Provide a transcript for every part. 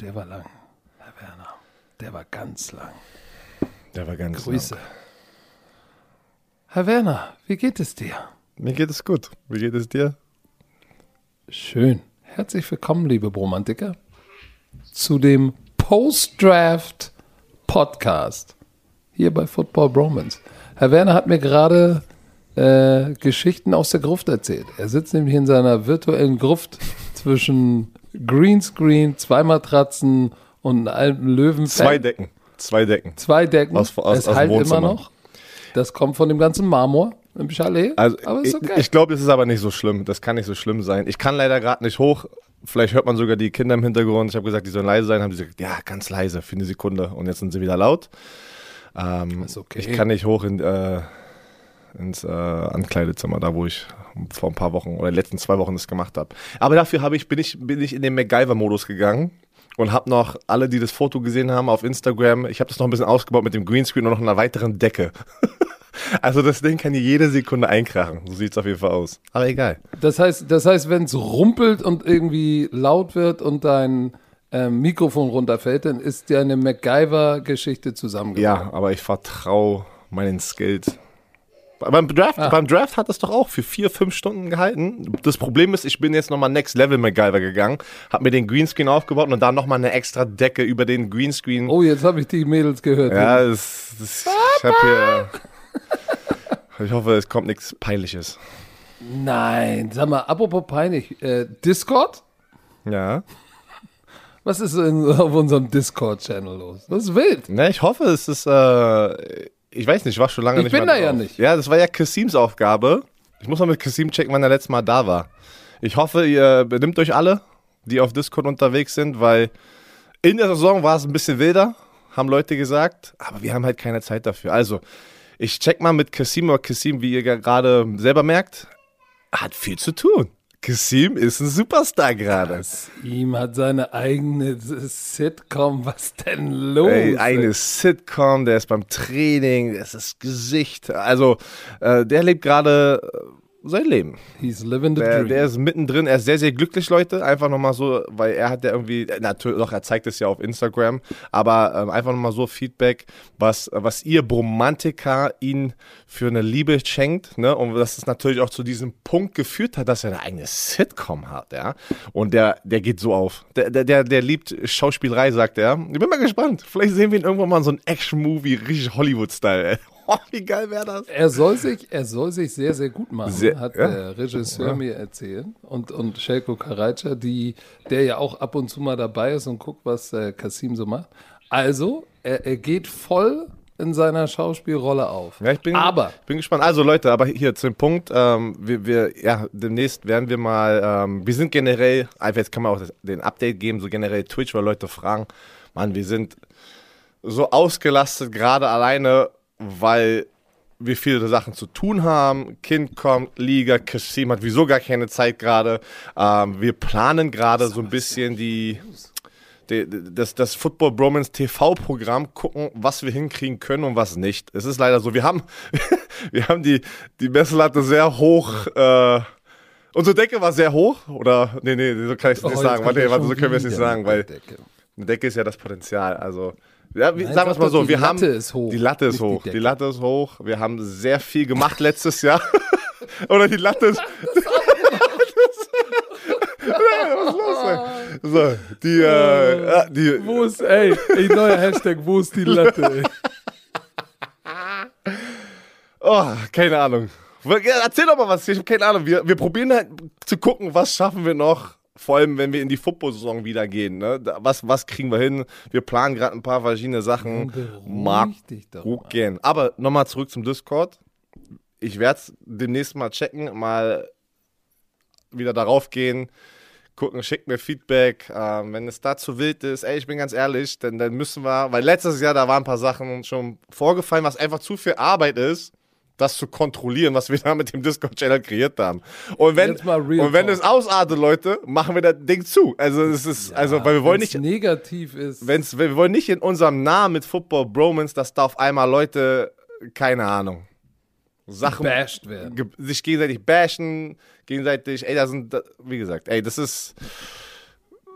der war lang, Herr Werner. Der war ganz lang. Der war ganz Grüße. lang. Herr Werner, wie geht es dir? Mir geht es gut. Wie geht es dir? Schön. Herzlich willkommen, liebe Bromantiker, zu dem Post-Draft Podcast hier bei Football Bromance. Herr Werner hat mir gerade äh, Geschichten aus der Gruft erzählt. Er sitzt nämlich in seiner virtuellen Gruft zwischen Greenscreen, zwei Matratzen und einem alten Löwen. Zwei Decken. Zwei Decken. Zwei Decken. Aus- aus- es aus halt immer noch. Das kommt von dem ganzen Marmor im Chalet. Also aber ist ich, okay. ich glaube, es ist aber nicht so schlimm. Das kann nicht so schlimm sein. Ich kann leider gerade nicht hoch. Vielleicht hört man sogar die Kinder im Hintergrund. Ich habe gesagt, die sollen leise sein. Haben die gesagt, ja, ganz leise für eine Sekunde. Und jetzt sind sie wieder laut. Ähm, Ist okay. Ich kann nicht hoch in, äh, ins äh, Ankleidezimmer, da wo ich vor ein paar Wochen oder letzten zwei Wochen das gemacht habe. Aber dafür habe ich, bin, ich, bin ich in den MacGyver-Modus gegangen und habe noch alle, die das Foto gesehen haben auf Instagram, ich habe das noch ein bisschen ausgebaut mit dem Greenscreen und noch einer weiteren Decke. also das Ding kann hier jede Sekunde einkrachen. So sieht es auf jeden Fall aus. Aber egal. Das heißt, das heißt, wenn es rumpelt und irgendwie laut wird und dein ähm, Mikrofon runterfällt, dann ist dir eine MacGyver-Geschichte zusammengebracht. Ja, aber ich vertraue meinen Skills. Beim Draft, beim Draft hat es doch auch für vier, fünf Stunden gehalten. Das Problem ist, ich bin jetzt nochmal Next Level MacGyver gegangen, habe mir den Greenscreen aufgebaut und dann nochmal eine extra Decke über den Greenscreen. Oh, jetzt habe ich die Mädels gehört. Ja, das, das, ich habe hier. Ich hoffe, es kommt nichts Peinliches. Nein, sag mal, apropos peinlich, äh, Discord? Ja. Was ist in, auf unserem Discord-Channel los? Das ist wild. Ne, ich hoffe, es ist. Äh, ich weiß nicht, ich war schon lange Ich nicht bin mehr da ja drauf. nicht. Ja, das war ja Kassims Aufgabe. Ich muss mal mit Kassim checken, wann er letztes Mal da war. Ich hoffe, ihr benimmt euch alle, die auf Discord unterwegs sind, weil in der Saison war es ein bisschen wilder, haben Leute gesagt, aber wir haben halt keine Zeit dafür. Also, ich check mal mit Kassim, aber Kassim, wie ihr gerade selber merkt, hat viel zu tun. Kassim ist ein Superstar gerade. Ihm hat seine eigene Sitcom. Was denn los? Ey, eine Sitcom, der ist beim Training, das ist das Gesicht. Also, äh, der lebt gerade sein Leben. He's living the Der, der ist mittendrin, er ist sehr, sehr glücklich, Leute. Einfach nochmal so, weil er hat ja irgendwie, natürlich, doch, er zeigt es ja auf Instagram, aber ähm, einfach nochmal so Feedback, was, was ihr Bromantiker ihn für eine Liebe schenkt, ne? Und dass es natürlich auch zu diesem Punkt geführt hat, dass er eine eigene Sitcom hat, ja. Und der, der geht so auf. Der, der, der, liebt Schauspielerei, sagt er. Ich bin mal gespannt. Vielleicht sehen wir ihn irgendwann mal in so ein Action-Movie, richtig Hollywood-Style, ey. Oh, wie geil wäre das? Er soll sich, er soll sich sehr, sehr gut machen, Sehr- hat ja. der Regisseur mir erzählt. Und, und Shelko Karaca, die, der ja auch ab und zu mal dabei ist und guckt, was äh, Kasim so macht. Also, er, er geht voll in seiner Schauspielrolle auf. Ja, ich bin, Aber bin gespannt. Also Leute, aber hier zum Punkt, ähm, wir, wir, ja, demnächst werden wir mal, ähm, wir sind generell, einfach jetzt kann man auch das, den Update geben, so generell Twitch, weil Leute fragen, Mann, wir sind so ausgelastet, gerade alleine, weil wir viele Sachen zu tun haben. Kind kommt, Liga, Kassim hat wieso gar keine Zeit gerade. Ähm, wir planen gerade so ein bisschen die, die, das, das Football Bromance TV-Programm gucken, was wir hinkriegen können und was nicht. Es ist leider so, wir haben, wir haben die, die Messlatte sehr hoch. Äh, unsere Decke war sehr hoch. Oder, nee, nee, so kann ich es Oh, nicht jetzt sagen. Warte, warte, so können wir es nicht sagen, weil eine Decke ist ja das Potenzial. Also, ja, wie, Nein, sagen wir es mal so, die wir Latte haben. ist hoch, Die Latte ist nicht die hoch. Die, Decke. Latte ist hoch. Wir haben sehr viel gemacht letztes Jahr. Oder die Latte ist. Was ist los, ey? So, die, äh, ja, die, Wo ist, ey, ey, neuer Hashtag, wo ist die Latte? Ey? Oh, keine Ahnung. Erzähl doch mal was. Ich habe keine Ahnung. Wir, wir probieren halt zu gucken, was schaffen wir noch. Vor allem, wenn wir in die Football-Saison wieder gehen. Ne? Was, was kriegen wir hin? Wir planen gerade ein paar verschiedene Sachen. Mag gucken. Aber nochmal zurück zum Discord. Ich werde es demnächst mal checken, mal wieder darauf gehen, gucken, schickt mir Feedback. Ähm, wenn es da zu wild ist, ey, ich bin ganz ehrlich, dann, dann müssen wir, weil letztes Jahr, da waren ein paar Sachen schon vorgefallen, was einfach zu viel Arbeit ist, das zu kontrollieren, was wir da mit dem Discord-Channel kreiert haben. Und wenn, und wenn es ausartet, Leute, machen wir das Ding zu. Also es ist, also, weil wir wollen nicht, negativ ist. wenn's, wir wollen nicht in unserem Namen mit Football Bromance, dass da auf einmal Leute, keine Ahnung, Sachen bashed werden. sich gegenseitig bashen, gegenseitig, ey, da sind, wie gesagt, ey, das ist,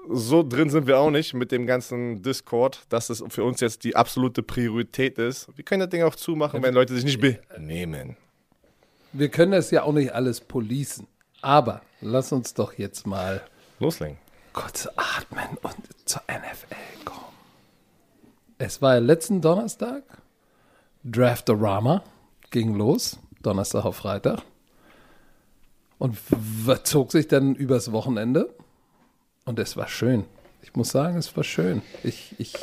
so drin sind wir auch nicht mit dem ganzen Discord, dass es für uns jetzt die absolute Priorität ist. Wir können das Ding auch zumachen, wenn Leute sich nicht benehmen. Wir können das ja auch nicht alles policen. Aber lass uns doch jetzt mal Loslegen. kurz atmen und zur NFL kommen. Es war ja letzten Donnerstag. Draftorama ging los. Donnerstag auf Freitag. Und zog sich dann übers Wochenende. Und es war schön. Ich muss sagen, es war schön. Ich, ich,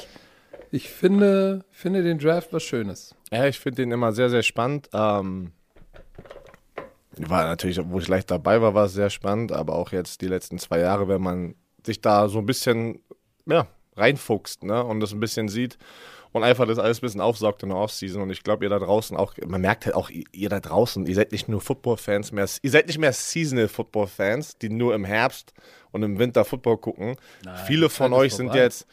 ich finde, finde den Draft was Schönes. Ja, ich finde den immer sehr, sehr spannend. Ähm, war natürlich, wo ich leicht dabei war, war es sehr spannend, aber auch jetzt die letzten zwei Jahre, wenn man sich da so ein bisschen ja, reinfuchst ne, und das ein bisschen sieht und einfach das alles ein bisschen aufsaugt in der Offseason. Und ich glaube, ihr da draußen auch, man merkt halt auch, ihr da draußen, ihr seid nicht nur Football-Fans mehr, ihr seid nicht mehr Seasonal-Football-Fans, die nur im Herbst und im Winter Football gucken. Viele von euch sind vorbei. jetzt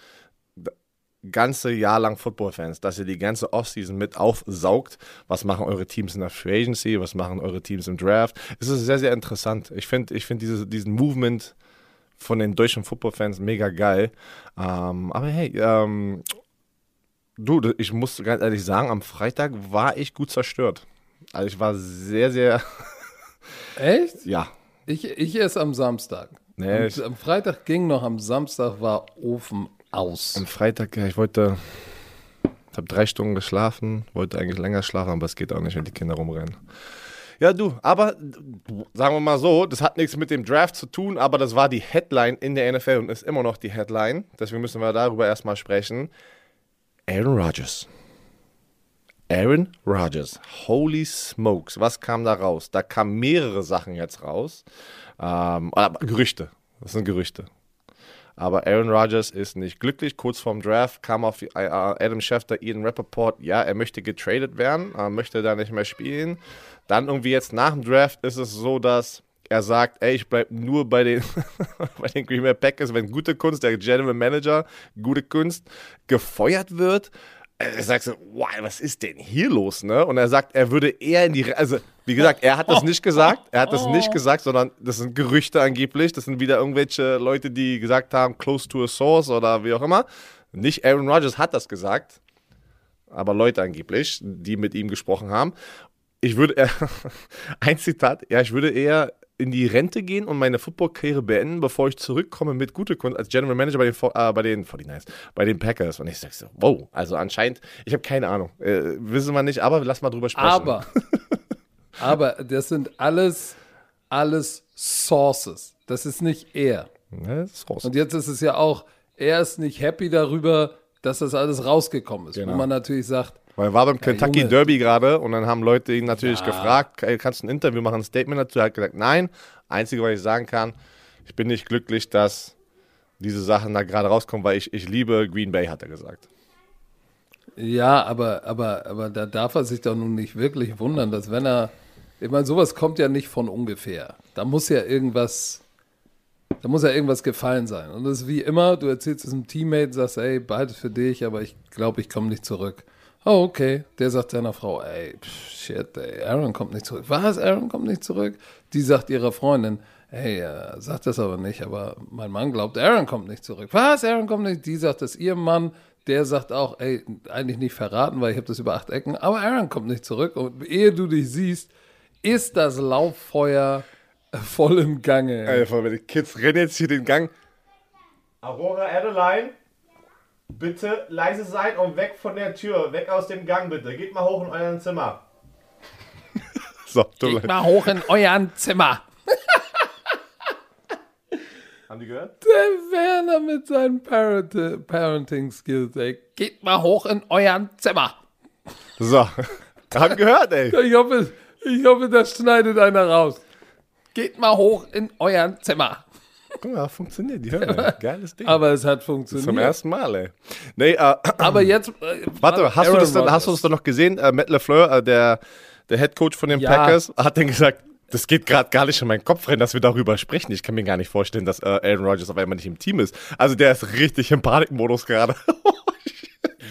ganze Jahr lang Football-Fans, dass ihr die ganze Offseason mit aufsaugt. Was machen eure Teams in der Free Agency? Was machen eure Teams im Draft? Es ist sehr, sehr interessant. Ich finde ich find diese, diesen Movement von den deutschen Football-Fans mega geil. Ähm, aber hey, ähm, du, ich muss ganz ehrlich sagen, am Freitag war ich gut zerstört. Also ich war sehr, sehr, Echt? ja. Ich, ich erst am Samstag. Nee, ich- am Freitag ging noch, am Samstag war Ofen aus. Am Freitag, ja, ich wollte, ich habe drei Stunden geschlafen, wollte eigentlich länger schlafen, aber es geht auch nicht, wenn die Kinder rumrennen. Ja, du, aber sagen wir mal so, das hat nichts mit dem Draft zu tun, aber das war die Headline in der NFL und ist immer noch die Headline. Deswegen müssen wir darüber erstmal sprechen. Aaron Rodgers. Aaron Rodgers. Holy smokes. Was kam da raus? Da kamen mehrere Sachen jetzt raus. Ähm, aber Gerüchte. Das sind Gerüchte. Aber Aaron Rodgers ist nicht glücklich. Kurz vorm Draft kam auf äh, Adam Schefter, Ian Rappaport, ja, er möchte getradet werden, äh, möchte da nicht mehr spielen. Dann irgendwie jetzt nach dem Draft ist es so, dass er sagt, ey, ich bleibe nur bei den, bei den Green Bay Packers, wenn gute Kunst, der General Manager, gute Kunst, gefeuert wird. Er sagt so, wow, was ist denn hier los, ne? Und er sagt, er würde eher in die, also wie gesagt, er hat das nicht gesagt, er hat das nicht gesagt, sondern das sind Gerüchte angeblich, das sind wieder irgendwelche Leute, die gesagt haben, close to a source oder wie auch immer. Nicht Aaron Rodgers hat das gesagt, aber Leute angeblich, die mit ihm gesprochen haben. Ich würde, eher, ein Zitat, ja, ich würde eher in die Rente gehen und meine Football-Karriere beenden, bevor ich zurückkomme mit gute Kunst als General Manager bei den, äh, bei den 49ers, bei den Packers. Und ich sag so, wow, also anscheinend, ich habe keine Ahnung, äh, wissen wir nicht, aber lass mal drüber sprechen. Aber, aber das sind alles, alles Sources. Das ist nicht er. Das ist. Und jetzt ist es ja auch, er ist nicht happy darüber, dass das alles rausgekommen ist. Genau. Wo man natürlich sagt, Weil er war beim Kentucky Junge. Derby gerade und dann haben Leute ihn natürlich Ja. gefragt, "Ey, kannst du ein Interview machen, ein Statement dazu? Er hat gesagt, nein. Einzige, was ich sagen kann, ich bin nicht glücklich, dass diese Sachen da gerade rauskommen, weil ich, ich liebe Green Bay, hat er gesagt. ja, aber, aber, aber da darf er sich doch nun nicht wirklich wundern, dass wenn er, ich meine, sowas kommt ja nicht von ungefähr. Da muss ja irgendwas, da muss ja irgendwas gefallen sein. Und das ist wie immer, du erzählst es einem Teammate, sagst, ey, beides für dich, aber ich glaube, ich komme nicht zurück. Oh, okay. Der sagt seiner Frau, ey, shit, ey, Aaron kommt nicht zurück. Was? Aaron kommt nicht zurück? Die sagt ihrer Freundin, hey, äh, sagt das aber nicht, aber mein Mann glaubt, Aaron kommt nicht zurück. Was? Aaron kommt nicht? Die sagt das ihrem Mann. Der sagt auch, ey, eigentlich nicht verraten, weil ich habe das über acht Ecken, aber Aaron kommt nicht zurück. Und ehe du dich siehst, ist das Lauffeuer voll im Gange. Ey, die Kids rennen jetzt hier den Gang. Aurora Adeline, bitte leise sein und weg von der Tür, weg aus dem Gang bitte. Geht mal hoch in euer Zimmer. so, tut mir Geht mal hoch in euren Zimmer. Haben die gehört? Der Werner mit seinen Parent Parenting Skills, ey. Geht mal hoch in euren Zimmer. So, haben gehört, ey. Ich hoffe, ich hoffe, das schneidet einer raus. Geht mal hoch in euren Zimmer. Guck mal, funktioniert, die ey. Geiles Ding. Aber es hat funktioniert. Zum ersten Mal, ey. Nee, äh, Aber jetzt. Äh, warte, hast du, Aaron das dann, hast du das dann noch gesehen? Äh, Matt LeFleur, äh, der, der Head Coach von den Ja. Packers, hat dann gesagt, das geht gerade gar nicht in meinen Kopf rein, dass wir darüber sprechen. Ich kann mir gar nicht vorstellen, dass äh, Aaron Rodgers auf einmal nicht im Team ist. Also der ist richtig im Panikmodus gerade.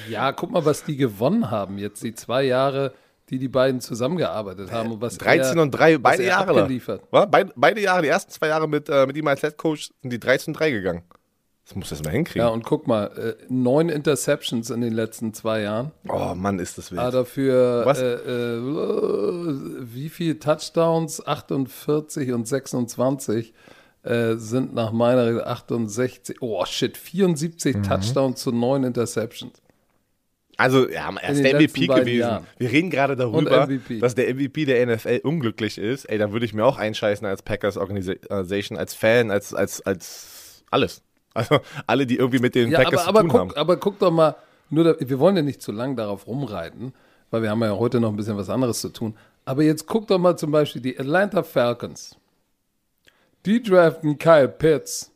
Ja, guck mal, was die gewonnen haben jetzt, die zwei Jahre, die die beiden zusammengearbeitet haben. Und was 13 er, und 3, beide Jahre. lang. abgeliefert. Wa? Beide, beide Jahre, die ersten zwei Jahre mit, äh, mit ihm als Head Coach, sind die 13 und 3 gegangen. Das muss das mal hinkriegen. Ja, und guck mal, äh, neun Interceptions in den letzten zwei Jahren. oh Mann, ist das wild. Ah, dafür Was? äh, äh, wie viel Touchdowns? 48 und 26 äh, sind nach meiner Regel 68. Oh shit, 74 Mhm. Touchdowns zu neun Interceptions. Also, ja, er ist der MVP gewesen. Jahren. Wir reden gerade darüber, dass der MVP der NFL unglücklich ist. Ey, da würde ich mir auch einscheißen als Packers Organisation, als Fan, als, als, als alles. Also, alle, die irgendwie mit den Ja, Packers aber, aber, zu tun haben. guck, aber guck doch mal, nur da, wir wollen ja nicht zu lang darauf rumreiten, weil wir haben ja heute noch ein bisschen was anderes zu tun. Aber jetzt guck doch mal zum Beispiel die Atlanta Falcons. Die draften Kyle Pitts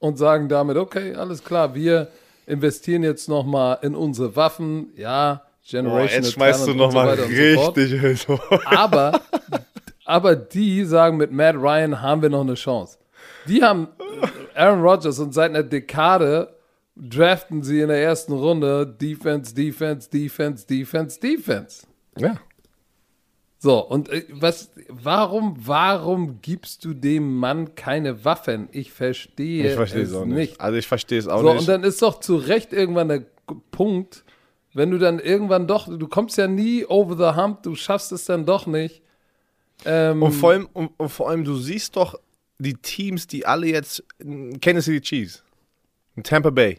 und sagen damit, okay, alles klar, wir investieren jetzt noch mal in unsere Waffen, ja, Generation jetzt schmeißt du nochmal richtig. So. aber, aber die sagen, mit Matt Ryan haben wir noch eine Chance. Die haben Aaron Rodgers und seit einer Dekade draften sie in der ersten Runde Defense, Defense, Defense, Defense, Defense. Ja. So, und äh, was, warum, warum gibst du dem Mann keine Waffen? Ich verstehe Ich verstehe es auch nicht. Also, ich verstehe es auch so, nicht. und dann ist doch zu Recht irgendwann der Punkt, wenn du dann irgendwann doch, du kommst ja nie over the hump, du schaffst es dann doch nicht. Ähm, Und vor allem, und, und vor allem, du siehst doch die Teams, die alle jetzt, Kansas City Chiefs, Tampa Bay,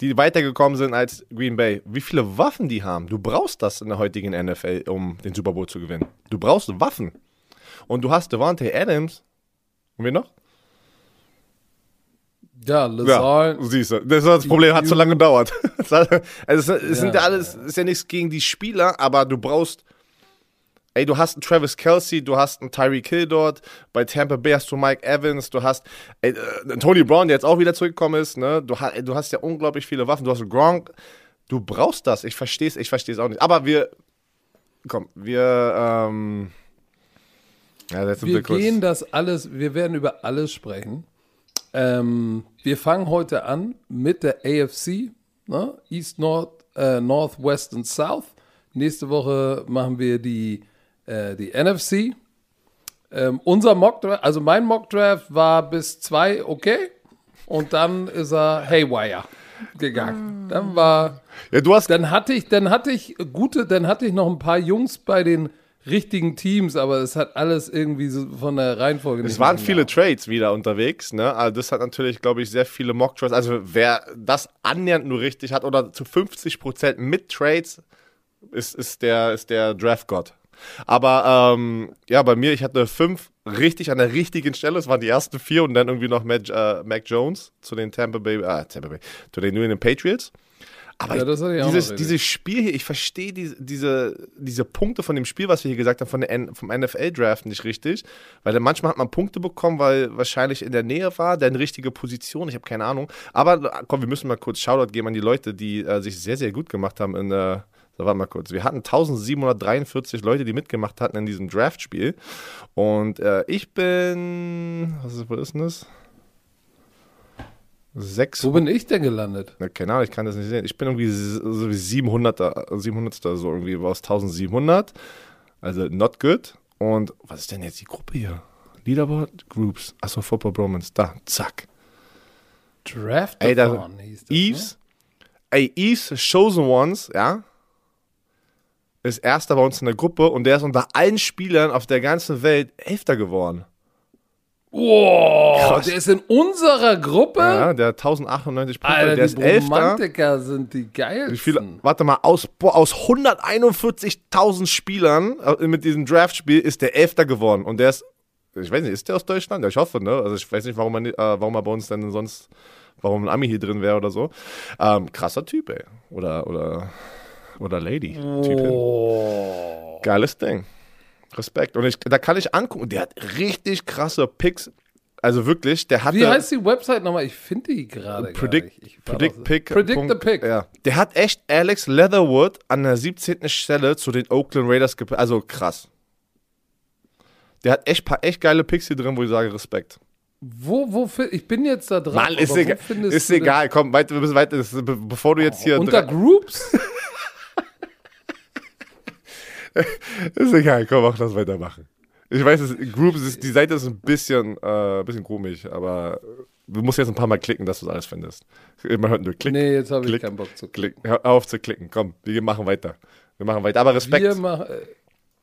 die weitergekommen sind als Green Bay, wie viele Waffen die haben. Du brauchst das in der heutigen NFL, um den Super Bowl zu gewinnen. Du brauchst Waffen. Und du hast Devante Adams. Und wen noch? ja, Lazar, Ja, siehst du. Das, das Problem hat so lange gedauert. also es, es sind ja alles, es ist ja nichts gegen die Spieler, aber du brauchst, ey, du hast einen Travis Kelsey, du hast einen Tyreek Hill dort, bei Tampa Bay hast du Mike Evans, du hast ey, äh, Tony Brown, der jetzt auch wieder zurückgekommen ist, ne? Du, ey, du hast ja unglaublich viele Waffen, du hast Gronk, du brauchst das. Ich verstehe es, ich verstehe es auch nicht. Aber wir, komm, wir, ähm, ja, wir gehen das alles, wir werden über alles sprechen. Ähm, wir fangen heute an mit der AFC, ne? East, North, äh, North, West und South. Nächste Woche machen wir die, äh, die NFC. Ähm, unser Mock Draft, also mein Mock Draft war bis zwei okay und dann ist er Haywire gegangen. Dann war Ja, du hast dann hatte ich, dann hatte ich gute, dann hatte ich noch ein paar Jungs bei den richtigen Teams, aber es hat alles irgendwie so von der Reihenfolge Es waren viele Trades wieder unterwegs, ne? Also das hat natürlich, glaube ich, sehr viele Mock Trades. Also wer das annähernd nur richtig hat oder zu 50% mit Trades, ist, ist der, ist der Draft God. Aber ähm, ja, bei mir, ich hatte fünf richtig an der richtigen Stelle. Es waren die ersten vier und dann irgendwie noch Mac, äh, Mac Jones zu den Tampa Bay, äh, Tampa Bay, zu den New England Patriots. Aber Ja, ich- dieses, dieses Spiel hier, ich verstehe diese, diese, diese Punkte von dem Spiel, was wir hier gesagt haben, von der N vom NFL-Draft nicht richtig. Weil dann manchmal hat man Punkte bekommen, weil wahrscheinlich in der Nähe war, der in richtige Position, ich habe keine Ahnung. Aber äh, komm, wir müssen mal kurz Shoutout geben an die Leute, die äh, sich sehr, sehr gut gemacht haben in der. So, warte mal kurz. Wir hatten 1743 Leute, die mitgemacht hatten in diesem Draft-Spiel. Und äh, ich bin. Was ist, was ist denn das? Sechs. Wo bin ich denn gelandet? Na, keine Ahnung, ich kann das nicht sehen. Ich bin irgendwie so wie 700er, 700. so irgendwie aus 1700. Also not good. Und was ist denn jetzt die Gruppe hier? Leaderboard Groups. Achso, Football Bromance. Da, zack. Draft Ey, da, hieß das, Eves. Ey, Eves Chosen Ones, ja. Ist erster bei uns in der Gruppe und der ist unter allen Spielern auf der ganzen Welt Elfter geworden. Wow, der ist in unserer Gruppe? Ja, der hat 1098 Punkte, Alter, der die ist Elfter. Romantiker sind die geilsten. Wie viele? Warte mal, aus, boah, aus 141.000 Spielern äh, mit diesem Draftspiel ist der Elfter geworden. Und der ist, ich weiß nicht, ist der aus Deutschland? Ja, ich hoffe, ne? Also ich weiß nicht, warum er, nicht- äh, warum er bei uns denn sonst, warum ein Ami hier drin wäre oder so. Ähm, krasser Typ, ey. Oder, oder, oder Lady. Oh. Geiles Ding. Respekt. Und ich, da kann ich angucken, der hat richtig krasse Picks. Also wirklich, der hat Wie heißt die Website nochmal? Ich finde die gerade Predict, Predict Pick. Predict the Pick. Ja. Der hat echt Alex Leatherwood an der 17. Stelle zu den Oakland Raiders gepackt. Also krass. Der hat echt paar echt geile Picks hier drin, wo ich sage Respekt. Wo, wo, ich bin jetzt da dran. Mann, ist, egal, ist egal. Komm, weiter, wir müssen weiter. Bevor du jetzt hier. Unter Groups? ist egal, komm, mach das weitermachen. Ich weiß, es, Groups ist, die Seite ist ein bisschen, äh, bisschen komisch, aber du musst jetzt ein paar Mal klicken, dass du es alles findest. Man hört nur Klick. Nee, jetzt habe ich keinen Bock zu Klick. Hör auf zu klicken. Komm, wir machen weiter. Wir machen weiter. Aber Respekt. Wir machen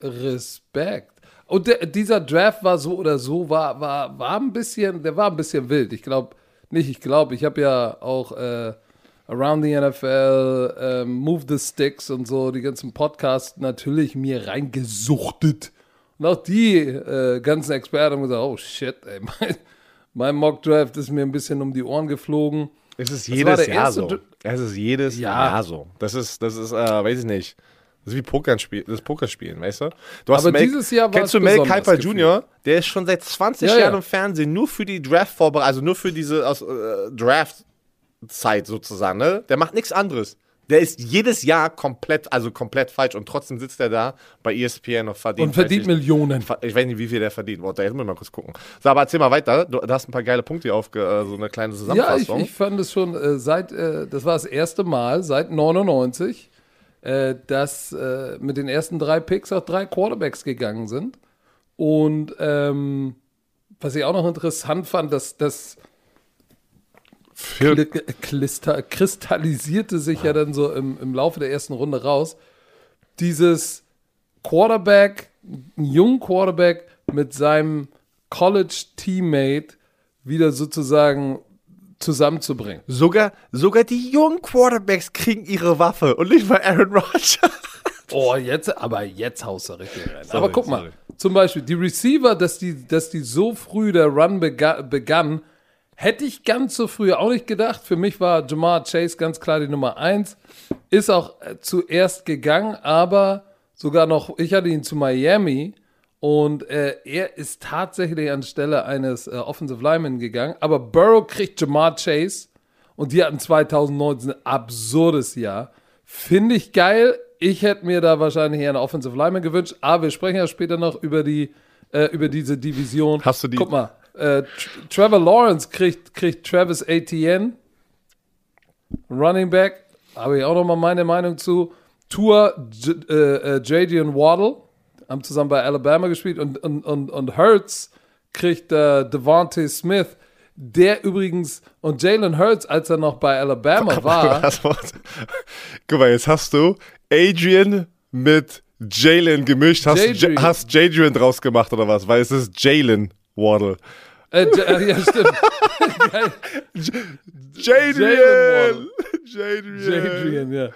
Respekt. Und der, dieser Draft war so oder so, war, war, war ein bisschen, der war ein bisschen wild. Ich glaube, nicht, ich glaube, ich habe ja auch äh, Around the NFL, ähm, Move the Sticks und so, die ganzen Podcasts natürlich mir reingesuchtet. Und auch die äh, ganzen Experten haben gesagt, oh shit, ey, mein, mein Mock Draft ist mir ein bisschen um die Ohren geflogen. Es ist jedes Jahr so. Es ist jedes Ja. Jahr so. Das ist, das ist, äh, weiß ich nicht. Das ist wie Pokerspiel, das Pokerspielen, weißt du? Du hast Aber Mel, dieses Jahr war Kennst du Mel gefühlt. Jr.? Der ist schon seit 20 Ja, ja. Jahren im Fernsehen, nur für die Draft-Vorbereitung, also nur für diese aus, äh, Draft-Zeit sozusagen, ne? Der macht nichts anderes. Der ist jedes Jahr komplett, also komplett falsch und trotzdem sitzt er da bei ESPN und verdient. Und verdient ich, Millionen. ich weiß nicht, wie viel der verdient. Warte, jetzt muss ich mal kurz gucken. So, aber erzähl mal weiter. Du, du hast ein paar geile Punkte hier aufge, äh, so eine kleine Ja, ich, Zusammenfassung. ich fand es schon äh, seit, äh, das war das erste Mal seit 99, äh, dass äh, mit den ersten drei Picks auch drei Quarterbacks gegangen sind. Und ähm, was ich auch noch interessant fand, dass das Für, kli- klista- kristallisierte sich ja dann so im, im Laufe der ersten Runde raus. Dieses Quarterback, jungen Quarterback mit seinem College-Teammate wieder sozusagen zusammenzubringen. Sogar, sogar die jungen Quarterbacks kriegen ihre Waffe und nicht mal Aaron Rodgers. Oh, jetzt, aber jetzt haust du richtig rein. Sorry, aber guck mal, sorry. zum Beispiel die Receiver, dass die, dass die so früh der Run bega begann, hätte ich ganz so früh auch nicht gedacht. Für mich war Jamar Chase ganz klar die Nummer eins. Ist auch äh, zuerst gegangen, aber sogar noch, ich hatte ihn zu Miami und äh, er ist tatsächlich anstelle eines äh, Offensive Linemen gegangen. Aber Burrow kriegt Jamar Chase und die hatten 2019 ein absurdes Jahr. Finde ich geil. Ich hätte mir da wahrscheinlich eher einen Offensive Lineman gewünscht, aber wir sprechen ja später noch über die äh, über diese Division. Hast du die- Guck mal, äh, Tr- Trevor Lawrence kriegt, kriegt Travis Etienne, Running Back, habe ich auch noch mal meine Meinung zu. Tour äh, äh, und Waddle haben zusammen bei Alabama gespielt und, und, und, und Hurts kriegt äh, Devontae Smith, der übrigens und Jalen Hurts, als er noch bei Alabama war. Guck mal, jetzt hast du Adrian mit Jalen gemischt. Hast, Jadrian. Hast Jadrian draus gemacht oder was? Weil es ist Jalen Waddle. Äh, äh, ja stimmt. Jadrian! Jadrian! Jadrian, ja.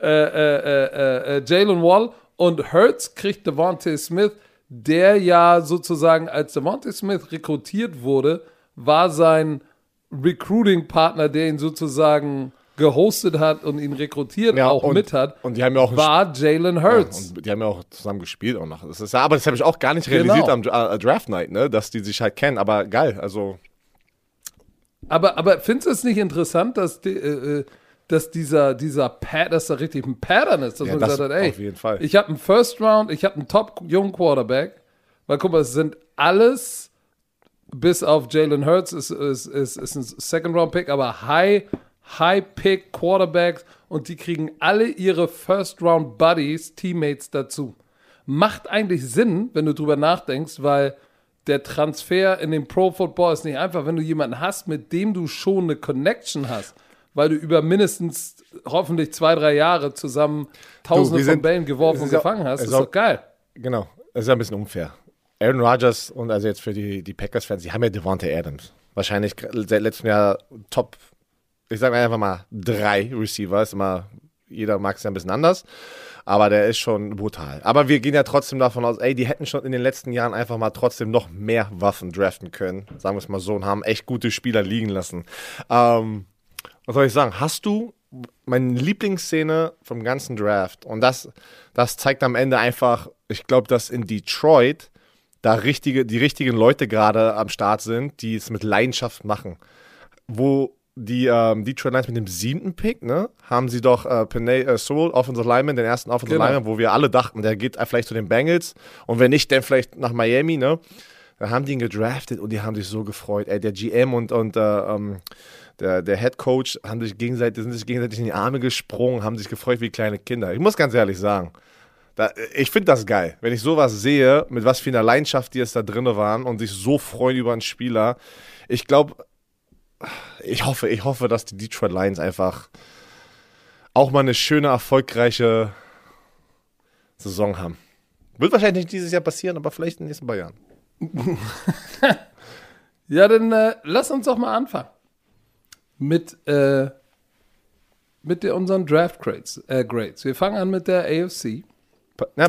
Äh, äh, äh, äh, Jalen Wall und Hurts kriegt Devontae Smith, der ja sozusagen, als Devontae Smith rekrutiert wurde, war sein Recruiting-Partner, der ihn sozusagen gehostet hat und ihn rekrutiert auch und, mit hat, Und die haben ja auch war Jalen Hurts. Und die haben ja auch zusammen gespielt auch noch. Das ist, ja- aber das habe ich auch gar nicht realisiert Genau. am äh, Draft Night, ne? dass die sich halt kennen. Aber geil, also Aber, aber findest du es nicht interessant, dass, die, äh, äh, dass dieser, dieser Pat, dass da richtig ein Pattern ist, dass Ja, man das gesagt hat, ey, auf jeden Fall. ich habe einen First Round, ich habe einen Top-jungen Quarterback, weil guck mal, es sind alles, bis auf Jalen Hurts, ist, ist, ist, ist ein Second-Round-Pick, aber High, High-Pick Quarterbacks und die kriegen alle ihre First-Round-Buddies, Teammates dazu. Macht eigentlich Sinn, wenn du drüber nachdenkst, weil der Transfer in den Pro Football ist nicht einfach, wenn du jemanden hast, mit dem du schon eine Connection hast, weil du über mindestens hoffentlich zwei, drei Jahre zusammen Tausende von sind- Bällen geworfen und gefangen hast. Das ist auch- doch geil. genau. Das ist ja ein bisschen unfair. Aaron Rodgers und also jetzt für die, die Packers-Fans, die haben ja Devontae Adams. Wahrscheinlich seit letztem Jahr Top, ich sage einfach mal drei Receiver. Ist immer, jeder mag es ja ein bisschen anders. Aber der ist schon brutal. Aber wir gehen ja trotzdem davon aus, ey, die hätten schon in den letzten Jahren einfach mal trotzdem noch mehr Waffen draften können. Sagen wir es mal so und haben echt gute Spieler liegen lassen. Ähm, was soll ich sagen? Hast du meine Lieblingsszene vom ganzen Draft? Und das, das zeigt am Ende einfach, ich glaube, dass in Detroit da richtige, die richtigen Leute gerade am Start sind, die es mit Leidenschaft machen. Wo die ähm, Detroit Lions mit dem siebten Pick, ne, haben sie doch äh, Penay äh, Sewell, Offensive Lineman, den ersten Offensive Genau. Lineman, wo wir alle dachten, der geht vielleicht zu den Bengals und wenn nicht, dann vielleicht nach Miami, ne. Dann haben die ihn gedraftet und die haben sich so gefreut. Ey, der GM und, und äh, ähm, der, der Head Coach haben sich gegenseitig, sind sich gegenseitig in die Arme gesprungen, haben sich gefreut wie kleine Kinder. Ich muss ganz ehrlich sagen, Da, ich finde das geil, wenn ich sowas sehe, mit was für einer Leidenschaft die es da drin waren und sich so freuen über einen Spieler. Ich glaube, ich hoffe, ich hoffe, dass die Detroit Lions einfach auch mal eine schöne, erfolgreiche Saison haben. Wird wahrscheinlich nicht dieses Jahr passieren, aber vielleicht in den nächsten paar Jahren. Ja, dann äh, lass uns doch mal anfangen. Mit, äh, mit der, unseren Draft Grades, äh, Grades. Wir fangen an mit der AFC. Pa- Na,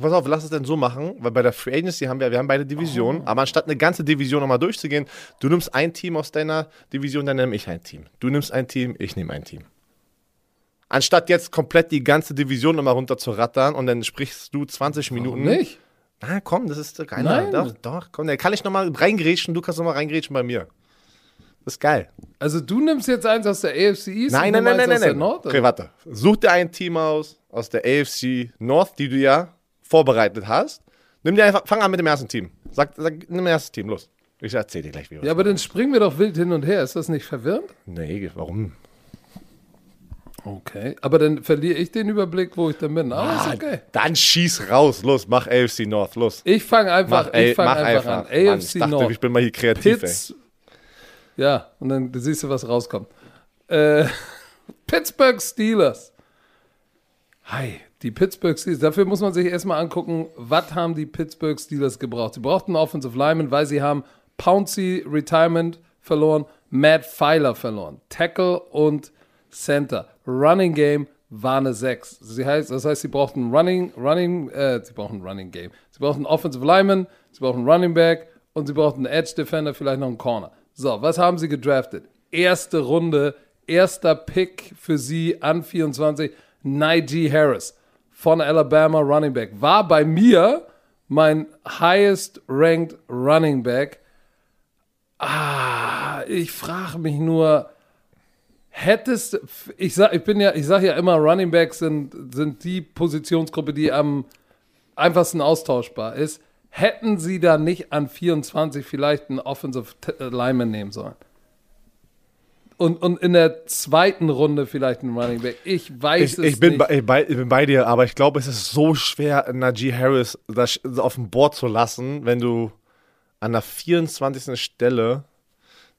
pass auf, lass es denn so machen, weil bei der Free Agency haben wir, wir haben beide Divisionen, aber anstatt eine ganze Division nochmal durchzugehen, du nimmst ein Team aus deiner Division, dann nehme ich ein Team. Du nimmst ein Team, ich nehme ein Team. Anstatt jetzt komplett die ganze Division nochmal runter zu rattern und dann sprichst du 20 Minuten. Nicht? Na komm, das ist geil. Nein. Doch, doch, komm, dann kann ich nochmal reingrätschen, du kannst nochmal reingrätschen bei mir. Das ist geil. Also du nimmst jetzt eins aus der AFC East Nein, und nein, nein, nein, aus nein, der nein. Nord? Okay, warte. Such dir ein Team aus, aus der AFC North, die du ja vorbereitet hast. Nimm dir einfach, fang an mit dem ersten Team. Sag, sag nimm das erste Team, los. Ich erzähl dir gleich, wie wir Ja, aber dann springen wir doch wild hin und her. Ist das nicht verwirrend? Nee, warum? Okay. Aber dann verliere ich den Überblick, wo ich dann bin. Aber Ah, ist okay. Dann schieß raus, los, mach AFC North, los. Ich fange einfach, Mach, ey, ich fang mach einfach, einfach. an. Mann, AFC ich dachte, Nord. ich bin mal hier kreativ, Pitts. Ja, und dann siehst du, was rauskommt. Äh, Pittsburgh Steelers. Hi, die Pittsburgh Steelers. Dafür muss man sich erstmal angucken, was haben die Pittsburgh Steelers gebraucht. Sie brauchten einen Offensive Lineman, weil sie haben Pouncey Retirement verloren, Matt Pfeiler verloren, Tackle und Center. Running Game war eine 6. Sie heißt, das heißt, sie brauchten Running, Running, äh, sie brauchen Running Game. Sie brauchen einen Offensive Lineman, sie brauchen Running Back und sie brauchten Edge Defender, vielleicht noch einen Corner. So, was haben sie gedraftet? Erste Runde, erster Pick für sie an 24, Najee Harris von Alabama Running Back. War bei mir mein highest ranked Running Back. Ah, ich frage mich nur, hättest ich sag, ich bin ja, ich sage ja immer, Running Backs sind, sind die Positionsgruppe, die am einfachsten austauschbar ist. Hätten sie da nicht an 24 vielleicht einen Offensive äh, Lineman nehmen sollen? Und, und in der zweiten Runde vielleicht einen Running Back. Ich weiß Ich, es ich, bin nicht. bei, ich, bei, ich bin bei dir, aber ich glaube, es ist so schwer, Najee Harris das auf dem Board zu lassen, wenn du an der 24. Stelle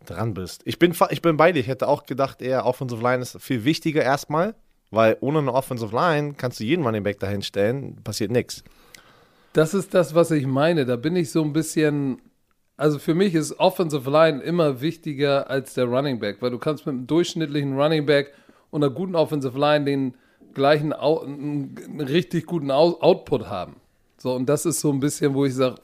dran bist. Ich bin, ich bin bei dir. Ich hätte auch gedacht, eher Offensive Line ist viel wichtiger erstmal, weil ohne eine Offensive Line kannst du jeden Running Back dahin stellen, passiert nichts. Das ist das, was ich meine. Da bin ich so ein bisschen. Also für mich ist Offensive Line immer wichtiger als der Running Back, weil du kannst mit einem durchschnittlichen Running Back und einer guten Offensive Line den gleichen, einen, richtig guten Output haben. So, und das ist so ein bisschen, wo ich sage,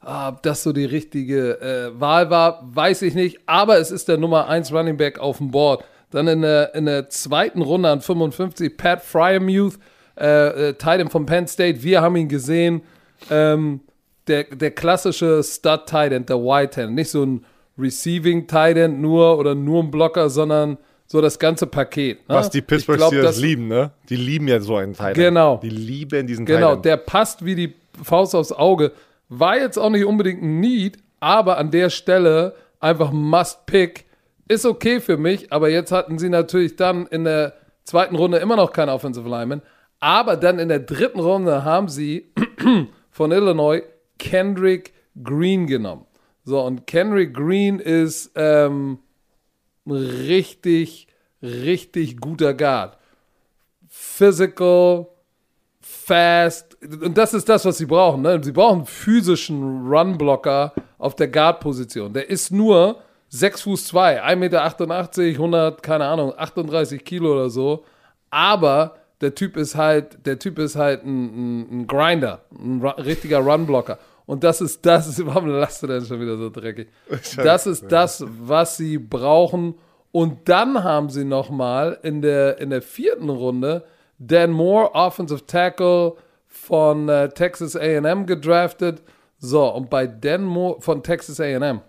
ah, ob das so die richtige äh, Wahl war, weiß ich nicht. Aber es ist der Nummer 1 Running Back auf dem Board. Dann in der, in der zweiten Runde an 55 Pat Fryermuth, äh, äh, Titan von Penn State. Wir haben ihn gesehen. Ähm, der, der klassische Stud Titan, der White Hand. Nicht so ein Receiving Titan nur oder nur ein Blocker, sondern so das ganze Paket. Ne? Was die Pittsburgh glaub, Steelers das- lieben, ne? Die lieben ja so einen Teil. Genau. Die lieben diesen Genau, Titan. der passt wie die Faust aufs Auge. War jetzt auch nicht unbedingt ein Need, aber an der Stelle einfach Must-Pick. Ist okay für mich, aber jetzt hatten sie natürlich dann in der zweiten Runde immer noch keinen Offensive Lineman. Aber dann in der dritten Runde haben sie von Illinois Kendrick Green genommen. So, und Kendrick Green ist ähm, richtig, richtig guter Guard. Physical, fast. Und das ist das, was sie brauchen. Ne? Sie brauchen einen physischen Runblocker auf der Guard-Position. Der ist nur 6 Fuß 2, 1,88 Meter, 100, keine Ahnung, 38 Kilo oder so. Aber der Typ ist halt, der Typ ist halt ein, ein, ein Grinder, ein richtiger Runblocker. Und das ist das, warum lasst du denn schon wieder so dreckig? Das ist das, was sie brauchen. Und dann haben sie nochmal in der, in der vierten Runde Dan Moore, Offensive Tackle von äh, Texas AM gedraftet. So, und bei Dan Moore von Texas AM,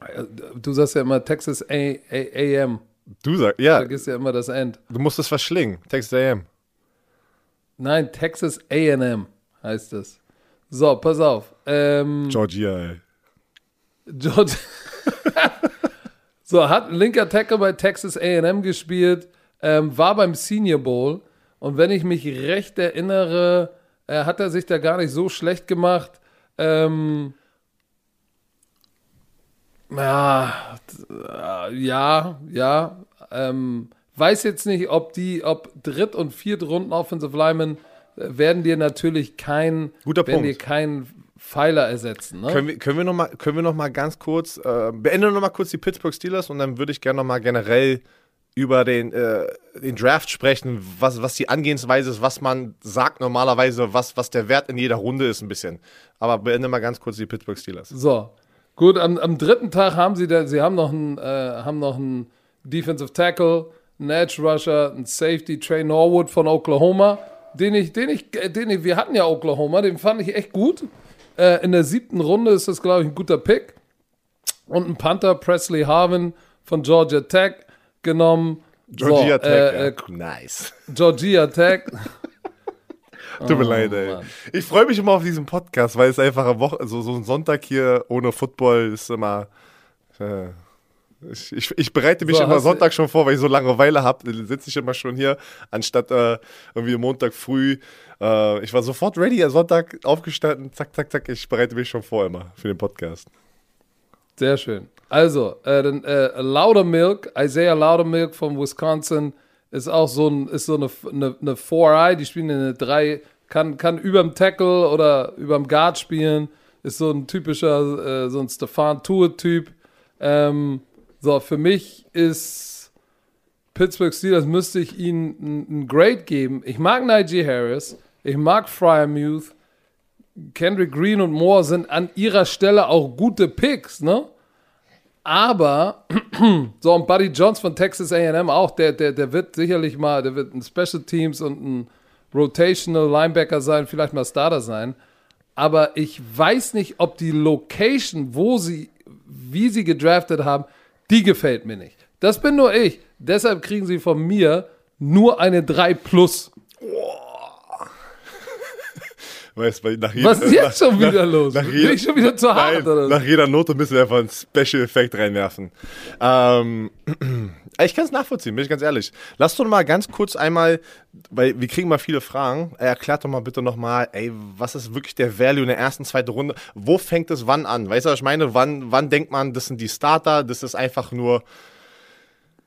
äh, du sagst ja immer Texas A A AM, du sagst, ja, vergisst ja immer das End. du musst es verschlingen. Texas A&M. Nein, Texas AM heißt es. So, pass auf. Ähm, Georgia, ey. George. so, hat ein linker Tackle bei Texas AM gespielt, ähm, war beim Senior Bowl Und wenn ich mich recht erinnere, äh, hat er sich da gar nicht so schlecht gemacht. Ähm, ja, äh, ja, ja. Ähm, weiß jetzt nicht, ob die, ob Dritt- und Viertrunden Offensive Linemen äh, werden dir natürlich kein, Guter werden Punkt. dir keinen Pfeiler ersetzen. Ne? Können wir, können wir noch mal, können wir noch mal ganz kurz, äh, beenden noch mal kurz die Pittsburgh Steelers und dann würde ich gerne noch mal generell über den, äh, den Draft sprechen, was, was die Angehensweise ist, was man sagt normalerweise, was, was der Wert in jeder Runde ist ein bisschen. Aber beende mal ganz kurz die Pittsburgh Steelers. So, gut, am, am dritten Tag haben sie, da, sie haben noch einen, äh, haben noch einen Defensive Tackle, einen Edge Rusher, einen Safety, Trey Norwood von Oklahoma, den ich, den ich, äh, den ich, wir hatten ja Oklahoma, den fand ich echt gut. Äh, in der siebten Runde ist das, glaube ich, ein guter Pick. Und ein Panther, Presley Harvin von Georgia Tech genommen. Georgia so, Tech, Äh, äh, nice. Georgia Tech. Tut mir leid, ey. Oh, Mann. Ich freue mich immer auf diesen Podcast, weil es einfach eine Woche, so, so ein Sonntag hier ohne Football ist immer. Äh, ich, ich, ich bereite mich So, immer Sonntag schon vor, weil ich so Langeweile habe. Sitze ich immer schon hier, anstatt äh, irgendwie Montag früh. Äh, ich war sofort ready, am Sonntag aufgestanden, zack, zack, zack. Ich bereite mich schon vor immer für den Podcast. Sehr schön. Also, äh, dann, äh, Loudermilk, Isaiah Loudermilk von Wisconsin ist auch so, ein, ist so eine, eine, eine 4-Eye, die spielen in eine 3, kann, kann überm Tackle oder überm Guard spielen, ist so ein typischer, äh, so ein Stefan Tour-Typ. Ähm, so, für mich ist Pittsburgh Steelers, müsste ich ihnen ein, Grade geben. Ich mag Najee Harris, ich mag Fryermuth, Kendrick Green und Moore sind an ihrer Stelle auch gute Picks, ne? Aber, so, und Buddy Jones von Texas AM auch, der, der, der wird sicherlich mal, der wird ein Special Teams und ein Rotational Linebacker sein, vielleicht mal Starter sein. Aber ich weiß nicht, ob die Location, wo sie, wie sie gedraftet haben, die gefällt mir nicht. Das bin nur ich. Deshalb kriegen sie von mir nur eine 3 plus. Weißt du, nach Was ist jetzt schon wieder los? nach Bin jeder- ich schon wieder zu hart, Nein, oder? nach jeder Note müssen wir einfach einen Special Effekt reinwerfen. Ähm, ich kann es nachvollziehen, bin ich ganz ehrlich. Lass doch mal ganz kurz einmal, weil wir kriegen mal viele Fragen. Erklärt doch mal bitte nochmal, ey, was ist wirklich der Value in der ersten, zweiten Runde? Wo fängt es wann an? Weißt du, was ich meine? Wann, wann denkt man, das sind die Starter? Das ist einfach nur,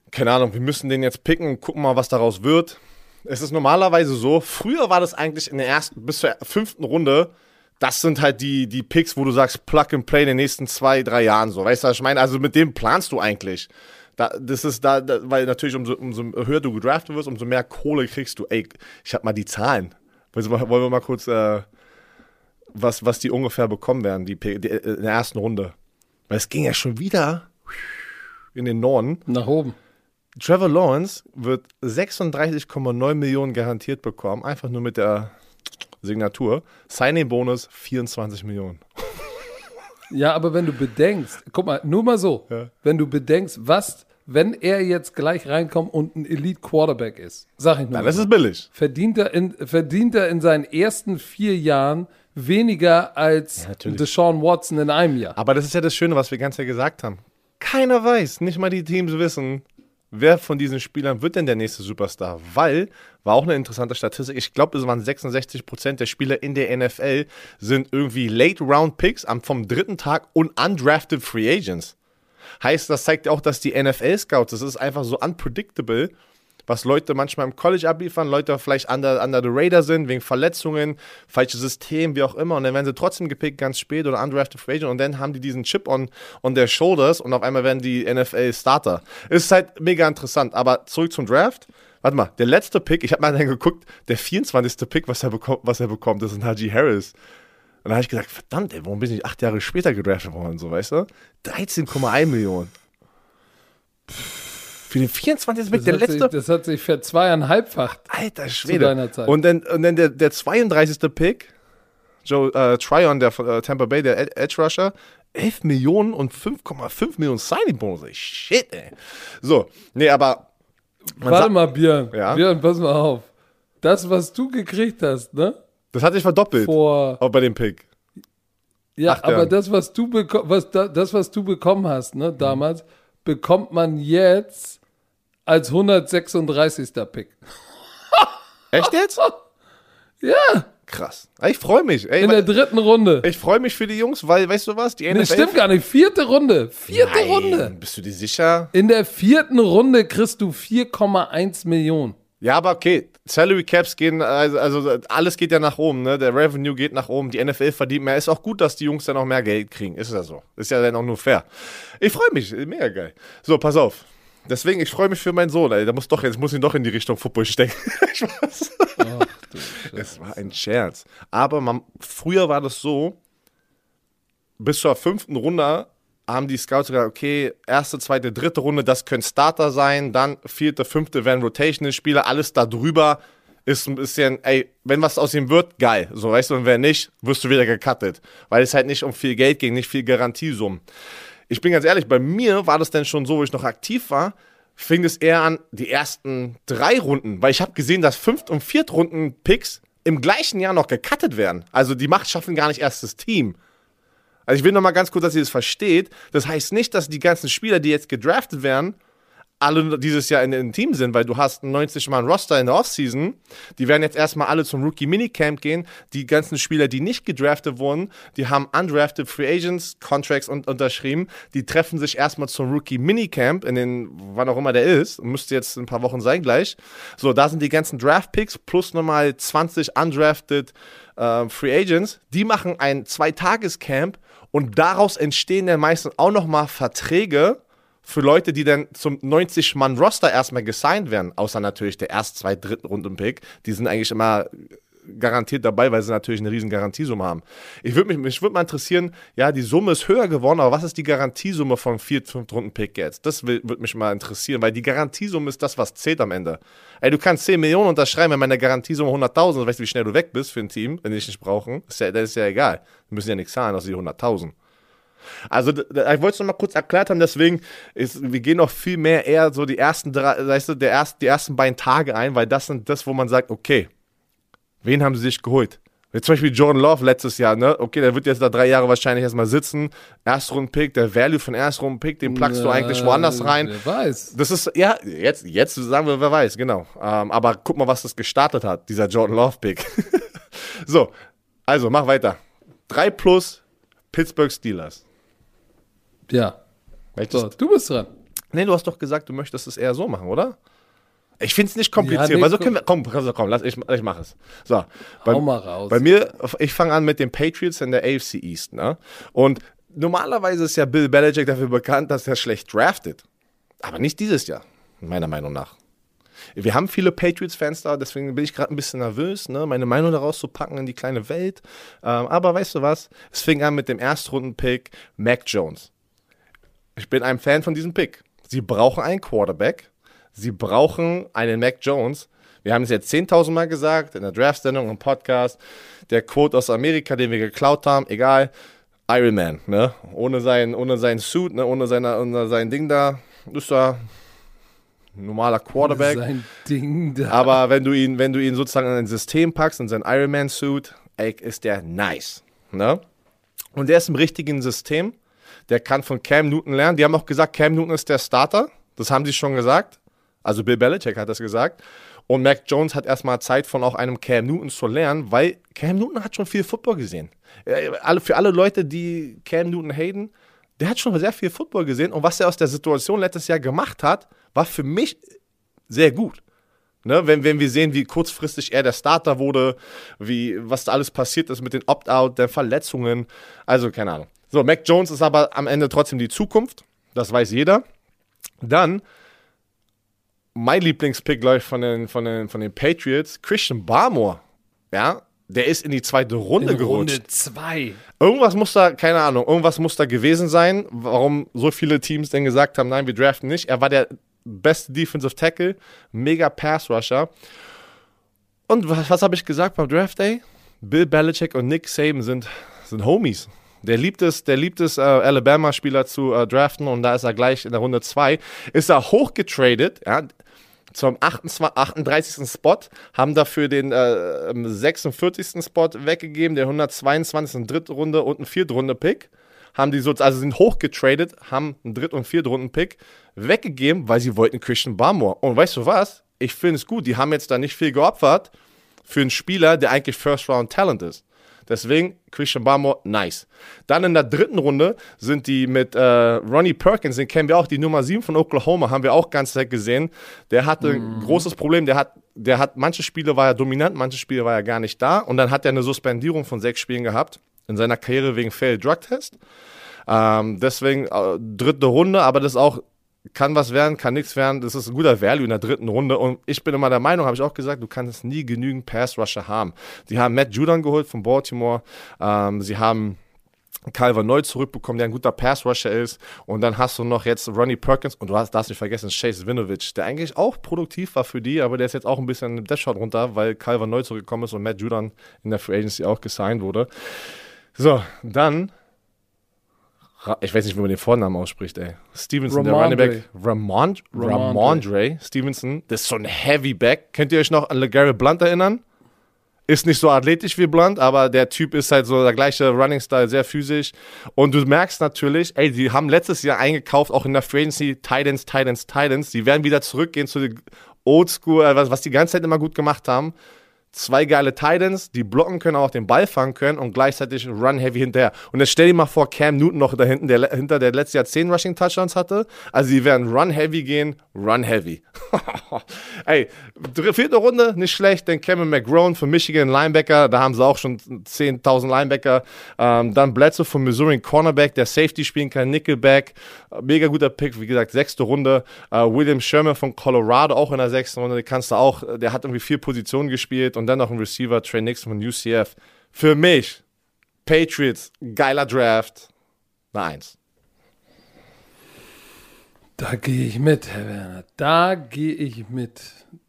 keine Ahnung, wir müssen den jetzt picken und gucken mal, was daraus wird. Es ist normalerweise so, früher war das eigentlich in der ersten bis zur fünften Runde, das sind halt die, die Picks, wo du sagst, Plug and Play in den nächsten zwei, drei Jahren so. Weißt du, was ich meine? Also mit dem planst du eigentlich. Da, das ist da, da weil natürlich umso, umso höher du gedraftet wirst, umso mehr Kohle kriegst du. Ey, ich hab mal die Zahlen. Wollen wir mal, kurz, äh, was, was die ungefähr bekommen werden, die, die, äh, in der ersten Runde. Weil es ging ja schon wieder in den Norden. Nach oben. Trevor Lawrence wird 36,9 Millionen garantiert bekommen, einfach nur mit der Signatur. Signing-Bonus 24 Millionen. Ja, aber wenn du bedenkst, guck mal, nur mal so, Ja. wenn du bedenkst, was, wenn er jetzt gleich reinkommt und ein Elite Quarterback ist, sag ich nur, Dann mal ist so, es billig. verdient, er in, verdient er in seinen ersten vier Jahren weniger als natürlich. Deshaun Watson in einem Jahr. Aber das ist ja das Schöne, was wir ganz ja gesagt haben. Keiner weiß, nicht mal die Teams wissen, wer von diesen Spielern wird denn der nächste Superstar. Weil, war auch eine interessante Statistik, ich glaube, es waren 66% der Spieler in der NFL sind irgendwie Late-Round-Picks vom dritten Tag und undrafted Free Agents. Heißt, das zeigt auch, dass die NFL-Scouts, das ist einfach so unpredictable, was Leute manchmal im College abliefern, Leute vielleicht under, under the radar sind, wegen Verletzungen, falsches System, wie auch immer. Und dann werden sie trotzdem gepickt, ganz spät oder undrafted free agent. Und dann haben die diesen Chip on, on their shoulders und auf einmal werden die NFL-Starter. Ist halt mega interessant. Aber zurück zum Draft. Warte mal, der letzte Pick, ich habe mal dann geguckt, der 24. Pick, was er bekommt, was er bekommt, das ist ein Haji Harris. Und dann habe ich gesagt, verdammt, ey, warum bin ich acht Jahre später gedraftet worden, so, weißt du? 13,1 Millionen. Für den 24. Pick, Das der letzte. sich, das hat sich verzweieinhalbfacht. Alter Schwede. deiner Zeit. Und dann, und dann der, der 32. Pick, Joe äh, Tryon, der von äh, Tampa Bay, der Ed- Edge Rusher, 11 Millionen und 5,5 Millionen Signing-Bonus. Shit, ey. So, nee, aber. Warte mal, Björn. Ja? Björn, pass mal auf. Das, was du gekriegt hast, ne? Das hat sich verdoppelt. Vor Auch bei dem Pick. Ja, Acht aber das, was du was da, das, was du bekommen hast, ne, damals, bekommt man jetzt als 136. Pick. Echt jetzt? Ja, Krass. Ich freue mich. Ey, in der dritten Runde. ich freue mich für die Jungs, weil, weißt du was? Die Das stimmt gar nicht. Vierte Runde. Vierte Nein, Runde. Bist du dir sicher? In der vierten Runde kriegst du 4,1 Millionen. Ja, aber okay. Salary Caps gehen, also, also alles geht ja nach oben, ne? Der Revenue geht nach oben, die NFL verdient mehr. Ist auch gut, dass die Jungs dann auch mehr Geld kriegen. Ist ja so. Ist ja dann auch nur fair. Ich freue mich, mega geil. So, pass auf. Deswegen, ich freue mich für meinen Sohn, ey. Der muss doch, jetzt muss ihn doch in die Richtung Football stecken. Spaß. Es war ein Scherz. Aber man, früher war das so, bis zur fünften Runde haben die Scouts gesagt, okay, erste, zweite, dritte Runde, das können Starter sein, dann vierte, fünfte werden Rotational-Spieler, alles da drüber ist ein bisschen, ey, wenn was aus ihm wird, geil. So, weißt du, und wenn nicht, wirst du wieder gecuttet. Weil es halt nicht um viel Geld ging, nicht viel Garantiesummen. Ich bin ganz ehrlich, bei mir war das dann schon so, wo ich noch aktiv war, fing es eher an, die ersten drei Runden, weil ich habe gesehen, dass Fünft- und Viertrunden-Picks im gleichen Jahr noch gecuttet werden. Also die Macht schaffen gar nicht erst das Team. Also ich will noch mal ganz kurz, dass ihr das versteht. Das heißt nicht, dass die ganzen Spieler, die jetzt gedraftet werden, alle dieses Jahr in dem Team sind, weil du hast einen 90-Mann-Roster in der Offseason. Die werden jetzt erstmal alle zum Rookie-Minicamp gehen. Die ganzen Spieler, die nicht gedraftet wurden, die haben undrafted Free Agents, Contracts und, unterschrieben. Die treffen sich erstmal zum Rookie-Minicamp, in den, wann auch immer der ist. Müsste jetzt ein paar Wochen sein gleich. So, da sind die ganzen Draft-Picks plus nochmal 20 undrafted äh, Free Agents. Die machen ein Zweitagescamp und daraus entstehen dann meistens auch nochmal Verträge für Leute, die dann zum 90-Mann-Roster erstmal gesigned werden, außer natürlich der erst, zwei, dritten Runden-Pick, die sind eigentlich immer garantiert dabei, weil sie natürlich eine riesen Garantiesumme haben. Ich würde mich, mich würde mal interessieren, ja, die Summe ist höher geworden, aber was ist die Garantiesumme vom vier, fünf Runden Pick jetzt? Das würde mich mal interessieren, weil die Garantiesumme ist das, was zählt am Ende. Ey, du kannst 10 Millionen unterschreiben, wenn meine Garantiesumme 100.000, weißt du, wie schnell du weg bist für ein Team, wenn die dich nicht brauchen? Ist ja, das ist ja egal. Wir müssen ja nichts zahlen, außer die 100.000. Also, ich wollte es noch mal kurz erklärt haben, deswegen, ist, wir gehen noch viel mehr eher so die ersten drei, weißt du, der erst, die ersten beiden Tage ein, weil das sind das, wo man sagt, okay, wen haben sie sich geholt? Wie zum Beispiel Jordan Love letztes Jahr, ne? Okay, der wird jetzt da drei Jahre wahrscheinlich erstmal sitzen. Erstrunden-Pick, der Value von Erstrunden-Pick, den packst du eigentlich woanders rein. Wer weiß. Das ist, ja, jetzt, jetzt sagen wir, wer weiß, genau. Ähm, aber guck mal, was das gestartet hat, dieser Jordan Love-Pick. so, also, mach weiter. 3 plus Pittsburgh Steelers. Ja. Möchtest, So, du bist dran. Nee, du hast doch gesagt, du möchtest es eher so machen, oder? Ich finde es nicht kompliziert, Ja, nee, weil so komm. können wir. Komm, komm, komm lass, ich, ich mache es. So, bei, Hau mal raus. bei mir, ich fange an mit den Patriots in der AFC East, ne? Und normalerweise ist ja Bill Belichick dafür bekannt, dass er schlecht draftet. Aber nicht dieses Jahr, meiner Meinung nach. Wir haben viele Patriots-Fans da, deswegen bin ich gerade ein bisschen nervös, ne, meine Meinung daraus zu packen in die kleine Welt. Ähm, aber weißt du was? Es fing an mit dem Erstrunden-Pick Mac Jones. Ich bin ein Fan von diesem Pick. Sie brauchen einen Quarterback. Sie brauchen einen Mac Jones. Wir haben es jetzt 10.000 Mal gesagt, in der Draft-Sendung, im Podcast. Der Quote aus Amerika, den wir geklaut haben, egal. Iron Man, ne? Ohne sein, ohne sein Suit, ne? ohne, seine, ohne sein Ding da, ist da ein normaler Quarterback. Sein Ding da. Aber wenn du ihn, wenn du ihn sozusagen in ein System packst, in sein Iron Man Suit, ey, ist der nice. Ne? Und der ist im richtigen System. Der kann von Cam Newton lernen. Die haben auch gesagt, Cam Newton ist der Starter. Das haben sie schon gesagt. Also Bill Belichick hat das gesagt. Und Mac Jones hat erstmal Zeit von auch einem Cam Newton zu lernen, weil Cam Newton hat schon viel Football gesehen. Äh, für alle Leute, die Cam Newton haten, der hat schon sehr viel Football gesehen. Und was er aus der Situation letztes Jahr gemacht hat, war für mich sehr gut. Ne, wenn, wenn wir sehen, wie kurzfristig er der Starter wurde, wie, was da alles passiert ist mit den Opt-out, der Verletzungen. Also, keine Ahnung. So, Mac Jones ist aber am Ende trotzdem die Zukunft. Das weiß jeder. Dann, mein Lieblingspick, glaube ich, von den, von, den, von den Patriots, Christian Barmore. Ja, der ist in die zweite Runde in gerutscht. Runde 2. Irgendwas muss da, keine Ahnung, irgendwas muss da gewesen sein, warum so viele Teams denn gesagt haben, nein, wir draften nicht. Er war der beste Defensive Tackle, mega Pass Rusher. Und was, was habe ich gesagt beim Draft Day? Bill Belichick und Nick Saban sind, sind Homies. Der liebt es, der liebt es, äh, Alabama-Spieler zu äh, draften und da ist er gleich in der Runde 2. Ist er hochgetradet, ja, zum 28, 38. Spot, haben dafür den äh, 46. Spot weggegeben, der 122. dritte Runde und einen Viertrunde-Pick. Haben die so, also sind hochgetradet, haben einen Dritt- und Viertrunden-Pick weggegeben, weil sie wollten Christian Barmore. Und weißt du was? Ich finde es gut, die haben jetzt da nicht viel geopfert. für einen Spieler, der eigentlich First-Round-Talent ist. Deswegen Christian Barmore, nice. Dann in der dritten Runde sind die mit äh, Ronnie Perkins, den kennen wir auch, die Nummer 7 von Oklahoma, haben wir auch ganz Zeit gesehen. Der hatte ein mhm. großes Problem, der hat, der hat, manche Spiele war er dominant, manche Spiele war er gar nicht da und dann hat er eine Suspendierung von sechs Spielen gehabt in seiner Karriere wegen Failed Drug Test. Ähm, deswegen äh, dritte Runde, aber das ist auch kann was werden, kann nichts werden. Das ist ein guter Value in der dritten Runde. Und ich bin immer der Meinung, habe ich auch gesagt, du kannst nie genügend Pass-Rusher haben. Die haben Matt Judon geholt von Baltimore. Ähm, sie haben Calvin Neu zurückbekommen, der ein guter Pass-Rusher ist. Und dann hast du noch jetzt Ronnie Perkins und du hast, darfst nicht vergessen, Chase Winovich, der eigentlich auch produktiv war für die, aber der ist jetzt auch ein bisschen im Death-Shot runter, weil Calvin Neu zurückgekommen ist und Matt Judon in der Free Agency auch gesigned wurde. So, dann ich weiß nicht, wie man den Vornamen ausspricht, ey. Stevenson, der Running Back. Ramond, Ramondre Stevenson. Das ist so ein Heavy Back. Könnt ihr euch noch an LeGarrette Blunt erinnern? Ist nicht so athletisch wie Blunt, aber der Typ ist halt so der gleiche Running Style, sehr physisch. Und du merkst natürlich, ey, die haben letztes Jahr eingekauft, auch in der Free Agency, Titans, Titans, Titans. Die werden wieder zurückgehen zu den Oldschool, äh, was, was die ganze Zeit immer gut gemacht haben zwei geile Titans, die blocken können, auch den Ball fangen können und gleichzeitig Run-Heavy hinterher. Und jetzt stell dir mal vor, Cam Newton noch da hinten, der hinter der letztes Jahr 10 Rushing-Touchdowns hatte. Also die werden Run-Heavy gehen, Run-Heavy. Ey, vierte Runde, nicht schlecht, denn Kevin McGrone von Michigan, Linebacker, da haben sie auch schon 10.000 Linebacker. Ähm, dann Bledsoe von Missouri, Cornerback, der Safety spielen kann, Nickelback, mega guter Pick, wie gesagt, sechste Runde. Äh, William Sherman von Colorado, auch in der sechsten Runde, die kannst du auch, der hat irgendwie vier Positionen gespielt und dann noch ein Receiver, Trey Nix von UCF. Für mich, Patriots, geiler Draft, eine Eins. Da gehe ich mit, Herr Werner. Da gehe ich mit.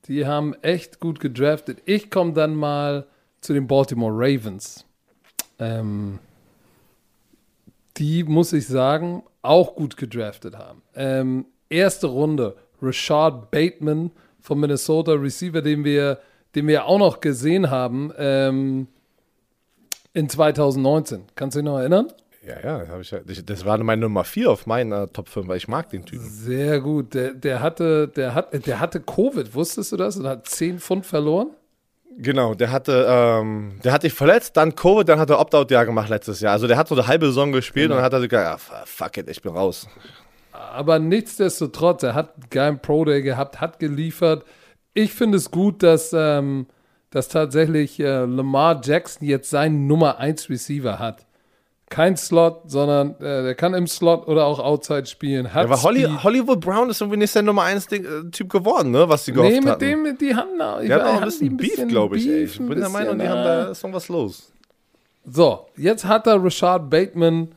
Die haben echt gut gedraftet. Ich komme dann mal zu den Baltimore Ravens. Ähm, die, muss ich sagen, auch gut gedraftet haben. Ähm, erste Runde, Rashad Bateman von Minnesota, Receiver, den wir den wir auch noch gesehen haben ähm, in 2019. Kannst du dich noch erinnern? Ja, ja, das, ich, das war meine Nummer 4 auf meiner Top 5, weil ich mag den Typen. Sehr gut. Der, der, hatte, der, hat, der hatte Covid, wusstest du das? Und hat 10 Pfund verloren? Genau, der hatte, ähm, der hat sich verletzt, dann Covid, dann hat er Opt-out-Jahr gemacht letztes Jahr. Also der hat so eine halbe Saison gespielt genau. und dann hat er gesagt, ja, fuck it, ich bin raus. Aber nichtsdestotrotz, er hat einen geilen Pro-Day gehabt, hat geliefert ich finde es gut, dass, ähm, dass tatsächlich äh, Lamar Jackson jetzt seinen Nummer 1 Receiver hat. Kein Slot, sondern äh, der kann im Slot oder auch Outside spielen. Hat ja, aber Holly, Hollywood Brown ist irgendwie nicht der Nummer 1 Ding, äh, Typ geworden, ne? was sie gehofft haben. Nee, mit hatten. dem, die haben da. Die haben auch ein bisschen Beef, glaube ich. Beef, ich bin der Meinung, die haben da ist noch was los. So, jetzt hat er Rashad Bateman,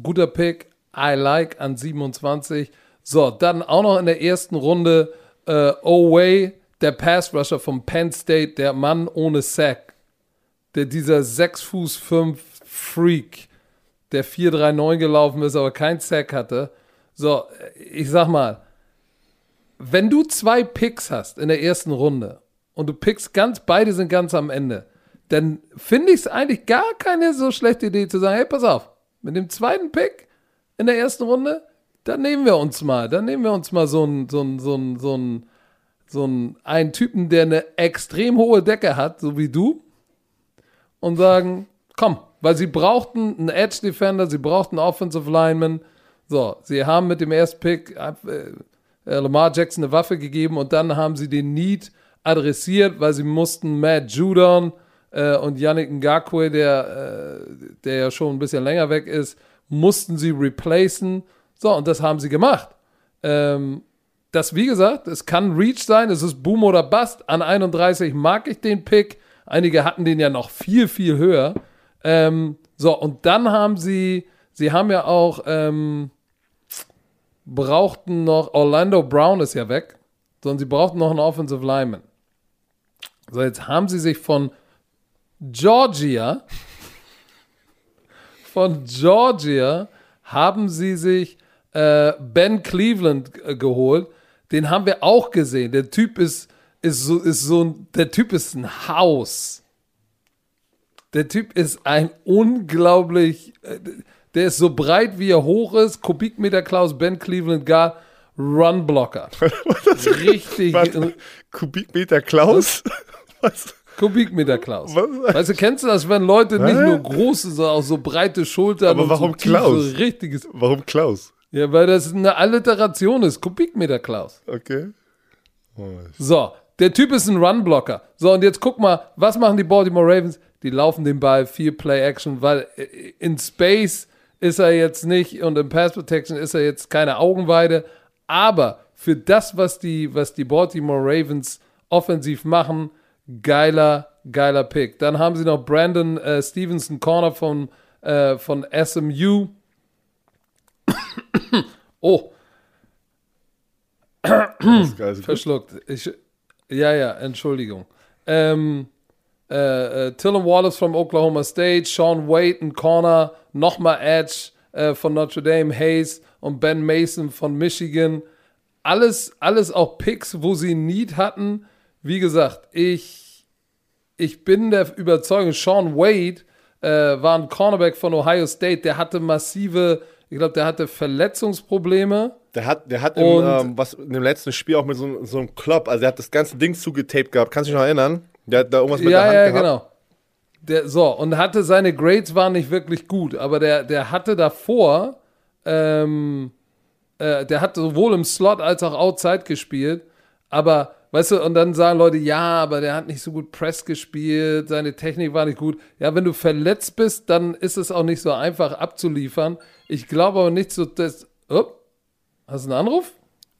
guter Pick, I like an 27. So, dann auch noch in der ersten Runde äh, Oway, der Pass-Rusher vom Penn State, der Mann ohne Sack, der dieser 6 Fuß 5 Freak, der 4-3-9 gelaufen ist, aber kein Sack hatte. So, ich sag mal, wenn du zwei Picks hast in der ersten Runde und du pickst ganz, beide sind ganz am Ende, dann finde ich es eigentlich gar keine so schlechte Idee zu sagen, hey, pass auf, mit dem zweiten Pick in der ersten Runde, dann nehmen wir uns mal, dann nehmen wir uns mal so einen so ein, so ein, so ein, so ein, einen Typen, der eine extrem hohe Decke hat, so wie du, und sagen, komm, weil sie brauchten einen Edge Defender, sie brauchten einen Offensive Lineman. So, sie haben mit dem ersten Pick äh, äh, Lamar Jackson eine Waffe gegeben und dann haben sie den Need adressiert, weil sie mussten Matt Judon äh, und Yannick Ngakwe, der, äh, der ja schon ein bisschen länger weg ist, mussten sie replacen. So, und das haben sie gemacht. Ähm, das, wie gesagt, es kann Reach sein, es ist Boom oder Bust. An 31 mag ich den Pick. Einige hatten den ja noch viel, viel höher. Ähm, so, und dann haben sie, sie haben ja auch, ähm, brauchten noch, Orlando Brown ist ja weg, sondern sie brauchten noch einen Offensive Lineman. So, jetzt haben sie sich von Georgia, von Georgia, haben sie sich äh, Ben Cleveland äh, geholt. Den haben wir auch gesehen. Der Typ ist, ist so, ist so ein, der Typ ist ein Haus. Der Typ ist ein unglaublich, äh, der ist so breit, wie er hoch ist. Kubikmeter Klaus Ben Cleveland gar Runblocker. Richtig. Warte, Kubikmeter Klaus? Was? Kubikmeter Klaus. Was? Weißt du, kennst du das, wenn Leute nicht nur große, sondern auch so breite Schultern Aber und warum so Klaus? So richtiges. Warum Klaus? Ja, weil das eine Alliteration ist. Kubikmeter Klaus. Okay. So, der Typ ist ein Runblocker. So, und jetzt guck mal, was machen die Baltimore Ravens? Die laufen den Ball, viel Play-Action, weil äh, in Space ist er jetzt nicht und in Pass Protection ist er jetzt keine Augenweide. Aber für das, was die, was die Baltimore Ravens offensiv machen, geiler, geiler Pick. Dann haben sie noch Brandon äh, Stevenson Corner von, äh, von SMU. Oh, verschluckt. Ich, ja, ja, Entschuldigung. Ähm, äh, äh, Tillon Wallace from Oklahoma State, Sean Wade, ein Corner, nochmal Edge äh, von Notre Dame, Hayes und Ben Mason von Michigan. Alles, alles auch Picks, wo sie Need hatten. Wie gesagt, ich, ich bin der Überzeugung, Sean Wade äh, war ein Cornerback von Ohio State, der hatte massive, ich glaube, der hatte Verletzungsprobleme. Der hat, der hat im, ähm, was, in dem letzten Spiel auch mit so, so einem Klopp, also er hat das ganze Ding zugetaped gehabt. Kannst du dich noch erinnern? Der hat da irgendwas mit ja, der Hand ja, gehabt. genau. Der, so, und hatte seine Grades waren nicht wirklich gut, aber der, der hatte davor, ähm, äh, der hat sowohl im Slot als auch Outside gespielt, aber, weißt du, und dann sagen Leute, ja, aber der hat nicht so gut Press gespielt, seine Technik war nicht gut. Ja, wenn du verletzt bist, dann ist es auch nicht so einfach abzuliefern. Ich glaube aber nicht so, dass, oh, hast du einen Anruf?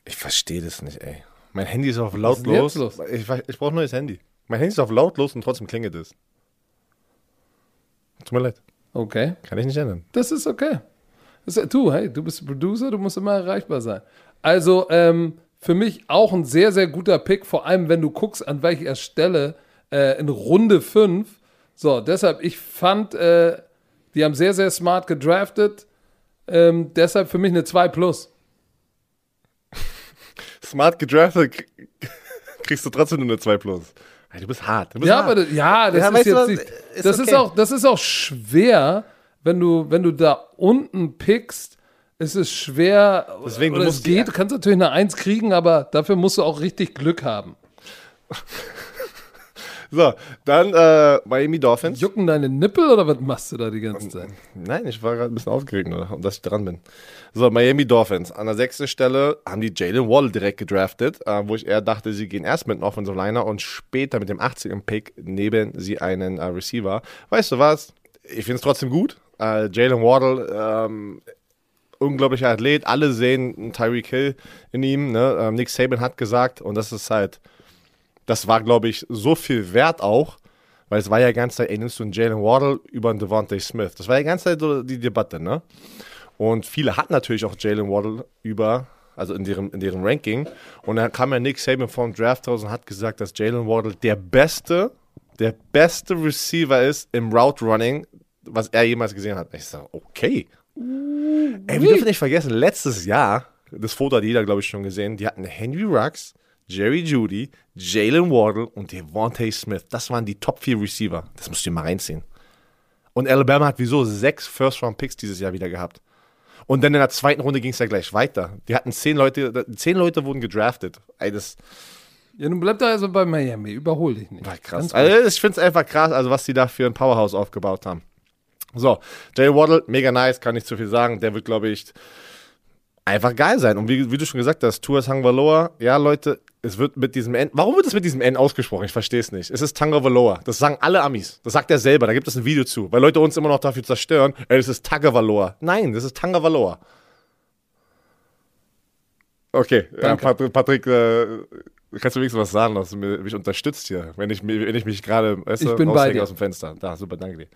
Ich verstehe das nicht, ey. Mein Handy ist auf ist lautlos. jetzt los? Ich, ich brauche ein neues Handy. Mein Handy ist auf lautlos und trotzdem klingelt es. Tut mir leid. Okay. Kann ich nicht ändern. Das ist okay. Das ist, du, hey, du bist Producer, du musst immer erreichbar sein. Also, ähm, für mich auch ein sehr, sehr guter Pick, vor allem wenn du guckst, an welcher Stelle äh, in Runde 5. So, deshalb, ich fand, äh, die haben sehr, sehr smart gedraftet. Ähm, deshalb für mich eine 2 Plus. Smart gedraftet, kriegst du trotzdem nur eine 2 Plus. Du bist hart. Du bist Ja, hart. aber das, ja, das Ja, ist du jetzt nicht. Ist das, ist okay. auch, das ist auch schwer, wenn du, wenn du da unten pickst. Es ist schwer. Deswegen, du oder musst es geht, du kannst natürlich eine Eins kriegen, aber dafür musst du auch richtig Glück haben. So, dann äh, Miami Dolphins. Jucken deine Nippel oder was machst du da die ganze Zeit? Nein, ich war gerade ein bisschen aufgeregt, oder? Und dass ich dran bin. So, Miami Dolphins. An der sechsten Stelle haben die Jalen Wall direkt gedraftet, äh, wo ich eher dachte, sie gehen erst mit einem Offensive Liner und später mit dem 80. Pick neben sie einen äh, Receiver. Weißt du was? Ich finde es trotzdem gut. Äh, Jalen Waddle, ähm, unglaublicher Athlet. Alle sehen einen Tyreek Hill in ihm. Ne? Ähm, Nick Saban hat gesagt, und das ist halt, das war, glaube ich, so viel wert auch, weil es war ja die ganze Zeit, ey, nimmst du einen Jalen Waddle über einen Devontae Smith? Das war ja die ganze Zeit so die Debatte, ne? Und viele hatten natürlich auch Jalen Waddle über, also in deren, in deren Ranking. Und dann kam ja Nick Saban vom Draft raus und hat gesagt, dass Jalen Waddle der beste, der beste Receiver ist im Route Running, was er jemals gesehen hat. Ich sage, okay. Ey, wir dürfen nicht vergessen, letztes Jahr, das Foto hat jeder, glaube ich, schon gesehen, die hatten Henry Rux, Jerry Judy, Jalen Waddle und Devontae Smith. Das waren die Top 4 Receiver. Das musst du dir mal reinziehen. Und Alabama hat wieso sechs First-Round-Picks dieses Jahr wieder gehabt. Und dann in der zweiten Runde ging es ja gleich weiter. Die hatten zehn Leute, zehn Leute wurden gedraftet. Ey, das Ja, nun bleib da also bei Miami. Überhol dich nicht. war krass. Also ich finde es einfach krass, also was die da für ein Powerhouse aufgebaut haben. So, Jay Waddle, mega nice, kann nicht zu viel sagen. Der wird, glaube ich, einfach geil sein. Und wie, wie du schon gesagt hast, Tuas Hangvaloa, ja, Leute, es wird mit diesem N. Warum wird es mit diesem N ausgesprochen? Ich verstehe es nicht. Es ist Tangavaloa. Das sagen alle Amis. Das sagt er selber. Da gibt es ein Video zu. Weil Leute uns immer noch dafür zerstören. Ey, das ist Tagavaloa. Nein, das ist Tangavaloa. Okay, ja. Patrick, Patrick äh, kannst du wenigstens was sagen, dass du mich unterstützt hier, wenn ich, wenn ich mich gerade weißt Ich bin bei dir. aus dem Fenster. Da, super, danke dir.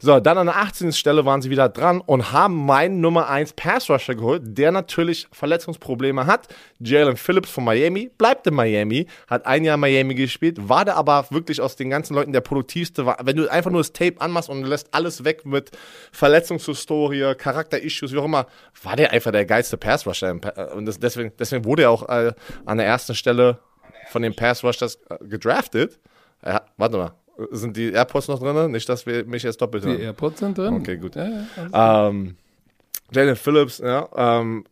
So, dann an der 18. Stelle waren sie wieder dran und haben meinen Nummer 1 Pass Rusher geholt, der natürlich Verletzungsprobleme hat. Jalen Phillips von Miami bleibt in Miami, hat ein Jahr in Miami gespielt, war der aber wirklich aus den ganzen Leuten der produktivste. War, wenn du einfach nur das Tape anmachst und lässt alles weg mit Verletzungshistorie, Charakter-Issues, wie auch immer, war der einfach der geilste Pass Rusher. äh, Und das, deswegen, deswegen wurde er auch äh, an der ersten Stelle von den Pass Rushers äh, gedraftet. Ja, warte mal, sind die AirPods noch drin? Nicht, dass wir mich jetzt doppelt Die hören. AirPods sind drin. Okay, gut. Ja, ja, Ähm, Jalen Phillips, ja, ähm,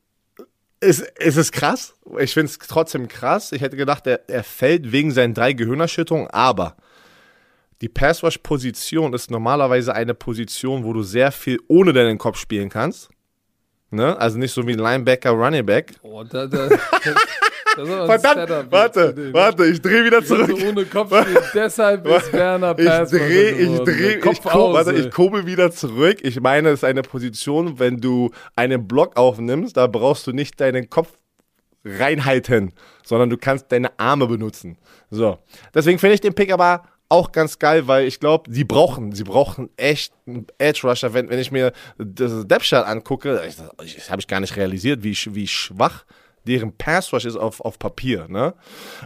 ist, ist es krass. Ich finde es trotzdem krass. Ich hätte gedacht, er, er fällt wegen seinen drei Gehirnerschütterungen, aber die Pass-Rush-Position ist normalerweise eine Position, wo du sehr viel ohne deinen Kopf spielen kannst. Ne? Also nicht so wie Linebacker, Running Back. Oh, da, da, das, das Verdammt, warte, warte, ich drehe wieder zurück. Ohne Kopf. Deshalb ist Werner Pass Ich drehe, ich drehe, ich, ko warte, ich kurbel wieder zurück. Ich meine, es ist eine Position, wenn du einen Block aufnimmst, da brauchst du nicht deinen Kopf reinhalten, sondern du kannst deine Arme benutzen. So, deswegen finde ich den Pick aber auch ganz geil, weil ich glaube, sie brauchen, sie brauchen echt einen Edge Rusher. Wenn, wenn ich mir das Depth Chart angucke, das habe ich gar nicht realisiert, wie, wie schwach deren Pass Rush ist auf, auf Papier. Ne?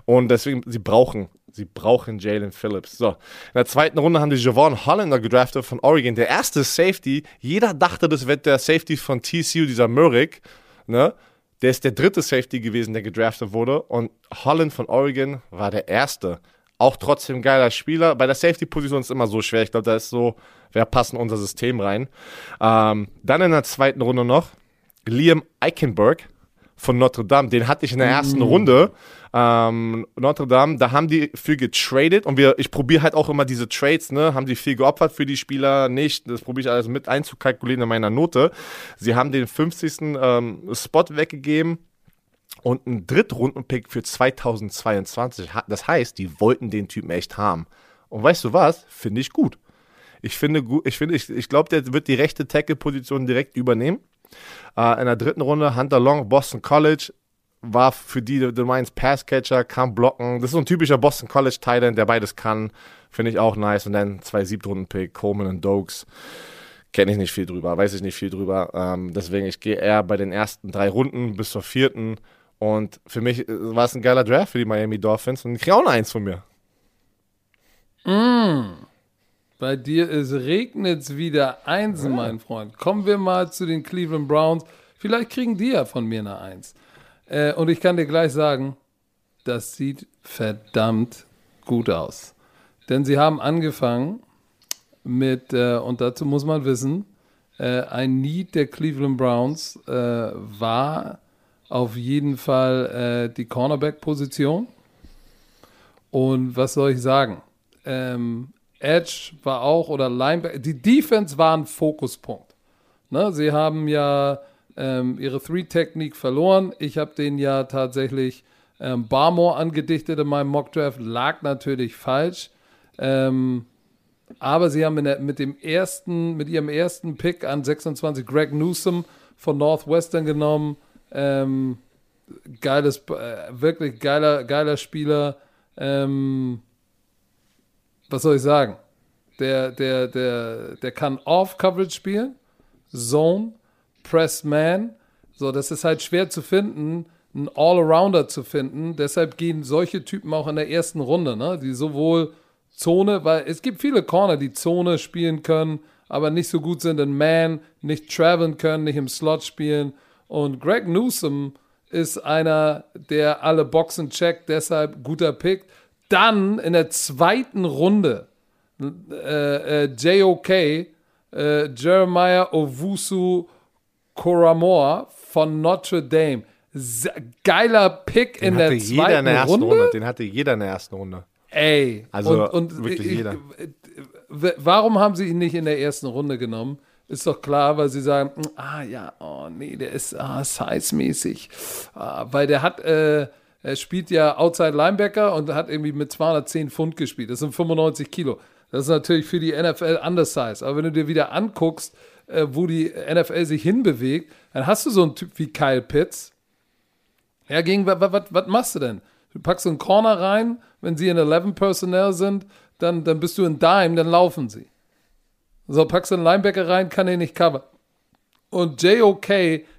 Und deswegen, sie brauchen, sie brauchen Jalen Phillips. So, in der zweiten Runde haben die Javon Hollander gedraftet von Oregon. Der erste Safety, jeder dachte, das wird der Safety von TCU, dieser Murrick. Ne? Der ist der dritte Safety gewesen, der gedraftet wurde. Und Holland von Oregon war der erste. Auch trotzdem geiler Spieler. Bei der Safety-Position ist es immer so schwer. Ich glaube, da ist so, wer passt in unser System rein. Ähm, dann in der zweiten Runde noch Liam Eichenberg von Notre Dame. Den hatte ich in der ersten mm. Runde. Ähm, Notre Dame, da haben die viel getradet und wir, ich probiere halt auch immer diese Trades, ne? Haben die viel geopfert für die Spieler? Nicht. Das probiere ich alles mit einzukalkulieren in meiner Note. Sie haben den 50. Ähm, Spot weggegeben und einen Drittrunden-Pick für 2022. Das heißt, die wollten den Typen echt haben. Und weißt du was? Finde ich gut. Ich finde gut, ich finde, ich, ich glaube, der wird die rechte Tackle-Position direkt übernehmen. Äh, in der dritten Runde Hunter Long, Boston College, war für die, du meinst Passcatcher, kann blocken. Das ist so ein typischer Boston College Titan, der beides kann. Finde ich auch nice. Und dann zwei Siebtrunden-Pick, Coleman und Dokes kenne ich nicht viel drüber, weiß ich nicht viel drüber. Ähm, deswegen, ich gehe eher bei den ersten drei Runden bis zur vierten und für mich äh, war es ein geiler Draft für die Miami Dolphins und ich kriege auch noch eins von mir. Mm. Bei dir ist regnet's wieder eins, ja. mein Freund. Kommen wir mal zu den Cleveland Browns. Vielleicht kriegen die ja von mir eine Eins. Äh, und ich kann dir gleich sagen, das sieht verdammt gut aus. Denn sie haben angefangen mit, äh, und dazu muss man wissen, äh, ein Need der Cleveland Browns äh, war auf jeden Fall äh, die Cornerback-Position. Und was soll ich sagen? Ähm, Edge war auch oder Linebacker. Die Defense war ein Fokuspunkt. Ne? Sie haben ja ähm, ihre Three-Technik verloren. Ich habe den ja tatsächlich ähm, Barmore angedichtet in meinem Mockdraft. Lag natürlich falsch. Ähm, aber sie haben der, mit dem ersten, mit ihrem ersten Pick an 26 Greg Newsom von Northwestern genommen. Ähm, geiles, äh, wirklich geiler, geiler Spieler. Ähm, was soll ich sagen? Der, der, der, der kann Off-Coverage spielen, Zone, Press Man. So, das ist halt schwer zu finden, einen All-Arounder zu finden. Deshalb gehen solche Typen auch in der ersten Runde, ne? die sowohl Zone, weil es gibt viele Corner, die Zone spielen können, aber nicht so gut sind in Man, nicht traveln können, nicht im Slot spielen. Und Greg Newsom ist einer, der alle Boxen checkt, deshalb guter Pick. Dann in der zweiten Runde äh, äh, JOK, äh, Jeremiah Owusu Koramor von Notre Dame. Geiler Pick den in der zweiten in der Runde. Runde. Den hatte jeder in der ersten Runde. Ey, also und, und wirklich ich, jeder. Warum haben sie ihn nicht in der ersten Runde genommen? Ist doch klar, weil sie sagen, hm, ah ja, oh nee, der ist ah, size-mäßig. Ah, weil der hat, äh, er spielt ja Outside Linebacker und hat irgendwie mit 210 Pfund gespielt. Das sind 95 Kilo. Das ist natürlich für die NFL undersized. Aber wenn du dir wieder anguckst, äh, wo die NFL sich hinbewegt, dann hast du so einen Typ wie Kyle Pitts. Ja, gegen was machst du denn? Du packst einen Corner rein, wenn sie in 11 Personnel sind, dann, dann bist du in Dime, dann laufen sie. So, packst du einen Linebacker rein, kann er nicht covern. Und JOK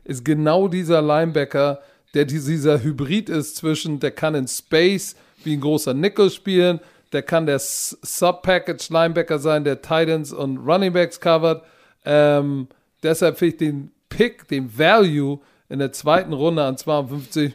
ist genau dieser Linebacker, der dieser Hybrid ist zwischen, der kann in Space wie ein großer Nickel spielen, der kann der Sub-Package Linebacker sein, der Titans und Runningbacks covert. Ähm, deshalb finde ich den Pick, den Value in der zweiten Runde an 52.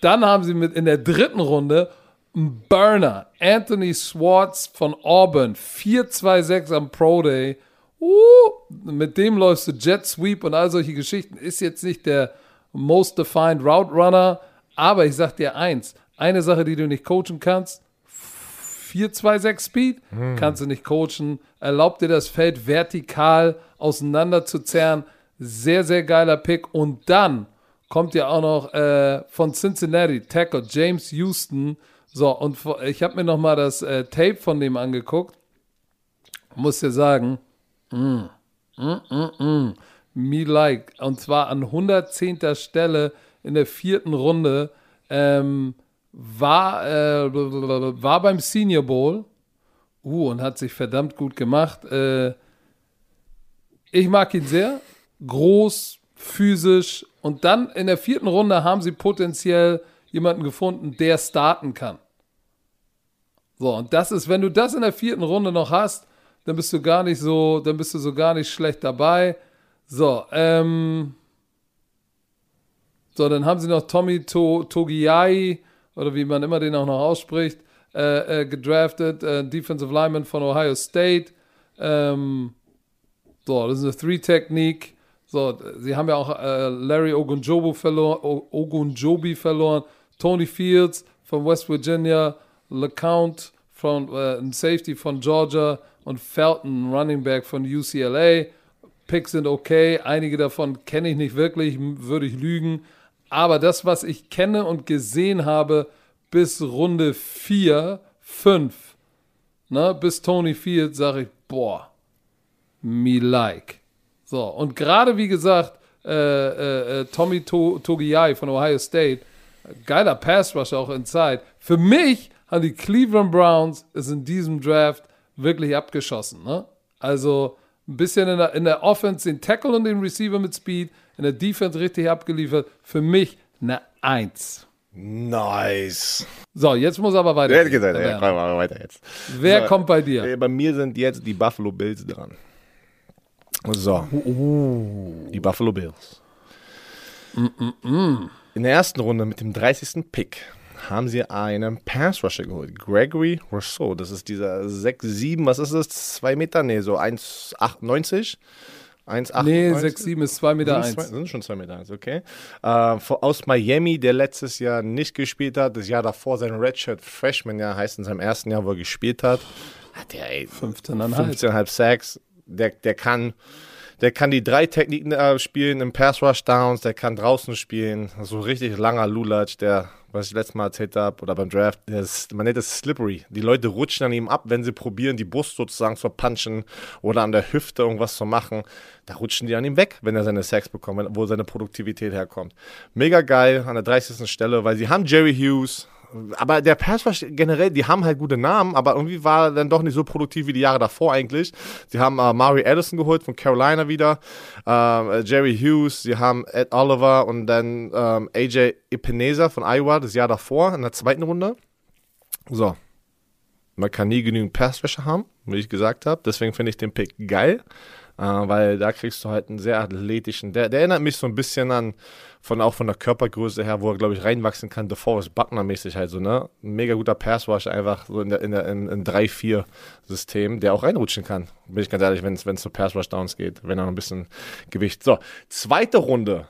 Dann haben sie mit in der dritten Runde Burner, Anthony Swartz von Auburn, 426 am Pro Day. Uh, mit dem läufst du Jet Sweep und all solche Geschichten. Ist jetzt nicht der most defined Route Runner, aber ich sag dir eins: eine Sache, die du nicht coachen kannst: 4-2-6 Speed, kannst du nicht coachen. Erlaubt dir das Feld vertikal auseinander zu zerren. Sehr, sehr geiler Pick. Und dann kommt ja auch noch äh, von Cincinnati, Tackle James Houston. So, und ich habe mir nochmal das äh, Tape von dem angeguckt. Muss dir sagen, mm, mm, mm, mm, me like. Und zwar an 110. Stelle in der vierten Runde. Ähm, war, äh, war beim Senior Bowl. Uh, und hat sich verdammt gut gemacht. Äh, ich mag ihn sehr. Groß, physisch. Und dann in der vierten Runde haben sie potenziell jemanden gefunden, der starten kann. So, und das ist, wenn du das in der vierten Runde noch hast, dann bist du gar nicht so, dann bist du so gar nicht schlecht dabei. So, ähm, so, dann haben sie noch Tommy to Togiai, oder wie man immer den auch noch ausspricht, äh, äh, gedraftet, äh, Defensive Lineman von Ohio State. Ähm, so, das ist eine Three-Technique. So, sie haben ja auch äh, Larry Ogunjobi verloren, Ogunjobi verloren, Tony Fields von West Virginia, LeCount von äh, Safety von Georgia und Felton, Running Back von UCLA. Picks sind okay, einige davon kenne ich nicht wirklich, würde ich lügen. Aber das, was ich kenne und gesehen habe, bis Runde 4, 5, ne, bis Tony Fields, sage ich, boah, me like. So, und gerade wie gesagt, äh, äh, äh Tommy to Togiai von Ohio State, geiler Pass Rush auch inside. Für mich haben die Cleveland Browns es in diesem Draft wirklich abgeschossen. Ne? Also ein bisschen in der, in der Offense den Tackle und den Receiver mit Speed, in der Defense richtig abgeliefert. Für mich eine Eins. Nice. So, jetzt muss aber weiter. Jetzt geht's weiter. Ja, wir weiter jetzt. Wer so, kommt bei dir? Äh, bei mir sind jetzt die Buffalo Bills dran. So. Uh. Die Buffalo Bills. Mm -mm -mm. In der ersten Runde mit dem 30. Pick haben sie einen Pass Rusher geholt. Gregory Rousseau. Das ist dieser 6'7, was ist das? 2 Meter? Nee, so 1,98. 1,8. Nee, 6'7 ist 2 Meter. Sind, 1. sind schon 2 Meter, 1, okay. Äh, aus Miami, der letztes Jahr nicht gespielt hat, das Jahr davor sein Redshirt Freshman Jahr heißt in seinem ersten Jahr, wo er gespielt hat, hat der 15,5 15 Sacks. Der, der kann der kann die drei Techniken äh, spielen im Pass Rush Downs, der kann draußen spielen. So richtig langer Lulatsch, der was ich letztes Mal erzählt habe, oder beim Draft, ist, man nennt es slippery. Die Leute rutschen an ihm ab, wenn sie probieren, die Brust sozusagen zu punchen oder an der Hüfte irgendwas zu machen. Da rutschen die an ihm weg, wenn er seine Sex bekommt, wo seine Produktivität herkommt. Mega geil an der 30. Stelle, weil sie haben Jerry Hughes, aber der Pass generell, die haben halt gute Namen, aber irgendwie war er dann doch nicht so produktiv wie die Jahre davor eigentlich. Sie haben äh, Mari Addison geholt von Carolina wieder, äh, Jerry Hughes, sie haben Ed Oliver und dann ähm, AJ Epinesa von Iowa das Jahr davor in der zweiten Runde. So. Man kann nie genügend Pass Rusher haben, wie ich gesagt habe. Deswegen finde ich den Pick geil. Äh, weil da kriegst du halt einen sehr athletischen, der, der erinnert mich so ein bisschen an, von auch von der Körpergröße her, wo er, glaube ich, reinwachsen kann, DeForest Buckner-mäßig halt so, ne? Ein mega guter Passwash einfach so in der, in der, in, in 3-4-System, der auch reinrutschen kann. Bin ich ganz ehrlich, wenn es zu Passwash-Downs geht, wenn er noch ein bisschen Gewicht. So, zweite Runde.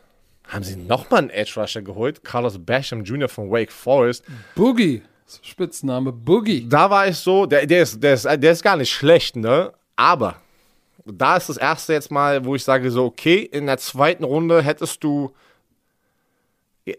Haben sie nochmal einen Edge-Rusher geholt? Carlos Basham Jr. von Wake Forest. Boogie. Spitzname Boogie. Da war ich so, der, der, ist, der, ist, der ist gar nicht schlecht, ne? Aber da ist das erste jetzt mal, wo ich sage so, okay, in der zweiten Runde hättest du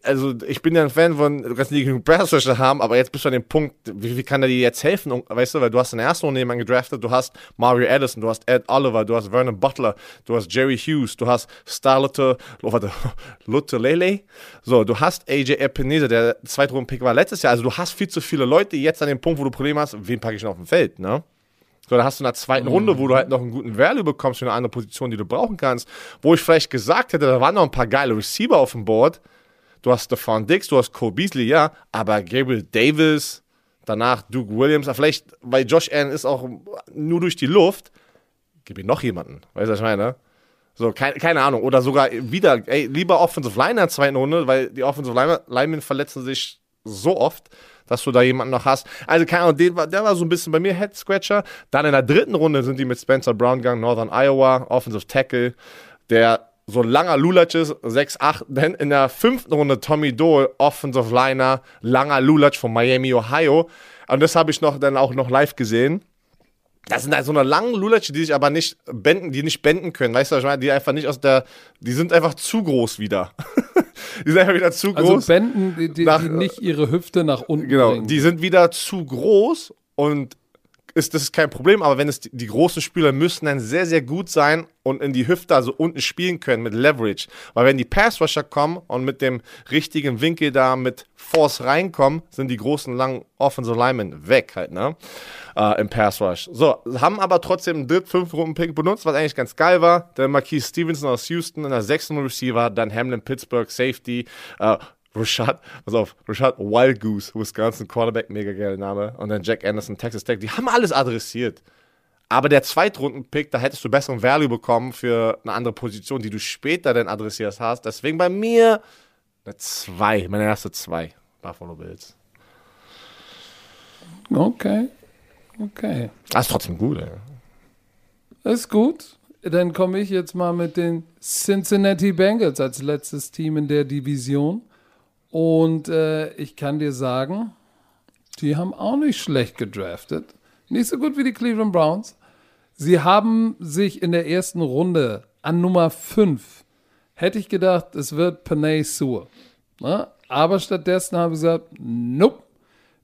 also ich bin ja ein Fan von, du kannst nicht genug Pass haben, aber jetzt bist du an dem Punkt, wie, wie kann er dir jetzt helfen? Weißt du, weil du hast in der ersten Runde jemanden gedraftet, du hast Mario Addison, du hast Ed Oliver, du hast Vernon Butler, du hast Jerry Hughes, du hast Starlette, oh, warte, Lute Lele, so, du hast AJ Epinese, der zweite Rundenpick war letztes Jahr, also du hast viel zu viele Leute jetzt an dem Punkt, wo du Probleme hast, wen packe ich denn auf dem Feld, ne? So, da hast du in der zweiten mhm. Runde, wo du halt noch einen guten Value bekommst für eine andere Position, die du brauchen kannst, wo ich vielleicht gesagt hätte, da waren noch ein paar geile Receiver auf dem Board. Du hast Stephon Dix, du hast Cole Beasley, ja, aber Gabriel Davis, danach Duke Williams, vielleicht, weil Josh Allen ist auch nur durch die Luft, gib ihm noch jemanden. Weißt du, was ich meine? So, keine, keine Ahnung. Oder sogar wieder, ey, lieber Offensive Line in der zweiten Runde, weil die Offensive Linemen verletzen sich so oft dass du da jemanden noch hast. Also keine Ahnung, der war, der war so ein bisschen bei mir Head Scratcher. Dann in der dritten Runde sind die mit Spencer Brown gegangen, Northern Iowa, Offensive Tackle, der so ein langer Lulatsch ist, 6'8. Dann in der fünften Runde Tommy Dole, Offensive Liner, langer Lulatsch von Miami, Ohio. Und das habe ich noch dann auch noch live gesehen. Das sind halt so eine langen Lulatsch, die sich aber nicht benden, die nicht benden können. Weißt du, was ich meine? Die einfach nicht aus der, die sind einfach zu groß wieder. die sind einfach wieder zu Also groß. benden, die, die, Nach- die nicht ihre Hüfte nach unten Genau, bringen. die sind wieder zu groß und ist, das ist kein Problem, aber wenn es die, die großen Spieler müssen dann sehr, sehr gut sein und in die Hüfte, also unten spielen können mit Leverage. Weil wenn die Pass-Rusher kommen und mit dem richtigen Winkel da mit Force reinkommen, sind die großen, langen Offensive Linemen weg halt, ne? Äh, Im Pass-Rush. So, haben aber trotzdem einen dritt-, fünf Runden-Pick benutzt, was eigentlich ganz geil war. Der Marquise Stevenson aus Houston in der sechsten Receiver, dann Hamlin Pittsburgh Safety, äh, Rashad, pass auf, Rashad Wild Goose, Wisconsin Quarterback, mega geiler Name. Und dann Jack Anderson, Texas Tech, die haben alles adressiert. Aber der Zweitrunden-Pick, da hättest du besseren Value bekommen für eine andere Position, die du später dann adressiert hast. Deswegen bei mir eine 2, meine erste 2, Buffalo Bills. Okay. Okay. Das ist trotzdem gut, ey. Das ist gut. Dann komme ich jetzt mal mit den Cincinnati Bengals als letztes Team in der Division. Und äh, ich kann dir sagen, die haben auch nicht schlecht gedraftet. Nicht so gut wie die Cleveland Browns. Sie haben sich in der ersten Runde an Nummer 5, hätte ich gedacht, es wird Panay Sewell. Ne? Aber stattdessen haben sie gesagt, nope,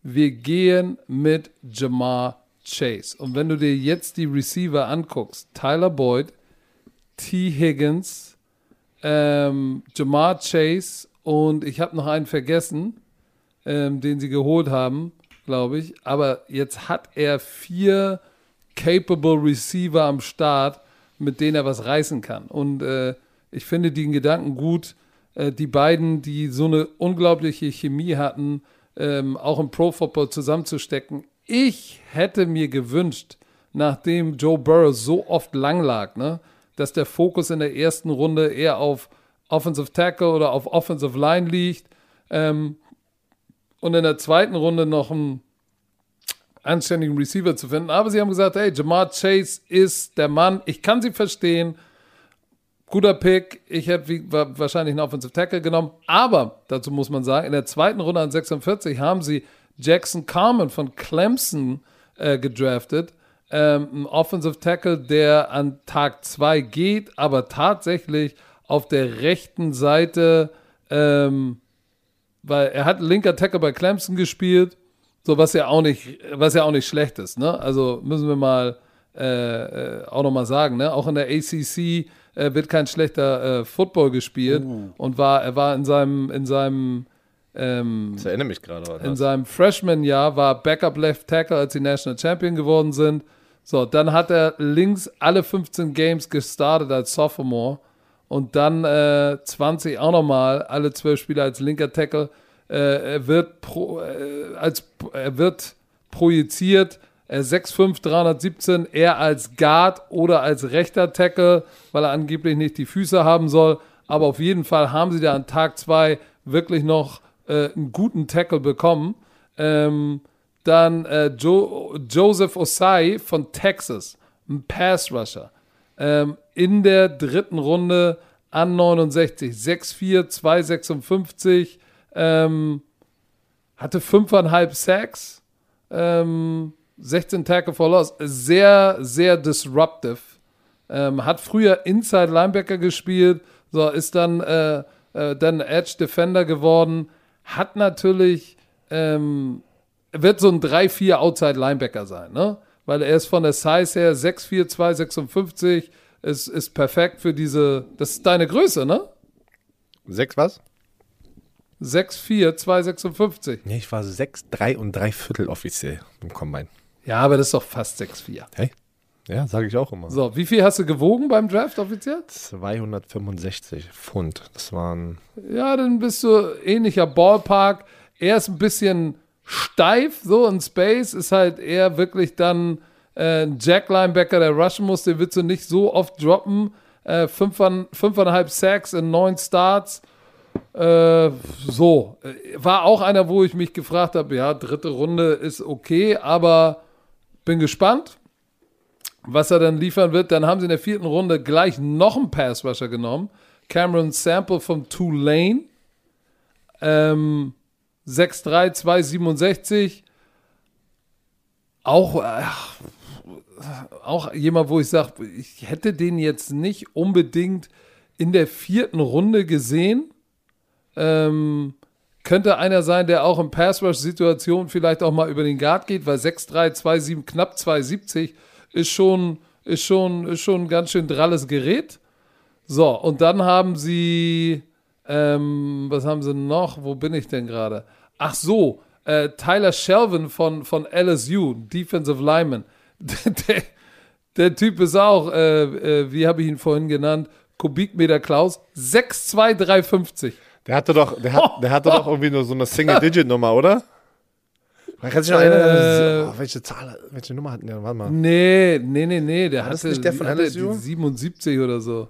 wir gehen mit Jamar Chase. Und wenn du dir jetzt die Receiver anguckst, Tyler Boyd, T. Higgins, ähm, Jamar Chase und ich habe noch einen vergessen, ähm, den sie geholt haben, glaube ich. Aber jetzt hat er vier capable Receiver am Start, mit denen er was reißen kann. Und äh, ich finde den Gedanken gut, äh, die beiden, die so eine unglaubliche Chemie hatten, ähm, auch im Pro Football zusammenzustecken. Ich hätte mir gewünscht, nachdem Joe Burrow so oft lang lag, ne, dass der Fokus in der ersten Runde eher auf Offensive Tackle oder auf Offensive Line liegt ähm, und in der zweiten Runde noch einen anständigen Receiver zu finden. Aber sie haben gesagt, hey, Jamar Chase ist der Mann. Ich kann sie verstehen. Guter Pick. Ich hätte wahrscheinlich einen Offensive Tackle genommen. Aber, dazu muss man sagen, in der zweiten Runde an 46 haben sie Jackson Carmen von Clemson äh, gedraftet. Ähm, ein Offensive Tackle, der an Tag 2 geht, aber tatsächlich auf der rechten Seite, ähm, weil er hat linker Tackle bei Clemson gespielt, so was ja auch nicht, was ja auch nicht schlecht ist, ne? Also müssen wir mal äh, äh, auch nochmal sagen, ne? Auch in der ACC äh, wird kein schlechter äh, Football gespielt und war, er war in seinem, in seinem ähm, Das erinnert mich gerade. in seinem Freshman-Jahr war Backup Left Tackle, als die National Champion geworden sind. So, dann hat er links alle 15 Games gestartet als Sophomore und dann äh, 20 auch nochmal, alle 12 Spiele als linker Tackle. Äh, er wird pro, äh, als er wird projiziert äh, 6'5, 317, er als Guard oder als rechter Tackle, weil er angeblich nicht die Füße haben soll. Aber auf jeden Fall haben sie da an Tag 2 wirklich noch äh, einen guten Tackle bekommen. Ähm, dann äh, jo Joseph Osai von Texas, ein Pass Rusher. Ähm, in der dritten Runde an 69, 6'4, 256, ähm, hatte 5,5 Sacks, ähm, 16 Tackle for Loss. Sehr, sehr disruptive. Ähm, hat früher Inside Linebacker gespielt, so ist dann, äh, äh, dann Edge Defender geworden. Hat natürlich, ähm, wird so ein 3-4 Outside Linebacker sein, ne? Weil er ist von der Size her 6'4, 256, ist, ist perfekt für diese, das ist deine Größe, ne? Sechs was? 6'4, 256. Nee, ich war sechs, drei und drei Viertel offiziell im Combine. Ja, aber das ist doch fast 6'4. Hey? Ja, sage ich auch immer. So, wie viel hast du gewogen beim Draft offiziell? 265 Pfund. Das waren. Ja, dann bist du ähnlicher Ballpark. Er ist ein bisschen steif, so in Space, ist halt eher wirklich dann äh, ein Jack-Linebacker, der rushen muss, den willst du nicht so oft droppen. Äh, fünfern- fünfeinhalb Sacks in neun Starts. Äh, so, Äh, war auch einer, wo ich mich gefragt habe, ja, dritte Runde ist okay, aber bin gespannt, was er dann liefern wird. Dann haben sie in der vierten Runde gleich noch einen Pass-Rusher genommen. Cameron Sample von Tulane. Ähm, 6'3, 267. auch, äh, auch jemand, wo ich sage, ich hätte den jetzt nicht unbedingt in der vierten Runde gesehen. Ähm, könnte einer sein, der auch in Pass-Rush-Situationen vielleicht auch mal über den Guard geht, weil 6'3, 2'7, knapp 2'70 ist schon, ist schon, ist schon ein ganz schön dralles Gerät. So, und dann haben sie, ähm, was haben sie noch? Wo bin ich denn gerade? Ach so, äh, Tyler Shelvin von, von LSU, Defensive Lineman. der, der Typ ist auch, äh, äh, wie habe ich ihn vorhin genannt, Kubikmeter Klaus, 62350. Der hatte doch, der, hat, der hatte doch irgendwie nur so eine Single-Digit-Nummer, oder? Man kann sich noch erinnern, Äh, oh, welche Zahl, welche Nummer hatten der? Warte mal. Nee, nee, nee, nee, der War hatte, nicht der von LSU? die 77 oder so.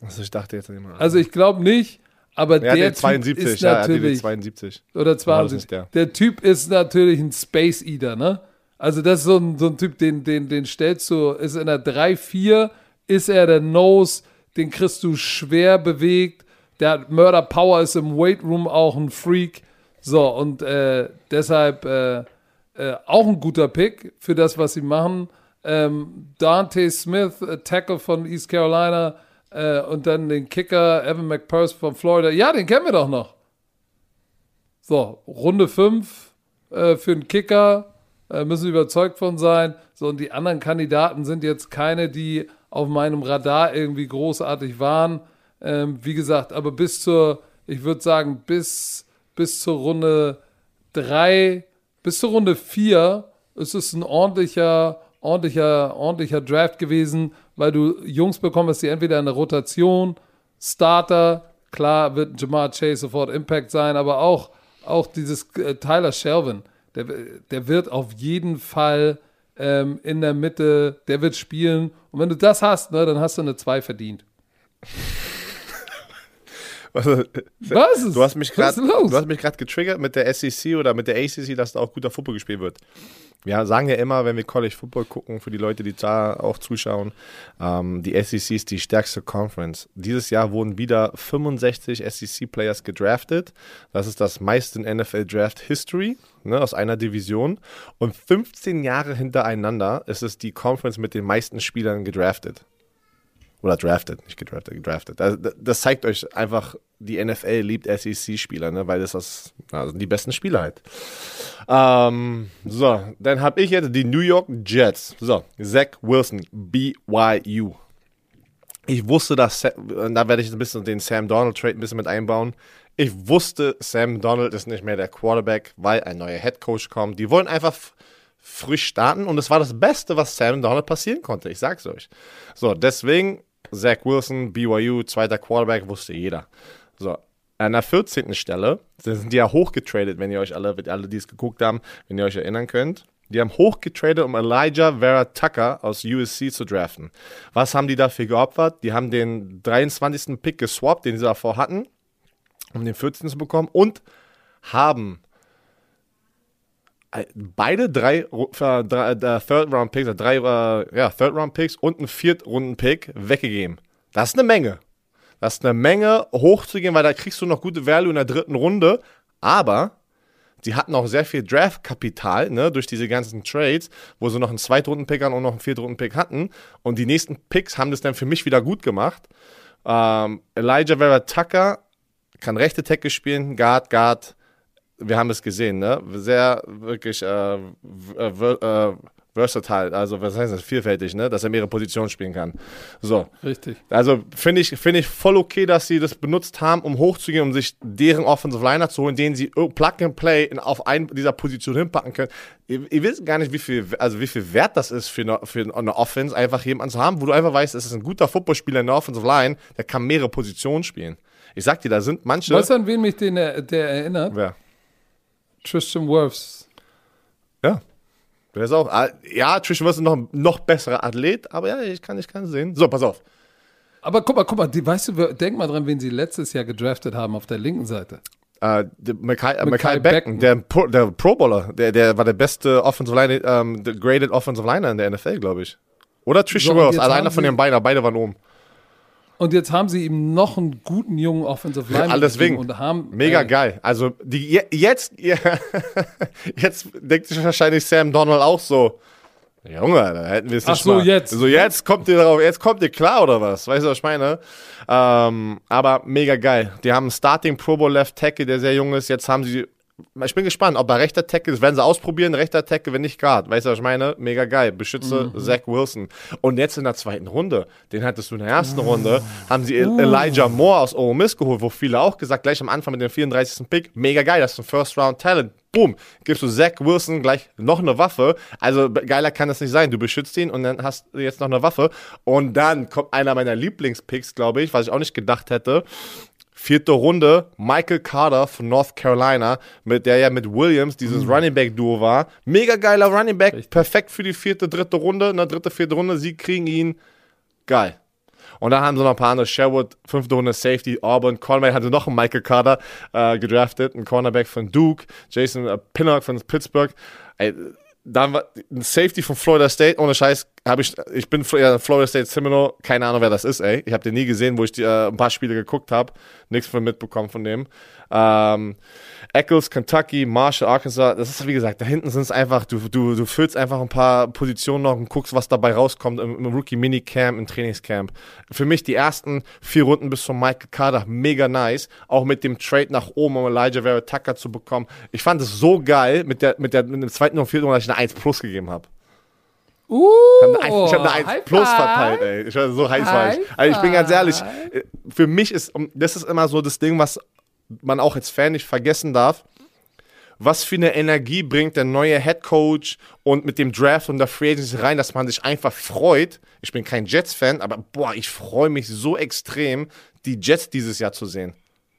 Also ich dachte jetzt immer. Also ich glaube nicht, aber er der hatte 72, Typ ist ja, natürlich, 72. oder war das 72, nicht der? der Typ ist natürlich ein Space Eater, ne? Also das ist so ein, so ein Typ, den, den, den stellst du, ist in der 3-4, ist er der Nose, den kriegst du schwer bewegt, der hat Murder Power, ist im Weight Room auch ein Freak. So, und äh, deshalb äh, äh, auch ein guter Pick für das, was sie machen. Ähm, Dante Smith, Tackle von East Carolina, äh, und dann den Kicker Evan McPurse von Florida. Ja, den kennen wir doch noch. So, Runde 5 äh, für den Kicker. Äh, müssen überzeugt von sein. So, und die anderen Kandidaten sind jetzt keine, die auf meinem Radar irgendwie großartig waren. Ähm, wie gesagt, aber bis zur, ich würde sagen, bis, bis zur Runde 3, bis zur Runde 4 ist es ein ordentlicher, ordentlicher, ordentlicher Draft gewesen, weil du Jungs bekommst, die entweder in der Rotation, Starter, klar wird Jamar Chase sofort Impact sein, aber auch, auch dieses äh, Tyler Shelvin, der, der wird auf jeden Fall ähm, in der Mitte, der wird spielen. Und wenn du das hast, ne, dann hast du eine 2 verdient. Also, Was ist, du hast mich was du hast mich gerade getriggert mit der SEC oder mit der ACC, dass da auch guter Football gespielt wird. Wir sagen ja immer, wenn wir College Football gucken, für die Leute, die da auch zuschauen, ähm, die SEC ist die stärkste Conference. Dieses Jahr wurden wieder 65 SEC-Players gedraftet. Das ist das meiste in NFL-Draft-History ne, aus einer Division. Und 15 Jahre hintereinander ist es die Conference mit den meisten Spielern gedraftet. Oder drafted, nicht gedraftet, gedraftet. Das, das zeigt euch einfach, die NFL liebt SEC-Spieler, ne? weil das, das also die besten Spieler halt. Ähm, so, dann habe ich jetzt die New York Jets. So, Zach Wilson, BYU. Ich wusste, dass, da werde ich ein bisschen den Sam Donald Trade ein bisschen mit einbauen. Ich wusste, Sam Donald ist nicht mehr der Quarterback, weil ein neuer Head Coach kommt. Die wollen einfach frisch starten und es war das Beste, was Sam Donald passieren konnte. Ich sag's euch. So, deswegen Zach Wilson, BYU, zweiter Quarterback, wusste jeder. So, an der 14. Stelle, da sind die ja hochgetradet, wenn ihr euch alle, alle, die es geguckt haben, wenn ihr euch erinnern könnt. Die haben hochgetradet, um Elijah Vera Tucker aus USC zu draften. Was haben die dafür geopfert? Die haben den 23. Pick geswappt, den sie davor hatten, um den 14. zu bekommen und haben beide drei, äh, drei äh, Third-Round-Picks, äh, drei äh, ja, Third-Round-Picks und einen Viertrunden-Pick weggegeben. Das ist eine Menge. Das ist eine Menge hochzugehen, weil da kriegst du noch gute Value in der dritten Runde. Aber sie hatten auch sehr viel Draft-Kapital ne, durch diese ganzen Trades, wo sie noch einen Zweitrunden-Pick hatten und noch einen Viertrunden-Pick hatten. Und die nächsten Picks haben das dann für mich wieder gut gemacht. Ähm, Elijah Vera Tucker kann rechte Tackle spielen, Guard, Guard. Wir haben es gesehen, ne? Sehr wirklich äh, äh, äh, versatile, also was heißt das? Vielfältig, ne? Dass er mehrere Positionen spielen kann. So. Richtig. Also finde ich, finde ich voll okay, dass sie das benutzt haben, um hochzugehen, um sich deren Offensive Liner zu holen, den sie oh, Plug and Play in, auf einen dieser Position hinpacken können. Ihr, ihr wisst gar nicht, wie viel, also wie viel Wert das ist für eine, für eine Offense, einfach jemanden zu haben, wo du einfach weißt, es ist ein guter Footballspieler in der Offensive Line, der kann mehrere Positionen spielen. Ich sag dir, da sind manche. Weißt du, an wen mich den, äh, der erinnert? Wer? Tristan Wirfs. Ja. Der ist auch, ah, ja, Trishan Wirfs ist noch ein noch besserer Athlet, aber ja, ich kann, ich kann sehen. So, pass auf. Aber guck mal, guck mal, die, weißt du, denk mal dran, wen sie letztes Jahr gedraftet haben auf der linken Seite. Äh, Mackay, äh, Mackay Becton. der, Pro, der Pro Bowler, der, der war der beste Offensive Line, ähm, der graded Offensive Liner in der NFL, glaube ich. Oder Trisha So, jetzt also einer von den beiden, beide waren oben. Und jetzt haben sie ihm noch einen guten jungen Offensive Line. Alles wegen. Und haben, Mega ey, geil. Also die jetzt, jetzt denkt sich wahrscheinlich Sam Donald auch so. Junge, da hätten wir es Ach nicht so, mal. jetzt. So, jetzt kommt ihr darauf, jetzt kommt ihr klar oder was? Weißt du, was ich meine? Ähm, aber mega geil. Die haben einen Starting Pro Bowl Left Tackle, der sehr jung ist. Jetzt haben sie, ich bin gespannt, ob er rechter Tackle ist. Werden sie ausprobieren, rechter Tackle, wenn nicht gerade. Weißt du, was ich meine? Mega geil. Beschütze Zach Wilson. Und jetzt in der zweiten Runde, den hattest du in der ersten Runde, haben sie El- Elijah Moore aus Ole Miss geholt, wo viele auch gesagt, gleich am Anfang mit dem 34. Pick, mega geil, das ist ein First Round Talent. Boom, gibst du Zach Wilson gleich noch eine Waffe. Also geiler kann das nicht sein. Du beschützt ihn und dann hast du jetzt noch eine Waffe. Und dann kommt einer meiner Lieblingspicks, glaube ich, was ich auch nicht gedacht hätte. Vierte Runde, Michael Carter von North Carolina, mit der ja mit Williams dieses Running Back Duo war. Mega geiler Running Back, perfekt für die vierte, dritte Runde, eine dritte, vierte Runde. Sie kriegen ihn. Geil. Und dann haben sie noch ein paar andere. Sherwood, fünfte Runde Safety, Auburn, Conway hatte noch einen Michael Carter äh, gedraftet, ein Cornerback von Duke, Jason äh, Pinnock von Pittsburgh. Ey, dann war ein Safety von Florida State, ohne Scheiß, habe ich, ich bin ja, Florida State Seminole, keine Ahnung, wer das ist, ey. Ich habe den nie gesehen, wo ich die, äh, ein paar Spiele geguckt habe, nichts von mitbekommen von dem. Ähm, Eccles, Kentucky, Marshall, Arkansas, das ist wie gesagt, da hinten sind es einfach, du, du, du füllst einfach ein paar Positionen noch und guckst, was dabei rauskommt im, im Rookie Minicamp, im Trainingscamp. Für mich die ersten vier Runden bis zum Michael Carter mega nice, auch mit dem Trade nach oben, um Elijah Vera Tucker zu bekommen. Ich fand es so geil mit der, mit der, mit dem zweiten und vierten Runde, dass ich eine 1 Plus gegeben habe. Uh, Ich habe eine 1, ich hab eine 1 High Plus verteilt, ey. Ich war so heiß war ich. Also ich bin ganz ehrlich, äh, für mich ist, das ist immer so das Ding, was man auch als Fan nicht vergessen darf. Was für eine Energie bringt der neue Head Coach und mit dem Draft und der Free Agency rein, dass man sich einfach freut. Ich bin kein Jets-Fan, aber boah, ich freue mich so extrem, die Jets dieses Jahr zu sehen.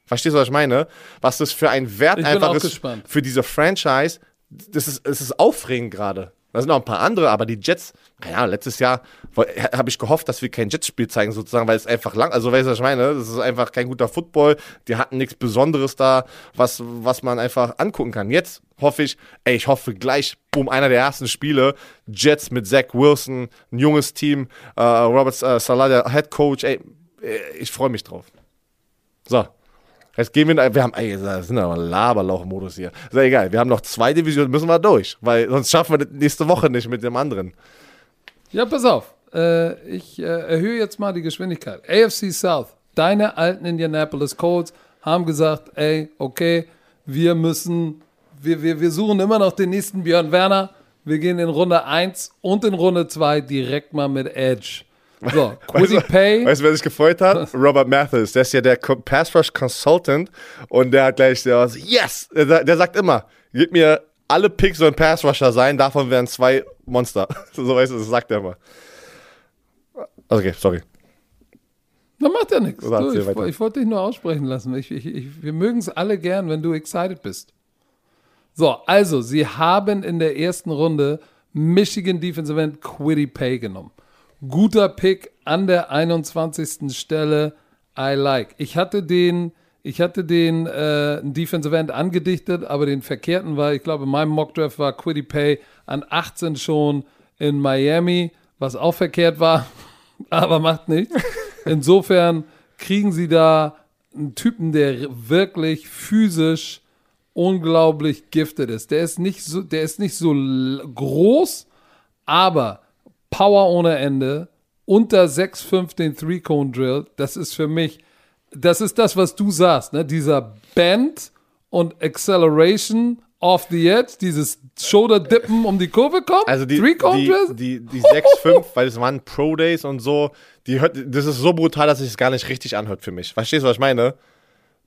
Verstehst du, was ich meine? Was das für ein Wert Ich einfach ist gespannt. für diese Franchise. Das ist, es ist aufregend gerade. Da sind noch ein paar andere, aber die Jets, Ahnung, letztes Jahr habe ich gehofft, dass wir kein Jets-Spiel zeigen, sozusagen, weil es einfach lang, also weißt du, was ich meine? Das ist einfach kein guter Football. Die hatten nichts Besonderes da, was, was man einfach angucken kann. Jetzt hoffe ich, ey, ich hoffe gleich, boom, einer der ersten Spiele, Jets mit Zach Wilson, ein junges Team, äh, Robert äh, Salah, der Head Coach, ey, äh, ich freue mich drauf. So. Jetzt gehen wir, wir haben, ey, das sind aber Laberlauch-Modus hier. Ist ja egal, wir haben noch zwei Divisionen, müssen wir durch, weil sonst schaffen wir das nächste Woche nicht mit dem anderen. Ja, pass auf. Äh, ich äh, erhöhe jetzt mal die Geschwindigkeit. AFC South, deine alten Indianapolis Colts haben gesagt, ey, okay, wir müssen, wir, wir, wir suchen immer noch den nächsten Björn Werner. Wir gehen in Runde 1 und in Runde 2 direkt mal mit Edge. So, Quiddy Pay. Weißt du, wer sich gefreut hat? Robert Mathis. Der ist ja der Pass Rush Consultant und der hat gleich, der so, yes! Der, der sagt immer, gib mir alle Picks sollen Pass Rusher sein, davon wären zwei Monster. so weißt du, das sagt er immer. Okay, sorry. Na, macht ja nichts. So, Du, ich, ich wollte dich nur aussprechen lassen. Ich, ich, wir mögen es alle gern, wenn du excited bist. So, also, sie haben in der ersten Runde Michigan Defensive End Quiddy Pay genommen. Guter Pick an der 21. Stelle. I like. Ich hatte den, ich hatte den äh, Defensive End angedichtet, aber den verkehrten war, ich glaube, in meinem Mockdraft war Quiddy Pay an 18 schon in Miami, was auch verkehrt war, aber macht nichts. Insofern kriegen sie da einen Typen, der wirklich physisch unglaublich gifted ist. Der ist nicht so, der ist nicht so groß, aber Power ohne Ende, unter 6,5 den Three-Cone-Drill, das ist für mich, das ist das, was du sagst, ne? dieser Bend und Acceleration off the edge, dieses Shoulder-Dippen um die Kurve kommt, Also die, die, Three-Cone-Drill, die, die 6-5, weil es waren Pro-Days und so, die hört, das ist so brutal, dass sich es gar nicht richtig anhört für mich. Verstehst du, was ich meine?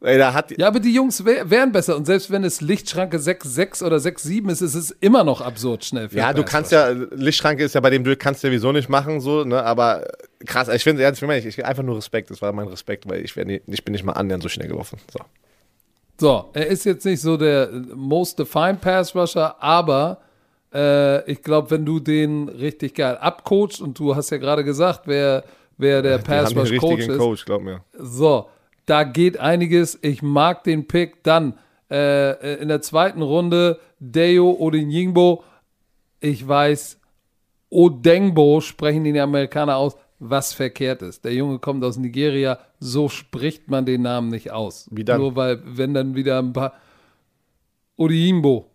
Ey, da hat, Ja, aber die Jungs wär, wären besser. Und selbst wenn es Lichtschranke 6,6 oder 6,7 ist, ist es immer noch absurd schnell. Ja, du kannst ja, Lichtschranke ist ja bei dem Duell, kannst du sowieso nicht machen, so, ne, aber krass, ich finde, ehrlich, für mich, ich einfach nur Respekt, das war mein Respekt, weil ich, nie, ich bin nicht mal annähernd so schnell gelaufen, so. So, er ist jetzt nicht so der most defined Pass Rusher, aber äh, ich glaube, wenn du den richtig geil abcoachst und du hast ja gerade gesagt, wer, wer der Pass Rush Coach ist. Coach, glaub mir. So, da geht einiges. Ich mag den Pick. Dann äh, in der zweiten Runde Deo Odinyingbo. Ich weiß, Odengbo sprechen die Amerikaner aus. was verkehrt ist. Der Junge kommt aus Nigeria, so spricht man den Namen nicht aus. Wie dann? Nur weil, wenn dann wieder ein paar Odiimbo,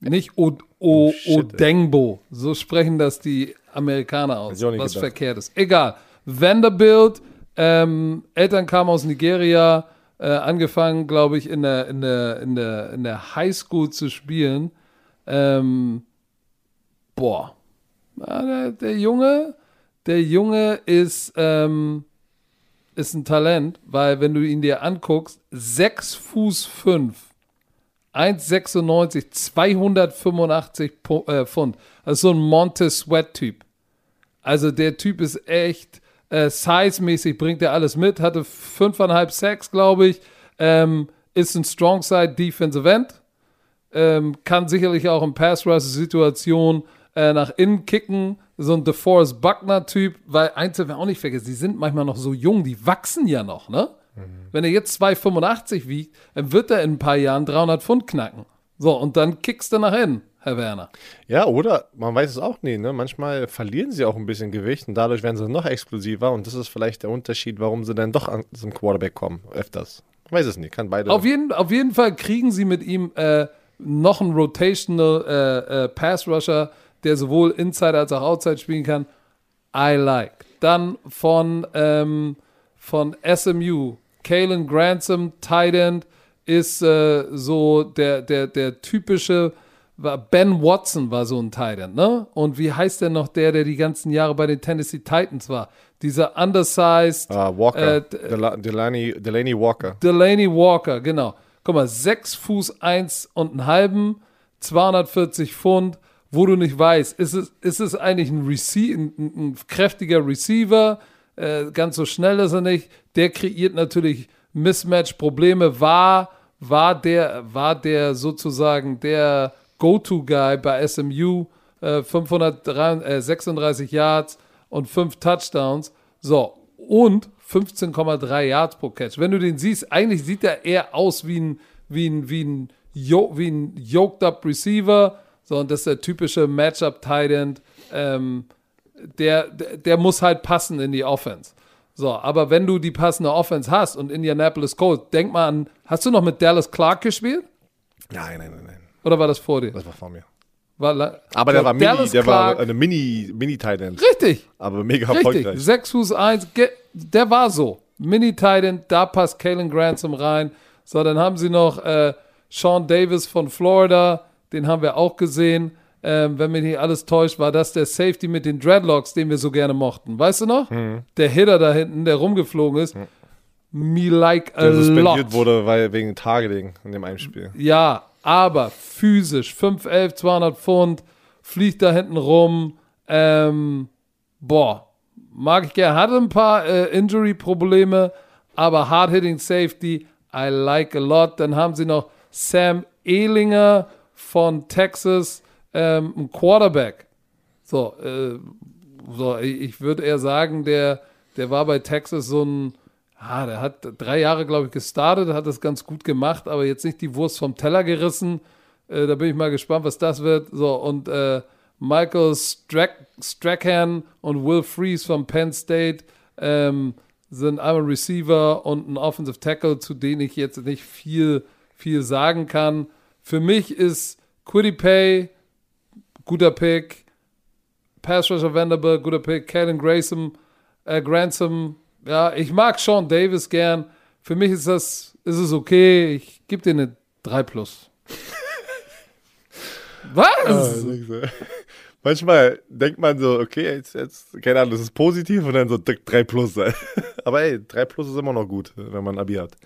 nicht o, o, Oh. Odengbo, so sprechen das die Amerikaner aus, was gedacht. verkehrt ist. Egal. Vanderbilt, ähm, Eltern kamen aus Nigeria, äh, angefangen, glaube ich, in der, in, der, in, der, in der Highschool zu spielen. Ähm, boah. Ja, der, der Junge, der Junge ist, ähm, ist ein Talent, weil wenn du ihn dir anguckst, 6 Fuß 5, 1,96, 285 Pu- äh, Pfund. Also so ein Monte Sweat-Typ. Also der Typ ist echt äh, size-mäßig, bringt er alles mit, hatte 5,5 Sacks, glaube ich, ähm, ist ein Strongside Defensive End, ähm, kann sicherlich auch in Pass-Rush-Situationen äh, nach innen kicken, so ein DeForest Buckner-Typ, weil eins dürfen wir auch nicht vergessen, die sind manchmal noch so jung, die wachsen ja noch, ne? Wenn er jetzt 2,85 wiegt, dann wird er in ein paar Jahren 300 Pfund knacken. So, und dann kickst du nach innen, Herr Werner. Ja, oder man weiß es auch nie. Ne? Manchmal verlieren sie auch ein bisschen Gewicht und dadurch werden sie noch explosiver. Und das ist vielleicht der Unterschied, warum sie dann doch an zum Quarterback kommen. Öfters. Weiß es nicht. Kann beide. Auf jeden, auf jeden Fall kriegen sie mit ihm äh, noch einen Rotational äh, äh, Pass Rusher, der sowohl Inside als auch Outside spielen kann. I like. Dann von, ähm, von SMU, Kalen Grantham, Tight End, ist äh, so der, der, der typische, war Ben Watson war so ein Tight End, ne? Und wie heißt denn noch der, der die ganzen Jahre bei den Tennessee Titans war? Dieser undersized Ah, Walker. äh, d- Dela Delaney, Delaney Walker. Delaney Walker, genau. Guck mal, 6 Fuß 1 und einen halben, 240 Pfund, wo du nicht weißt, ist es, ist es eigentlich ein, Rece ein, ein, ein kräftiger Receiver, äh, ganz so schnell ist er nicht, der kreiert natürlich Mismatch-Probleme, war, war, der, war der sozusagen der Go-To-Guy bei SMU, äh, 536 Yards und 5 Touchdowns. So, und 15,3 Yards pro Catch. Wenn du den siehst, eigentlich sieht er eher aus wie ein, wie ein, wie ein, wie ein yoked-up Receiver. So, und das ist der typische Matchup-Tight End. Ähm, der, der, der muss halt passen in die Offense. So, aber wenn du die passende Offense hast und Indianapolis Colts, denk mal an, hast du noch mit Dallas Clark gespielt? Nein, nein, nein, nein. Oder war das vor dir? Das war vor mir. War la- Aber der So, war Mini, Dallas der Clark, war eine Mini, Mini Tight End. Richtig, Aber mega Richtig, erfolgreich. 6 Fuß 1, der war so. Mini-Titan, da passt Kalen Grantham rein. So, dann haben sie noch äh, Sean Davis von Florida, den haben wir auch gesehen. Ähm, wenn mich nicht alles täuscht, war das der Safety mit den Dreadlocks, den wir so gerne mochten. Weißt du noch? Mhm. Der Hitter da hinten, der rumgeflogen ist. Me like a Der suspendiert lot. wurde weil, wegen Targeting in dem einen Spiel. Ja, aber physisch, 5'11, 200 Pfund, fliegt da hinten rum. Ähm, boah, mag ich gerne. Hatte ein paar äh, Injury-Probleme, aber Hard-Hitting Safety, I like a lot. Dann haben sie noch Sam Ehlinger von Texas, ähm, ein Quarterback. So, äh, so ich, würde eher sagen, der, der war bei Texas so ein, ah, der hat drei Jahre, glaube ich, gestartet, hat das ganz gut gemacht, aber jetzt nicht die Wurst vom Teller gerissen. Äh, da bin ich mal gespannt, was das wird. So, und äh, Michael Strack, Strachan und Will Freeze von Penn State ähm, sind einmal Receiver und ein Offensive Tackle, zu denen ich jetzt nicht viel, viel sagen kann. Für mich ist Quiddy Pay guter Pick. Pass Rusher Vanderbilt, guter Pick. Kalen Grayson, äh, Grantham. Ja, ich mag Sean Davis gern. Für mich ist das, ist es okay. Ich gebe dir eine 3 plus. Was? Manchmal denkt man so, okay, jetzt, jetzt, keine Ahnung, das ist positiv und dann so 3 plus. Aber ey, 3 plus ist immer noch gut, wenn man Abi hat.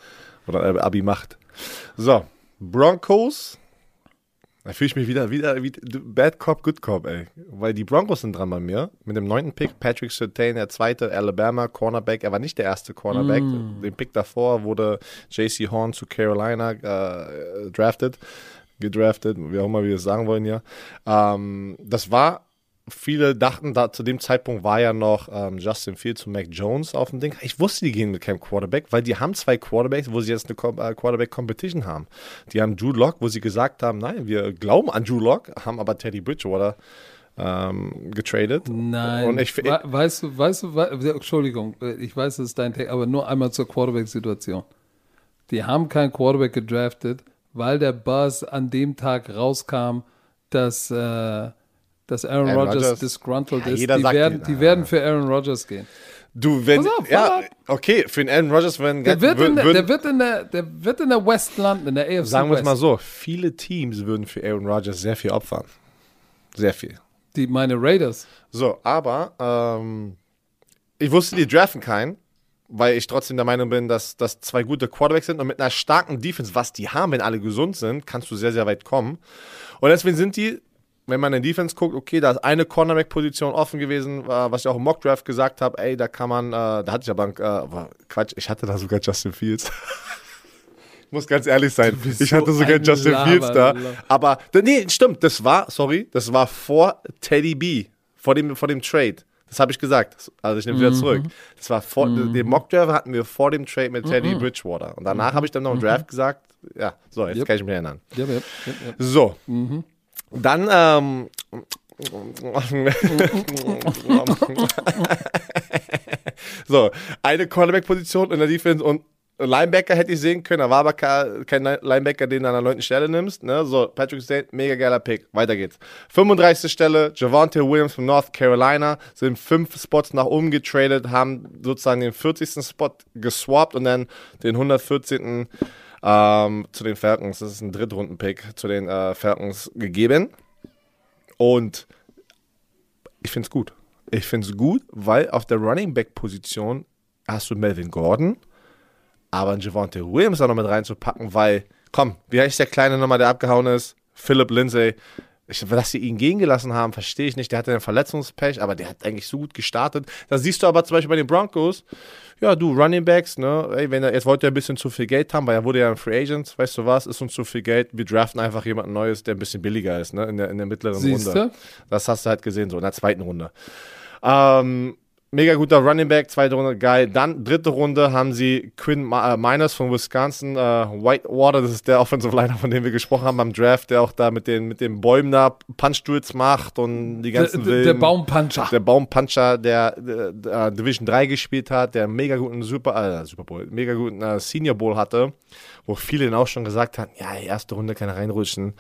Oder äh, Abi macht. So, Broncos. Da fühle ich mich wieder, wieder, wieder, Bad Cop, Good Cop, ey. Weil die Broncos sind dran bei mir. Mit dem neunten Pick, Patrick Surtain, der zweite, Alabama, Cornerback. Er war nicht der erste Cornerback. Den Pick davor wurde JC Horn zu Carolina äh, drafted gedraftet, wie auch immer wir es sagen wollen ja. Ähm, das war, viele dachten, da zu dem Zeitpunkt war ja noch ähm, Justin Fields und Mac Jones auf dem Ding. Ich wusste, die gehen mit keinem Quarterback, weil die haben zwei Quarterbacks, wo sie jetzt eine äh, Quarterback-Competition haben. Die haben Drew Lock, wo sie gesagt haben, nein, wir glauben an Drew Lock, haben aber Teddy Bridgewater ähm, getradet. Nein. Und ich, We weißt du, weißt du, we Entschuldigung, ich weiß, das ist dein Take, aber nur einmal zur Quarterback-Situation. Die haben keinen Quarterback gedraftet, weil der Buzz an dem Tag rauskam, dass, äh, dass Aaron, Aaron Rodgers, disgruntled Ja, ist. jeder Die, sagt werden, die- die werden für Aaron Rodgers gehen. Du, wenn, auf, ja, okay, für den Aaron Rodgers, wenn, Der wird, würden- in der, der, wird in der, der wird in der West landen, in der AFC sagen wir es mal so, viele Teams würden für Aaron Rodgers sehr viel opfern. Sehr viel. Die, meine Raiders. So, aber ähm, ich wusste, die draften keinen, weil ich trotzdem der Meinung bin, dass das zwei gute Quarterbacks sind und mit einer starken Defense, was die haben, wenn alle gesund sind, kannst du sehr, sehr weit kommen. Und deswegen sind die, wenn man in Defense guckt, okay, da ist eine Cornerback-Position offen gewesen, äh, was ich auch im Mockdraft gesagt habe, ey, da kann man, äh, da hatte ich aber, äh, Quatsch, ich hatte da sogar Justin Fields. Ich muss ganz ehrlich sein, ich hatte so sogar ein Justin Laber- Fields da. Aber, nee, stimmt, das war, sorry, das war vor Teddy B, vor dem, vor dem Trade. Das habe ich gesagt. Also ich nehme wieder zurück. Das war vor, den Mockdraft hatten wir vor dem Trade mit Teddy Bridgewater. Und danach habe ich dann noch im Draft gesagt, ja, so, jetzt Yep. kann ich mich erinnern. Ja, ja, ja, ja. Dann, ähm, so, eine Cornerback-Position in der Defense und Linebacker hätte ich sehen können, da war aber ke- kein Linebacker, den du an der neunten Stelle nimmst. Ne? So, Patrick State, mega geiler Pick. Weiter geht's. 35. Stelle, Javante Williams von North Carolina, sind fünf Spots nach oben getradet, haben sozusagen den 40. Spot geswappt und dann den 114. Ähm, zu den Falcons, das ist ein Drittrunden-Pick, zu den äh, Falcons gegeben. Und ich finde es gut. Ich finde es gut, weil auf der Running Back-Position hast du Melvin Gordon, aber einen Javante Williams auch noch mit reinzupacken, weil, komm, wie heißt der Kleine nochmal, der abgehauen ist? Philip Lindsay. Ich, dass sie ihn gehen gelassen haben, verstehe ich nicht. Der hatte einen Verletzungspech, aber der hat eigentlich so gut gestartet. Da siehst du aber zum Beispiel bei den Broncos, ja, du, Running Backs, ne, ey, wenn er, jetzt wollte er ein bisschen zu viel Geld haben, weil er wurde ja ein Free Agent, weißt du was, ist uns zu viel Geld, wir draften einfach jemanden Neues, der ein bisschen billiger ist, ne, in der, in der mittleren Siehst Runde. Das hast du halt gesehen, so in der zweiten Runde. Ähm, mega guter Running Back, zweite Runde, geil. Dann dritte Runde haben sie Quinn äh, Miners von Wisconsin, äh, Whitewater, das ist der Offensive Liner, von dem wir gesprochen haben beim Draft, der auch da mit den, mit den Bäumen da Punch-Duels macht und die ganzen der, der Baumpuncher. der Baumpuncher, der, der, der Division 3 gespielt hat, der einen mega guten Super, äh, Super Bowl, mega guten äh, Senior Bowl hatte, wo viele dann auch schon gesagt haben, ja, erste Runde kann reinrutschen.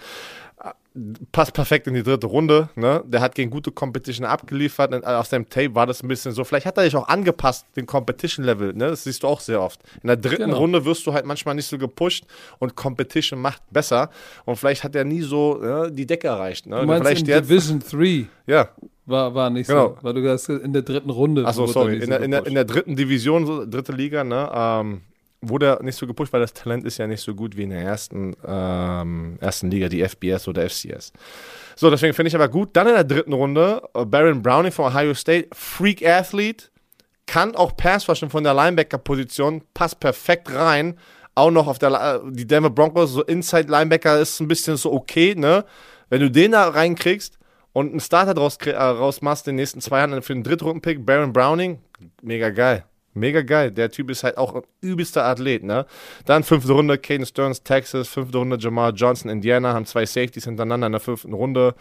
Passt perfekt in die dritte Runde. Ne? Der hat gegen gute Competition abgeliefert. Und auf seinem Tape war das ein bisschen so. Vielleicht hat er sich auch angepasst, den Competition-Level. Ne? Das siehst du auch sehr oft. In der dritten Genau. Runde wirst du halt manchmal nicht so gepusht und Competition macht besser. Und vielleicht hat er nie so ne, die Decke erreicht. Ne? Du meinst vielleicht in Division 3 ja, war, war nicht Genau. so, weil du hast in der dritten Runde. Achso, sorry. In der, in, der, in der dritten Division, so, dritte Liga, ne, ähm, wurde nicht so gepusht, weil das Talent ist ja nicht so gut wie in der ersten, ähm, ersten Liga, die FBS oder FCS. So, deswegen finde ich aber gut. Dann in der dritten Runde, äh, Baron Browning von Ohio State, Freak Athlete, kann auch Pass von der Linebacker-Position, passt perfekt rein. Auch noch auf der, äh, die Denver Broncos, so Inside Linebacker ist ein bisschen so okay, ne? Wenn du den da reinkriegst und einen Starter draus, äh, rausmachst, den nächsten zwei Jahren für den Drittrunden-Pick, Baron Browning, mega geil. Mega geil. Der Typ ist halt auch ein übelster Athlet, ne? Dann fünfte Runde, Caden Stearns, Texas, fünfte Runde, Jamal Johnson, Indiana, haben zwei Safeties hintereinander in der fünften Runde.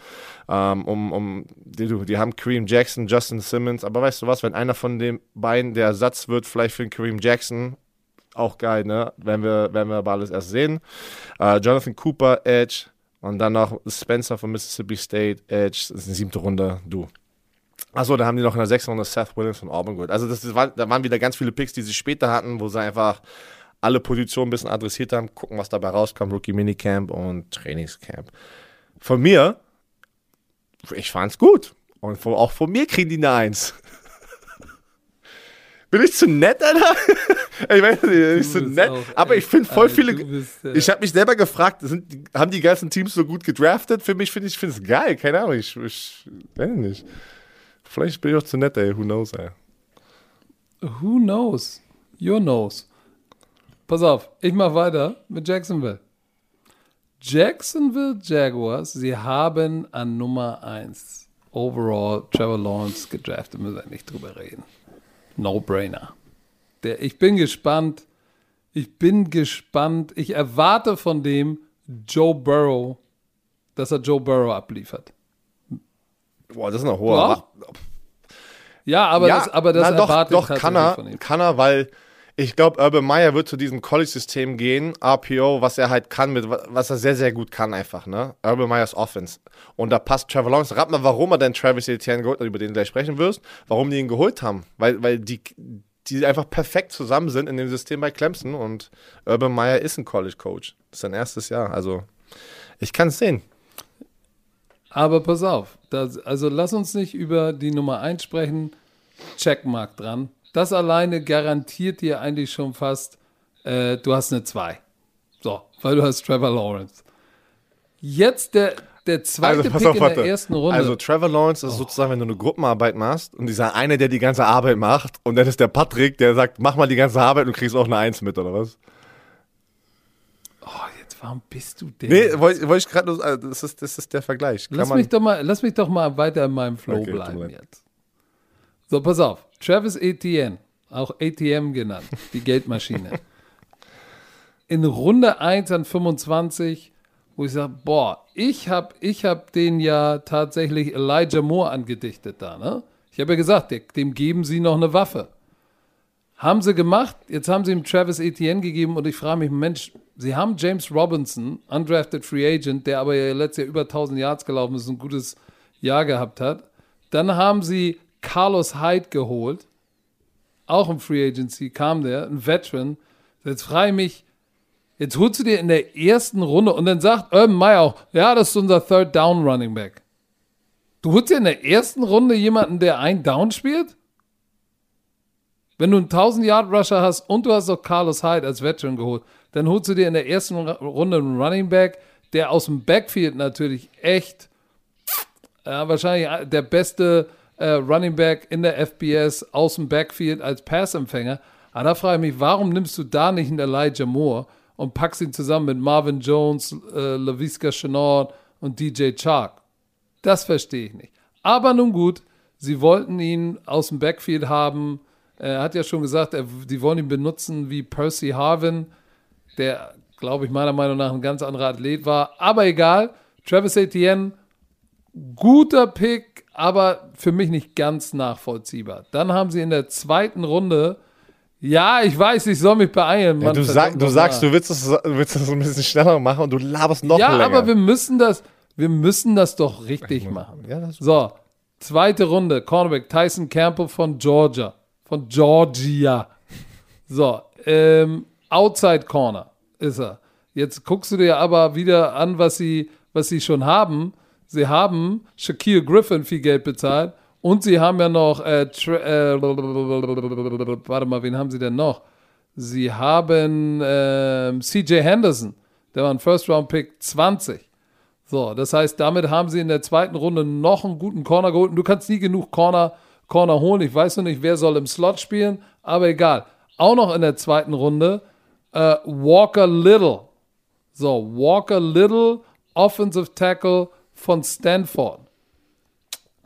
Ähm, um, um, die, die haben Kareem Jackson, Justin Simmons, aber weißt du was, wenn einer von den beiden der Ersatz wird, vielleicht für den Kareem Jackson, auch geil, ne? Werden wir, werden wir aber alles erst sehen. Äh, Jonathan Cooper, Edge. Und dann noch Spencer von Mississippi State, Edge. Das ist eine siebte Runde, du. Achso, da haben die noch in der sechsten Runde Seth Williams von Auburn geholt. Also das, das war, da waren wieder ganz viele Picks, die sie später hatten, wo sie einfach alle Positionen ein bisschen adressiert haben, gucken, was dabei rauskommt. Rookie Minicamp und Trainingscamp. Von mir, ich fand's gut. Und von, auch von mir kriegen die eine Eins. Bin ich zu nett, Alter? ich weiß nicht, bin ich zu nett. auch Aber ich echt- finde voll Alter, viele. bist, äh, ich habe mich selber gefragt, sind, haben die ganzen Teams so gut gedraftet? Für mich finde ich finde es geil. Keine Ahnung, ich, ich weiß nicht. Vielleicht bin ich auch zu nett, ey. Who knows, ey. Who knows? Your knows. Pass auf, ich mach weiter mit Jacksonville. Jacksonville Jaguars, sie haben an Nummer 1 overall Trevor Lawrence gedraftet, müssen wir nicht drüber reden. No-brainer. Der, ich bin gespannt. Ich bin gespannt. Ich erwarte von dem Joe Burrow, dass er Joe Burrow abliefert. Boah, das ist eine hohe. Ja, aber ja, das, aber das na, doch, doch kann er, von ihm. kann er, weil ich glaube, Urban Meyer wird zu diesem College-System gehen, RPO, was er halt kann, mit, was er sehr, sehr gut kann einfach, ne? Urban Meyers Offense. Und da passt Trevor Lawrence. Rat mal, warum er denn Travis Etienne geholt hat, über den du gleich sprechen wirst, warum die ihn geholt haben. Weil, weil die, die einfach perfekt zusammen sind in dem System bei Clemson und Urban Meyer ist ein College-Coach. Das ist sein erstes Jahr, also ich kann es sehen. Aber pass auf, das, also lass uns nicht über die Nummer 1 sprechen. Checkmark dran. Das alleine garantiert dir eigentlich schon fast, äh, du hast eine 2. So, weil du hast Trevor Lawrence. Jetzt der, der zweite Also pass Pick auf, in warte. der ersten Runde. Also Trevor Lawrence ist sozusagen, wenn du eine Gruppenarbeit machst und dieser eine, der die ganze Arbeit macht und dann ist der Patrick, der sagt, mach mal die ganze Arbeit und kriegst auch eine Eins mit, oder was? oh, jetzt warum bist du denn? Nee, wollte wollt ich gerade, äh, das ist, das ist der Vergleich. Kann Lass mich, doch mal, lass mich doch mal weiter in meinem Flow Okay, bleiben jetzt. So, pass auf. Travis Etienne, auch ATM genannt, die Geldmaschine. In Runde 1 an 25, wo ich sage, boah, ich habe ich hab den ja tatsächlich Elijah Moore angedichtet da, ne? Ich habe ja gesagt, dem geben sie noch eine Waffe. Haben sie gemacht, jetzt haben sie ihm Travis Etienne gegeben und ich frage mich, Mensch, sie haben James Robinson, undrafted Free Agent, der aber ja letztes Jahr über 1000 Yards gelaufen ist, ein gutes Jahr gehabt hat. Dann haben sie Carlos Hyde geholt, auch im Free Agency kam der, ein Veteran. Jetzt frage ich mich, jetzt holst du dir in der ersten Runde und dann sagt Urban Meyer auch, ja, das ist unser Third Down Running Back. Du holst dir in der ersten Runde jemanden, der ein Down spielt? Wenn du einen 1000 Yard Rusher hast und du hast auch Carlos Hyde als Veteran geholt, dann holst du dir in der ersten Runde einen Running Back, der aus dem Backfield natürlich echt ja, wahrscheinlich der beste äh, Running Back in der FBS aus dem Backfield als Passempfänger. Aber da frage ich mich, warum nimmst du da nicht einen Elijah Moore und packst ihn zusammen mit Marvin Jones, äh, LaVisca Chenault und DJ Chark? Das verstehe ich nicht. Aber nun gut, sie wollten ihn aus dem Backfield haben. Er hat ja schon gesagt, er, die wollen ihn benutzen wie Percy Harvin, der, glaube ich, meiner Meinung nach ein ganz anderer Athlet war. Aber egal, Travis Etienne, guter Pick, aber für mich nicht ganz nachvollziehbar. Dann haben sie in der zweiten Runde, ja, ich weiß, ich soll mich beeilen. ja, du, sag, du sagst, du willst das, du willst das ein bisschen schneller machen und du laberst noch ja, länger. aber wir müssen das, wir müssen das doch richtig machen. Ja, So, zweite Runde, Cornerback Tyson Campbell von Georgia. Von Georgia. So, ähm, Outside Corner ist er. Jetzt guckst du dir aber wieder an, was sie, was sie schon haben. Sie haben Shaquille Griffin viel Geld bezahlt und sie haben ja noch, äh, äh, warte mal, wen haben sie denn noch? Sie haben ähm, CJ Henderson, der war ein First-Round-Pick 20. So, das heißt, damit haben sie in der zweiten Runde noch einen guten Corner geholt. Und du kannst nie genug Corner, Corner holen. Ich weiß noch nicht, wer soll im Slot spielen, aber egal. Auch noch in der zweiten Runde äh, Walker Little. So, Walker Little, Offensive Tackle von Stanford.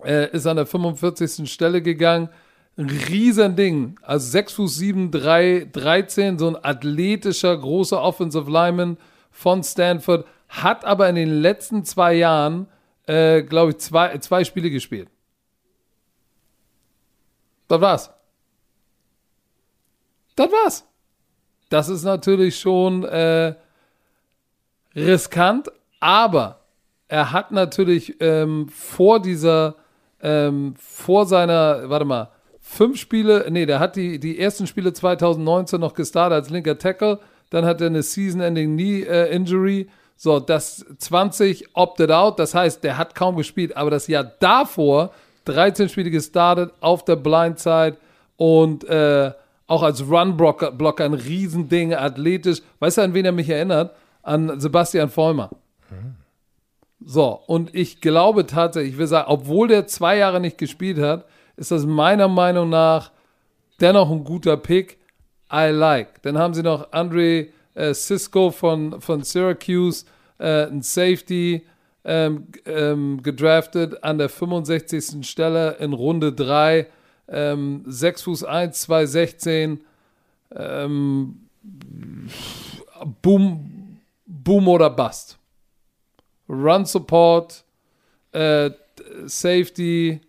Äh, ist an der 45. Stelle gegangen. Ein Riesending. Also 6 Fuß 7, 3, 13, so ein athletischer, großer Offensive Lineman von Stanford. Hat aber in den letzten zwei Jahren, äh, glaube ich, zwei, zwei Spiele gespielt. Das war's. Das war's. Das ist natürlich schon äh, riskant, aber er hat natürlich ähm, vor dieser, ähm, vor seiner, warte mal, fünf Spiele, nee, der hat die, die ersten Spiele 2019 noch gestartet als linker Tackle, dann hat er eine Season-Ending Knee-Injury, so, das 20 opted out, das heißt, der hat kaum gespielt, aber das Jahr davor 13 Spiele gestartet auf der Blindside und äh, auch als Run-Blocker Blocker ein Riesending, athletisch. Weißt du, an wen er mich erinnert? An Sebastian Vollmer. So, und ich glaube tatsächlich, ich will sagen, obwohl der zwei Jahre nicht gespielt hat, ist das meiner Meinung nach dennoch ein guter Pick. I like. Dann haben sie noch Andre äh, Cisco von, von Syracuse, äh, ein Safety, ähm, ähm, gedraftet an der 65. Stelle in Runde 3. Ähm, 6 Fuß 1, 216. Ähm, Boom, Boom oder Bust. Run Support, äh, Safety.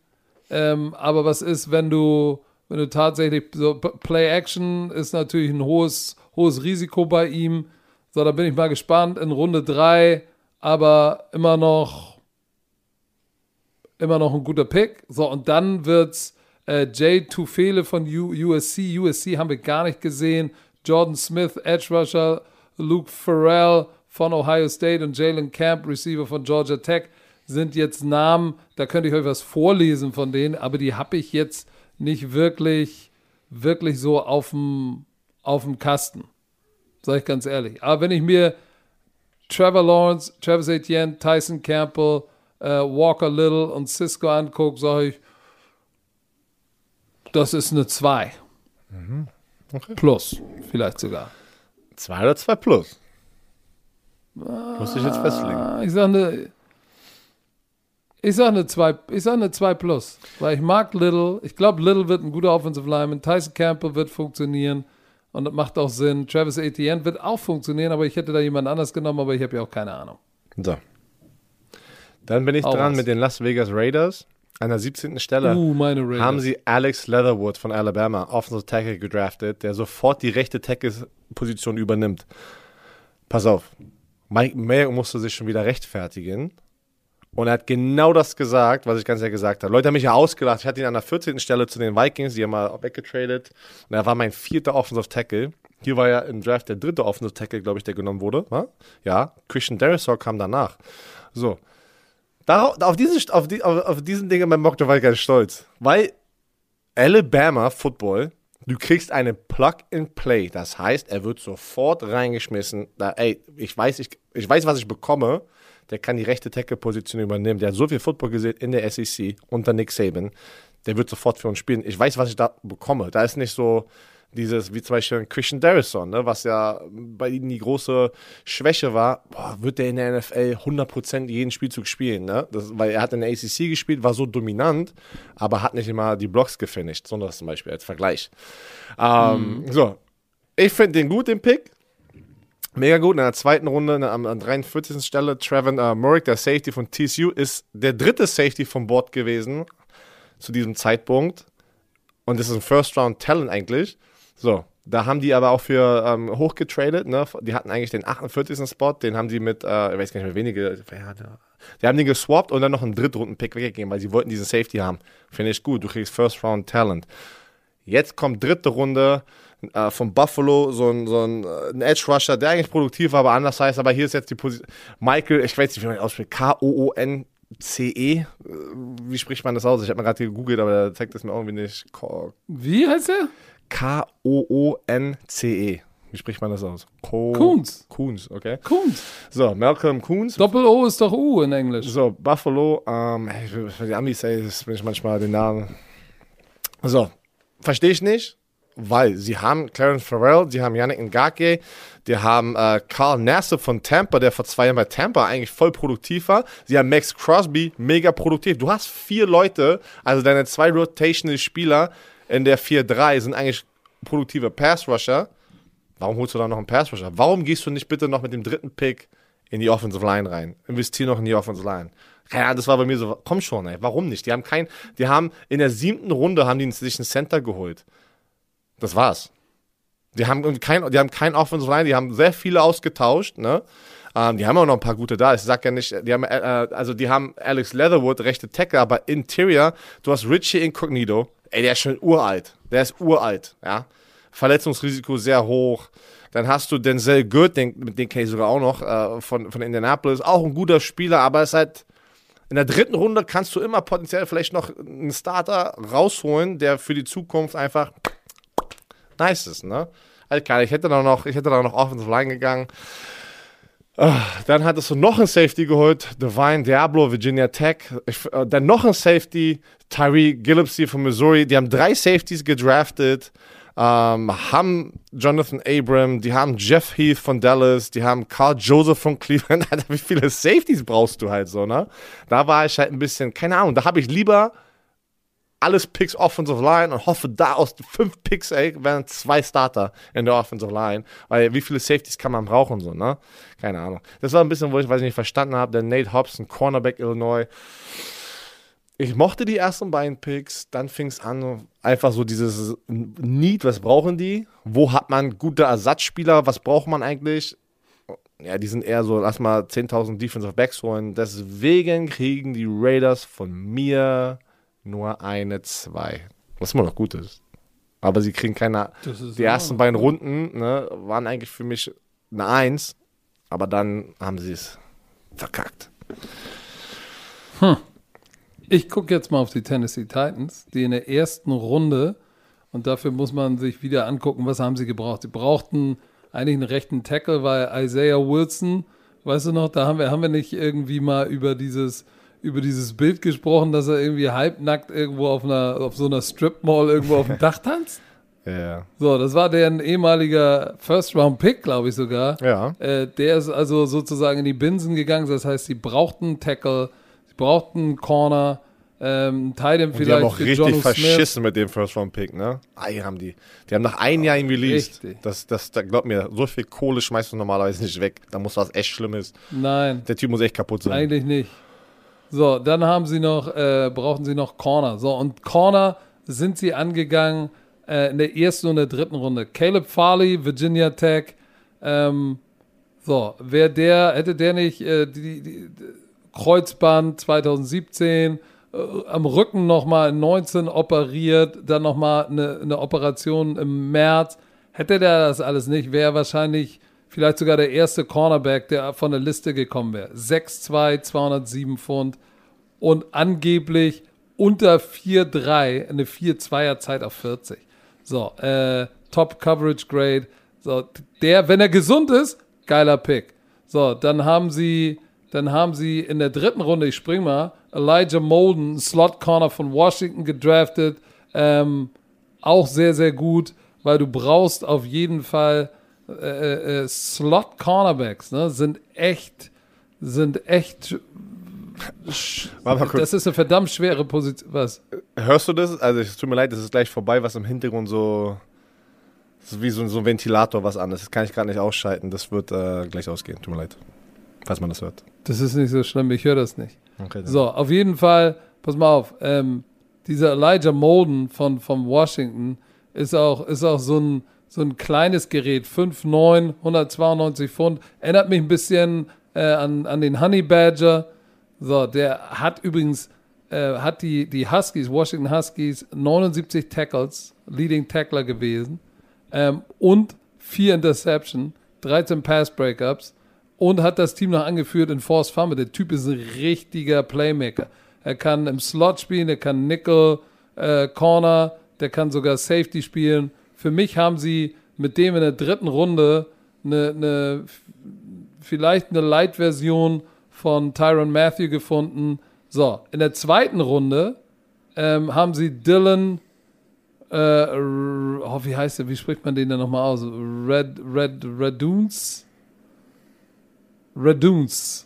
Ähm, aber was ist, wenn du, wenn du tatsächlich so Play Action ist natürlich ein hohes, hohes Risiko bei ihm. So, da bin ich mal gespannt in Runde 3, aber immer noch immer noch ein guter Pick. So, und dann wird's äh, Jay Tufele von U USC. USC haben wir gar nicht gesehen. Jordan Smith, Edge Rusher, Luke Farrell von Ohio State und Jalen Camp, Receiver von Georgia Tech, sind jetzt Namen, da könnte ich euch was vorlesen von denen, aber die habe ich jetzt nicht wirklich, wirklich so auf dem, auf dem Kasten. Sag ich ganz ehrlich. Aber wenn ich mir Trevor Lawrence, Travis Etienne, Tyson Campbell, äh, Walker Little und Cisco angucke, sage ich, das ist eine 2. Mhm. Okay. Plus, vielleicht sogar. 2 oder 2 plus? Muss ich jetzt festlegen. Ich sage eine. Ich sage eine 2, ich sage eine 2 plus, weil ich mag Little. Ich glaube, Little wird ein guter Offensive Lineman. Tyson Campbell wird funktionieren und das macht auch Sinn. Travis Etienne wird auch funktionieren, aber ich hätte da jemand anders genommen, aber ich habe ja auch keine Ahnung. So. Dann bin ich auch dran was. mit den Las Vegas Raiders. An der 17. Stelle uh, haben sie Alex Leatherwood von Alabama, Offensive Tackle, gedraftet, der sofort die rechte Tackle-Position übernimmt. Pass auf, Mike Mayer musste sich schon wieder rechtfertigen. Und er hat genau das gesagt, was ich ganz ehrlich gesagt habe. Leute haben mich ja ausgelacht. Ich hatte ihn an der 14. Stelle zu den Vikings, die haben mal weggetradet. Und er war mein vierter Offensive Tackle. Hier war ja im Draft der dritte Offensive Tackle, glaube ich, der genommen wurde. Ja, Christian Derisor kam danach. So, Darauf, auf, diesen, auf, die, auf, auf diesen Dingen mein Mockto war ich ganz stolz. Weil Alabama Football, du kriegst eine Plug-and-Play. Das heißt, er wird sofort reingeschmissen. Da, ey, ich weiß, ich, ich weiß, was ich bekomme. Der kann die rechte Tackle-Position übernehmen. Der hat so viel Football gesehen in der SEC unter Nick Saban. Der wird sofort für uns spielen. Ich weiß, was ich da bekomme. Da ist nicht so, dieses, wie zum Beispiel Christian Darrison, ne, was ja bei ihm die große Schwäche war, boah, wird der in der NFL 100% jeden Spielzug spielen, ne? Das, weil er hat in der ACC gespielt, war so dominant, aber hat nicht immer die Blocks gefinisht, sondern zum Beispiel als Vergleich. Ähm, mhm. So, ich finde den gut, den Pick. Mega gut. In der zweiten Runde, ne, an, 43. Stelle, Trevor äh, Murray, der Safety von TCU, ist der dritte Safety vom Board gewesen zu diesem Zeitpunkt. Und das ist ein First-Round-Talent eigentlich. So, da haben die aber auch für ähm, hochgetradet, ne? Die hatten eigentlich den 48. Spot, den haben die mit, äh, ich weiß gar nicht mehr, wenige, ja, die haben den geswappt und dann noch einen Drittrunden-Pick weggegeben, weil sie wollten diesen Safety haben. Finde ich gut, du kriegst First Round Talent. Jetzt kommt dritte Runde äh, von Buffalo, so ein, so ein, äh, ein Edge Rusher, der eigentlich produktiv war, aber anders heißt, aber hier ist jetzt die Position. Michael, ich weiß nicht, wie man ihn ausspricht, K-O-O-N. C-E, äh, wie spricht man das aus? Ich habe mal gerade gegoogelt, aber der zeigt das mir irgendwie nicht. Wie heißt er? K-O-O-N-C-E. Wie spricht man das aus? Co Coons. Coons, okay. Coons. So, Malcolm Coons. Doppel-O ist doch U in Englisch. So, Buffalo. Ähm, für die Amis ey, das bin ich manchmal den Namen. So, verstehe ich nicht, weil sie haben Clarence Farrell, sie haben Yannick Ngake, die haben äh, Carl Nassib von Tampa, der vor zwei Jahren bei Tampa eigentlich voll produktiv war. Sie haben Max Crosby, mega produktiv. Du hast vier Leute, also deine zwei Rotational Spieler, in der 4-3 sind eigentlich produktive Pass-Rusher. Warum holst du da noch einen Pass-Rusher? Warum gehst du nicht bitte noch mit dem dritten Pick in die Offensive Line rein? Investier noch in die Offensive Line. Ja, das war bei mir so, komm schon, ey, warum nicht? Die haben kein, die haben in der siebten Runde haben die sich einen Center geholt. Das war's. Die haben kein, die haben kein Offensive Line, die haben sehr viele ausgetauscht, ne? Ähm, die haben auch noch ein paar gute da. Ich sag ja nicht, die haben, äh, also die haben Alex Leatherwood, rechte Tackle, aber Interior, du hast Richie Incognito, ey, der ist schon uralt. Der ist uralt, ja. Verletzungsrisiko sehr hoch. Dann hast du Denzel Good, den, mit kenne ich sogar auch noch, äh, von, von Indianapolis. Auch ein guter Spieler, aber ist halt in der dritten Runde kannst du immer potenziell vielleicht noch einen Starter rausholen, der für die Zukunft einfach nice ist, ne? Halt klar, ich hätte da noch, ich hätte da noch Offensive Line gegangen. Ah, dann hattest du noch ein Safety geholt, Divine Diablo, Virginia Tech. Äh, dann noch ein Safety, Tyree Gillespie von Missouri. Die haben drei Safeties gedraftet, ähm, haben Jonathan Abram, die haben Jeff Heath von Dallas, die haben Carl Joseph von Cleveland. Wie viele Safeties brauchst du halt so, ne? Da war ich halt ein bisschen, keine Ahnung, da habe ich lieber alles Picks Offensive Line und hoffe, da aus fünf Picks, ey, werden zwei Starter in der Offensive Line. Weil wie viele Safeties kann man brauchen, so, ne? Keine Ahnung. Das war ein bisschen, wo ich, weiß nicht, verstanden habe, der Nate Hobson, Cornerback Illinois. ich mochte die ersten beiden Picks, dann fing es an, einfach so dieses Need, was brauchen die? Wo hat man gute Ersatzspieler? Was braucht man eigentlich? Ja, die sind eher so, lass mal 10.000 Defensive Backs holen. Deswegen kriegen die Raiders von mir nur eine, zwei. Was immer noch gut ist. Aber sie kriegen keine. Die ersten beiden Runden ne, waren eigentlich für mich eine Eins. Aber dann haben sie es verkackt. Hm. Ich gucke jetzt mal auf die Tennessee Titans, die in der ersten Runde, und dafür muss man sich wieder angucken, was haben sie gebraucht. Sie brauchten eigentlich einen rechten Tackle, weil Isaiah Wilson, weißt du noch, da haben wir, haben wir nicht irgendwie mal über dieses, über dieses Bild gesprochen, dass er irgendwie halbnackt irgendwo auf einer, auf so einer Strip Mall irgendwo auf dem Dach tanzt? Ja. So, das war deren ehemaliger First-Round-Pick, glaube ich sogar. Ja. Äh, der ist also sozusagen in die Binsen gegangen. Das heißt, sie brauchten Tackle, sie brauchten Corner, ähm, Titan vielleicht. Die haben auch richtig verschissen mit dem First-Round-Pick, ne? Ei, haben die. Die haben nach einem Jahr ihn released. Richtig. Das, das, da, glaub mir, so viel Kohle schmeißt du normalerweise nicht weg. Da muss was echt Schlimmes. Nein. Der Typ muss echt kaputt sein. Eigentlich nicht. So, dann haben sie noch, äh, brauchten sie noch Corner. So, und Corner sind sie angegangen äh, in der ersten und der dritten Runde. Caleb Farley, Virginia Tech. Ähm, so, wer der, hätte der nicht äh, die, die, Kreuzband 2017, äh, am Rücken nochmal 19 operiert, dann nochmal eine, eine Operation im März. Hätte der das alles nicht, wäre wahrscheinlich vielleicht sogar der erste Cornerback, der von der Liste gekommen wäre. 6'2, 207 Pfund und angeblich unter 4'3, eine 4'2er Zeit auf 40. So, äh, Top Coverage Grade. So, der, wenn er gesund ist, geiler Pick. So, dann haben sie, dann haben sie in der dritten Runde, ich spring mal, Elijah Molden, Slot Corner von Washington gedraftet. Ähm, auch sehr, sehr gut, weil du brauchst auf jeden Fall äh, äh, Slot Cornerbacks, ne, sind echt, sind echt das ist eine verdammt schwere Position. Was? Hörst du das? Also, es tut mir leid, es ist gleich vorbei, was im Hintergrund so. Das ist wie so, so ein Ventilator, was anderes. Das kann ich gerade nicht ausschalten. Das wird äh, gleich ausgehen. Tut mir leid. Falls man das hört. Das ist nicht so schlimm. Ich höre das nicht. Okay, so, auf jeden Fall, pass mal auf. Ähm, dieser Elijah Molden von, von Washington ist auch, ist auch so ein, so ein kleines Gerät. 5'9, 192 Pfund. Erinnert mich ein bisschen äh, an, an den Honey Badger so, der hat übrigens, äh, hat die, die Huskies, Washington Huskies, 79 Tackles, Leading Tackler gewesen ähm, und vier Interception, 13 Pass Breakups und hat das Team noch angeführt in Force Fumble. Der Typ ist ein richtiger Playmaker. Er kann im Slot spielen, er kann Nickel, äh, Corner, der kann sogar Safety spielen. Für mich haben sie mit dem in der dritten Runde eine, eine vielleicht eine Light-Version von Tyron Matthew gefunden. So, in der zweiten Runde ähm, haben sie Dylan, äh, oh, wie heißt der, wie spricht man den denn nochmal aus? Red, Red, Reduns? Reduns,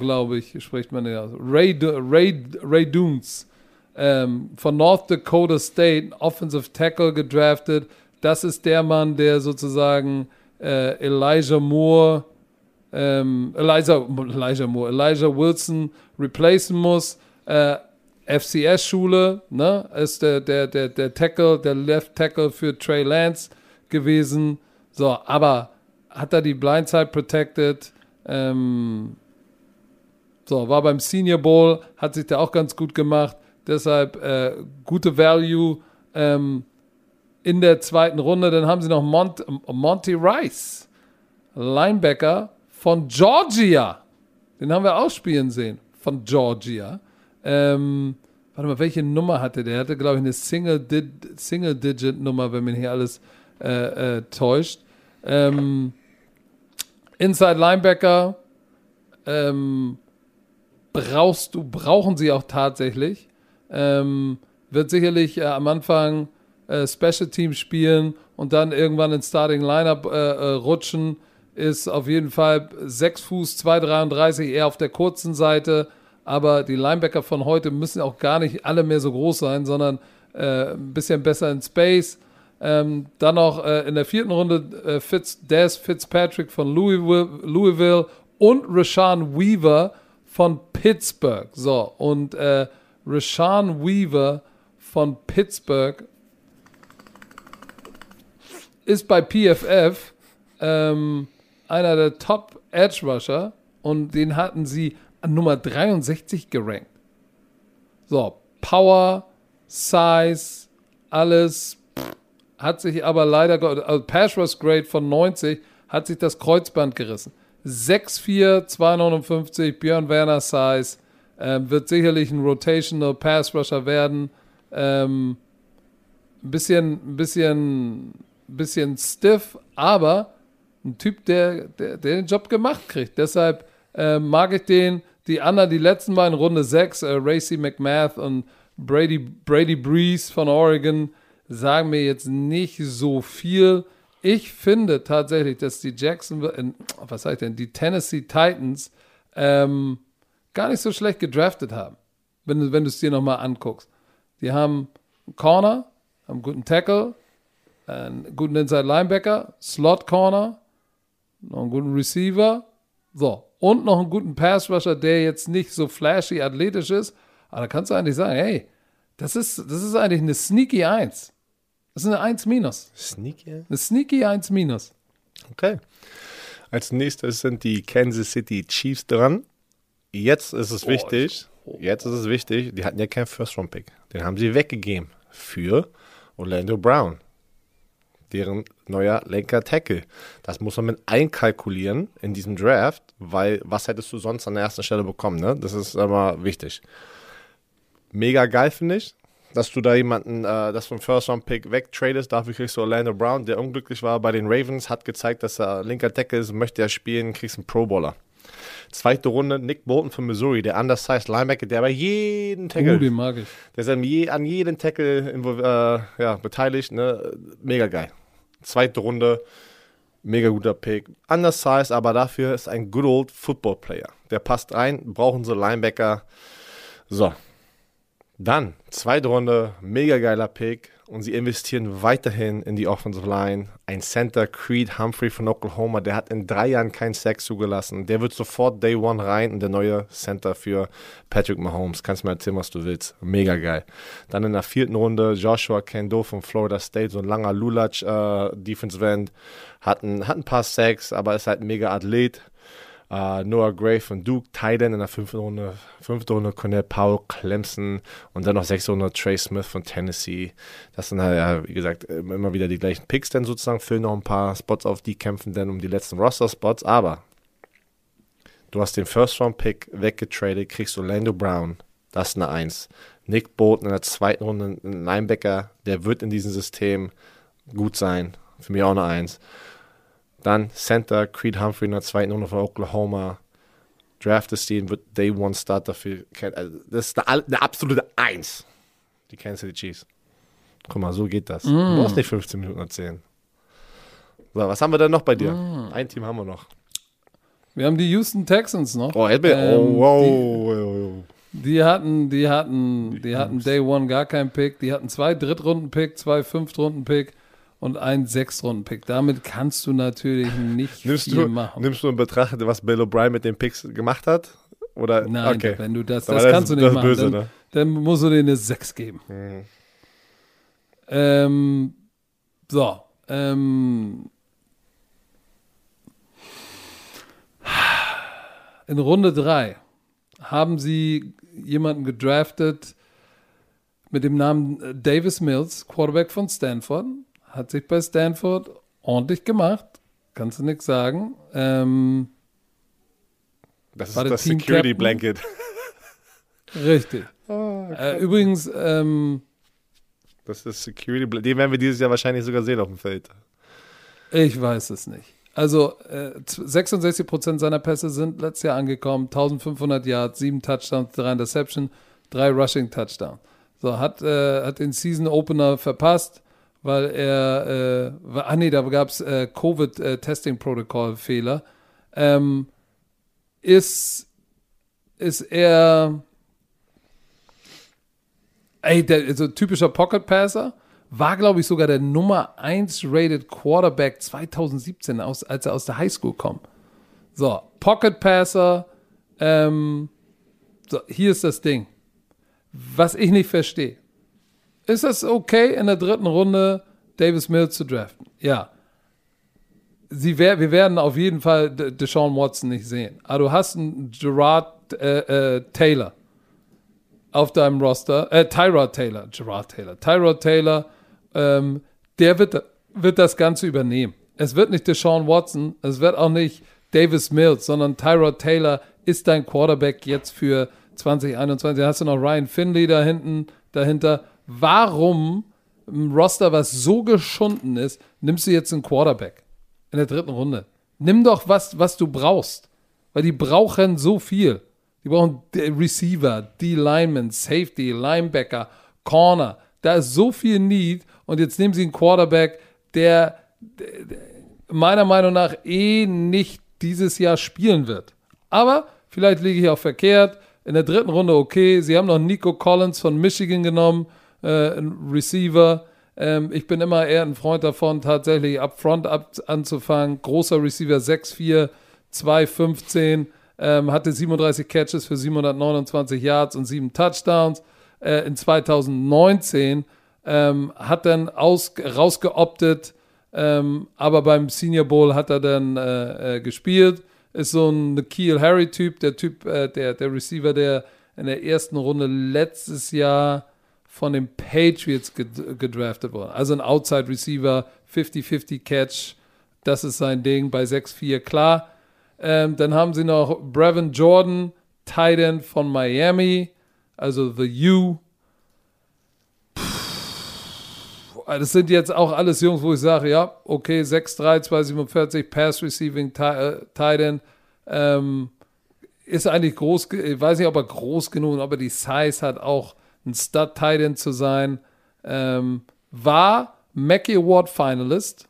glaube ich, spricht man den aus. Ray, Ray, Dunes ähm, von North Dakota State, Offensive Tackle gedraftet. Das ist der Mann, der sozusagen äh, Elijah Moore ähm, Elijah, Elijah Moore, Elijah Wilson replacen muss. Äh, FCS-Schule, ne, ist der, der, der, der Tackle, der Left Tackle für Trey Lance gewesen. So, aber hat er die Blindside protected? Ähm, so, war beim Senior Bowl, hat sich da auch ganz gut gemacht. Deshalb äh, gute Value ähm, in der zweiten Runde. Dann haben sie noch Mont Monty Rice, Linebacker von Georgia. Den haben wir auch spielen sehen. Von Georgia. Ähm, warte mal, welche Nummer hatte der? Der hatte, glaube ich, eine Single-Digit-Nummer, Single wenn mich hier alles äh, äh, täuscht. Ähm, Inside Linebacker ähm, brauchst du, brauchen sie auch tatsächlich. Ähm, wird sicherlich äh, am Anfang äh, Special Team spielen und dann irgendwann ins Starting Lineup äh, äh, rutschen ist auf jeden Fall 6 Fuß 2,33, eher auf der kurzen Seite. Aber die Linebacker von heute müssen auch gar nicht alle mehr so groß sein, sondern äh, ein bisschen besser in Space. Ähm, dann noch äh, in der vierten Runde äh, Fitz, Des Fitzpatrick von Louisville, Louisville und Rashawn Weaver von Pittsburgh. So, und äh, Rashawn Weaver von Pittsburgh ist bei PFF ähm, einer der Top Edge Rusher und den hatten sie an Nummer 63 gerankt. So, Power, Size, alles hat sich aber leider, also Pass Rush Grade von 90 hat sich das Kreuzband gerissen. 6'4, 259, Björn Werner Size, ähm, wird sicherlich ein Rotational Pass Rusher werden. Ähm, ein bisschen, ein bisschen, bisschen stiff, aber ein Typ, der, der, der den Job gemacht kriegt. Deshalb äh, mag ich den. Die anderen, die letzten beiden Runde 6, äh, Racy McMath und Brady, Brady Breeze von Oregon, sagen mir jetzt nicht so viel. Ich finde tatsächlich, dass die Jackson, was sag ich denn, die Tennessee Titans ähm, gar nicht so schlecht gedraftet haben, wenn, wenn du es dir nochmal anguckst. Die haben einen Corner, haben einen guten Tackle, einen guten Inside Linebacker, Slot Corner, noch einen guten Receiver, so, und noch einen guten Pass Rusher, der jetzt nicht so flashy athletisch ist, aber da kannst du eigentlich sagen, hey, das ist, das ist eigentlich eine sneaky 1. Das ist eine 1 minus. Sneaky? Eine sneaky 1 minus. Okay. Als nächstes sind die Kansas City Chiefs dran. Jetzt ist es Oh, wichtig, jetzt ist es wichtig, die hatten ja keinen First-Round-Pick. Den haben sie weggegeben für Orlando Brown, deren neuer Lenker-Tackle. Das muss man mit einkalkulieren in diesem Draft, weil was hättest du sonst an der ersten Stelle bekommen? Ne? Das ist aber wichtig. Mega geil, finde ich, dass du da jemanden, äh, das vom First-Round-Pick wegtradest. Dafür kriegst du Orlando Brown, der unglücklich war bei den Ravens, hat gezeigt, dass er linker Tackle ist, möchte er spielen, kriegst einen Pro-Bowler. Zweite Runde, Nick Bolton von Missouri, der undersized Linebacker, der bei jedem Tackle, Uh, den mag ich. der ist an, je, an jedem Tackle äh, ja, beteiligt, ne? mega geil. Zweite Runde, mega guter Pick. Undersized, aber dafür ist ein good old Football Player. Der passt rein, brauchen so Linebacker. So. Dann, zweite Runde, mega geiler Pick. Und sie investieren weiterhin in die Offensive Line. Ein Center, Creed Humphrey von Oklahoma, der hat in drei Jahren keinen Sack zugelassen. Der wird sofort Day One rein und der neue Center für Patrick Mahomes. Kannst mir erzählen, was du willst. Mega geil. Dann in der vierten Runde Joshua Kendo von Florida State, so ein langer Lulatsch äh, Defensive End. Hat ein, hat ein paar Sacks, aber ist halt ein mega Athlet. Uh, Noah Gray von Duke, Titan in der fünften Runde, fünfte Runde Cornell Powell, Clemson und dann noch sechste Runde Trey Smith von Tennessee. Das sind halt, ja, wie gesagt, immer wieder die gleichen Picks dann sozusagen, füllen noch ein paar Spots auf, die kämpfen dann um die letzten Roster-Spots, aber du hast den First-Round-Pick weggetradet, kriegst Orlando Brown, das ist eine Eins. Nick Bolton in der zweiten Runde, ein Linebacker, der wird in diesem System gut sein, für mich auch eine Eins. Dann Center, Creed Humphrey in der zweiten Runde von Oklahoma. Draftest ihn, wird Day One Starter für. Also das ist eine, eine absolute Eins. Die Kansas City Chiefs. Guck mal, so geht das. Du brauchst nicht 15 Minuten erzählen. So, was haben wir denn noch bei dir? Ein Team haben wir noch. Wir haben die Houston Texans noch. Oh, jetzt bin Ähm, oh, wow. wow. Die hatten, die hatten, die hatten Day One gar keinen Pick. Die hatten zwei Drittrunden-Pick, zwei Fünftrunden-Pick und einen Sechstrunden-Pick. Damit kannst du natürlich nicht Nimmst viel du, machen. nimmst du in Betracht, was Bill O'Brien mit den Picks gemacht hat? Oder? Nein, okay. wenn du das, das das kannst ist- du nicht machen. böse, dann, ne? dann musst du denen eine 6 geben. Mhm. Ähm, so, ähm, in Runde 3 haben sie jemanden gedraftet mit dem Namen Davis Mills, Quarterback von Stanford. Hat sich bei Stanford ordentlich gemacht. Kannst du nichts sagen. Ähm, Das ist das Team Security Captain? Blanket. richtig. äh, übrigens, ähm, Das ist Security Blanket. Den werden wir dieses Jahr wahrscheinlich sogar sehen auf dem Feld. Ich weiß es nicht. Also äh, 66% seiner Pässe sind letztes Jahr angekommen, 1500 Yards, 7 Touchdowns, 3 Interception, 3 Rushing Touchdowns. So, hat, äh, hat den Season Opener verpasst, weil er, äh, ah nee, da gab es äh, Covid-Testing-Protokoll-Fehler. Ähm, ist, ist er, ey, der, also typischer Pocket-Passer, war, glaube ich, sogar der Nummer 1 rated Quarterback 2017, aus, als er aus der Highschool kommt. So, Pocket Passer, ähm, so, hier ist das Ding. was ich nicht verstehe. Ist es okay, in der dritten Runde Davis Mills zu draften? Ja. Sie wär, wir werden auf jeden Fall Deshaun Watson nicht sehen. Aber du hast einen Gerard äh, äh, Taylor auf deinem Roster, äh, Tyrod Taylor, Gerard Taylor, Tyrod Taylor, ähm, der wird, wird das Ganze übernehmen. Es wird nicht Deshaun Watson, es wird auch nicht Davis Mills, sondern Tyrod Taylor ist dein Quarterback jetzt für 2021. Da hast du noch Ryan Finley da hinten, dahinter. Warum im Roster, was so geschunden ist, nimmst du jetzt einen Quarterback in der dritten Runde? Nimm doch was, was du brauchst. Weil die brauchen so viel. Die brauchen Receiver, D-Lineman, Safety, Linebacker, Corner. Da ist so viel Need. Und jetzt nehmen sie einen Quarterback, der, der meiner Meinung nach eh nicht dieses Jahr spielen wird. Aber vielleicht liege ich auch verkehrt. In der dritten Runde okay. Sie haben noch Nico Collins von Michigan genommen, äh, ein Receiver. Ähm, ich bin immer eher ein Freund davon, tatsächlich up front ab, anzufangen. Großer Receiver 6'4, 2'15, ähm, hatte 37 Catches für 729 Yards und 7 Touchdowns. Äh, in 2019 ähm, hat dann aus, rausgeoptet, ähm, aber beim Senior Bowl hat er dann äh, äh, gespielt ist so ein Nikhil Harry-Typ, der Typ, äh, der, der Receiver, der in der ersten Runde letztes Jahr von den Patriots gedraftet wurde. Also ein Outside Receiver, 50-50 Catch, das ist sein Ding bei 6-4, klar. Ähm, dann haben sie noch Brevin Jordan, Titan von Miami, also The U. das sind jetzt auch alles Jungs, wo ich sage, ja, okay, 6'3, 247, Pass Receiving, äh, Tight End, ähm, ist eigentlich groß, ich weiß nicht, ob er groß genug, ob er die Size hat, auch ein Stud Tight End zu sein. Ähm, war Mackey Award Finalist.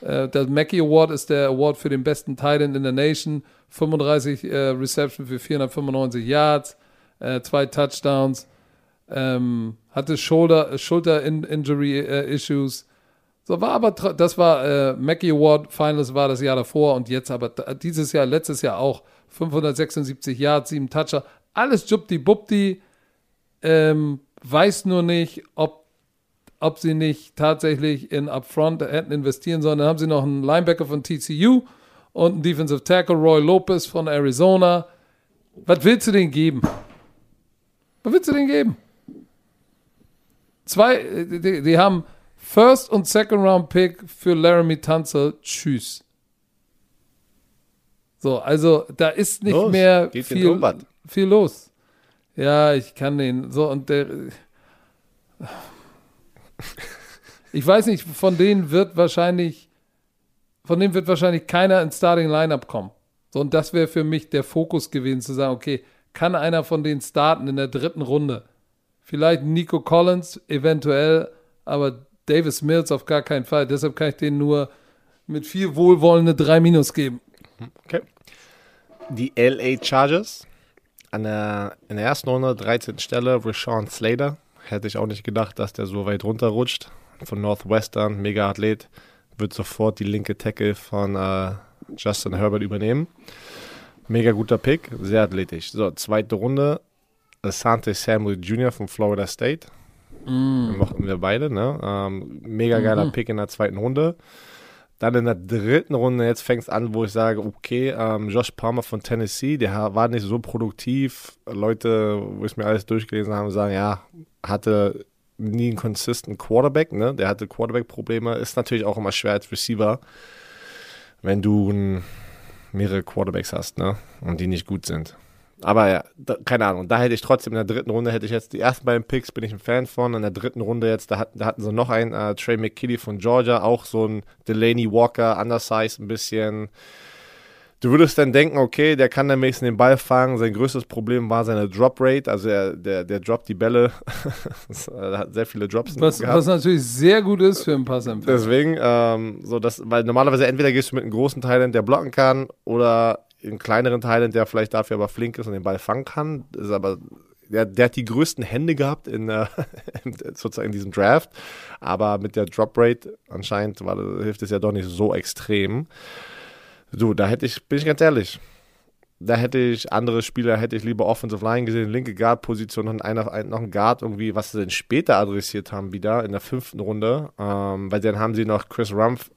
Äh, der Mackey Award ist der Award für den besten Tight End in der Nation. 35 äh, Reception für 495 Yards, äh, zwei Touchdowns. Ähm, hatte Shoulder, Schulter-Injury-Issues. So war aber, das war äh, Mackie Award Finals war das Jahr davor und jetzt aber dieses Jahr, letztes Jahr auch 576 Yards, 7 Toucher. Alles Jubdi-Bubdi. Ähm, weiß nur nicht, ob, ob sie nicht tatsächlich in Upfront hätten investieren sollen. Dann haben sie noch einen Linebacker von TCU und einen Defensive Tackle, Roy Lopez von Arizona. Was willst du denen geben? Was willst du denen geben? Zwei, die, die haben First und Second Round Pick für Laramie Tanzer. Tschüss. So, also da ist nicht los, mehr viel, viel los. Ja, ich kann den. So, und der. Ich weiß nicht, von denen wird wahrscheinlich. Von denen wird wahrscheinlich keiner ins Starting Lineup kommen. So, und das wäre für mich der Fokus gewesen, zu sagen, okay, kann einer von denen starten in der dritten Runde? Vielleicht Nico Collins, eventuell, aber Davis Mills auf gar keinen Fall. Deshalb kann ich denen nur mit viel Wohlwollen eine 3 Minus geben. Okay. Die LA Chargers an der, in der ersten Runde, 13. Stelle, Rashawn Slater. Hätte ich auch nicht gedacht, dass der so weit runterrutscht. Von Northwestern, mega Athlet. Wird sofort die linke Tackle von äh, Justin Herbert übernehmen. Mega guter Pick, sehr athletisch. So, zweite Runde, Asante Samuel Jr. von Florida State. Mm. Mochten wir beide, ne? Ähm, mega geiler mhm. Pick in der zweiten Runde. Dann in der dritten Runde, jetzt fängt es an, wo ich sage, okay, ähm, Josh Palmer von Tennessee, der war nicht so produktiv. Leute, wo ich mir alles durchgelesen habe, sagen, ja, hatte nie einen consistent Quarterback, ne? Der hatte Quarterback-Probleme. Ist natürlich auch immer schwer als Receiver, wenn du mehrere Quarterbacks hast, ne? Und die nicht gut sind. Aber ja, da, keine Ahnung. Da hätte ich trotzdem in der dritten Runde, hätte ich jetzt die ersten beiden Picks, bin ich ein Fan von. In der dritten Runde jetzt, da, hat, da hatten sie noch einen, äh, Trey McKitty von Georgia, auch so ein Delaney Walker, undersized ein bisschen. Du würdest dann denken, okay, der kann am nächsten den Ball fangen. Sein größtes Problem war seine Drop Rate. Also er, der, der droppt die Bälle. er hat sehr viele Drops was, gehabt. Was natürlich sehr gut ist für einen Passempfänger. Deswegen, ähm, so das, weil normalerweise entweder gehst du mit einem großen Teil, der blocken kann, oder in kleineren Teilen, der vielleicht dafür aber flink ist und den Ball fangen kann. Ist aber der, der hat die größten Hände gehabt in, äh, sozusagen in diesem Draft, aber mit der Drop Rate anscheinend war, hilft es ja doch nicht so extrem. Du, da hätte ich, bin ich ganz ehrlich, da hätte ich andere Spieler, hätte ich lieber Offensive Line gesehen, linke Guard-Position und einer, ein, noch ein Guard irgendwie, was sie denn später adressiert haben, wieder in der fünften Runde. Ähm, weil dann haben sie noch Chris Rumpf,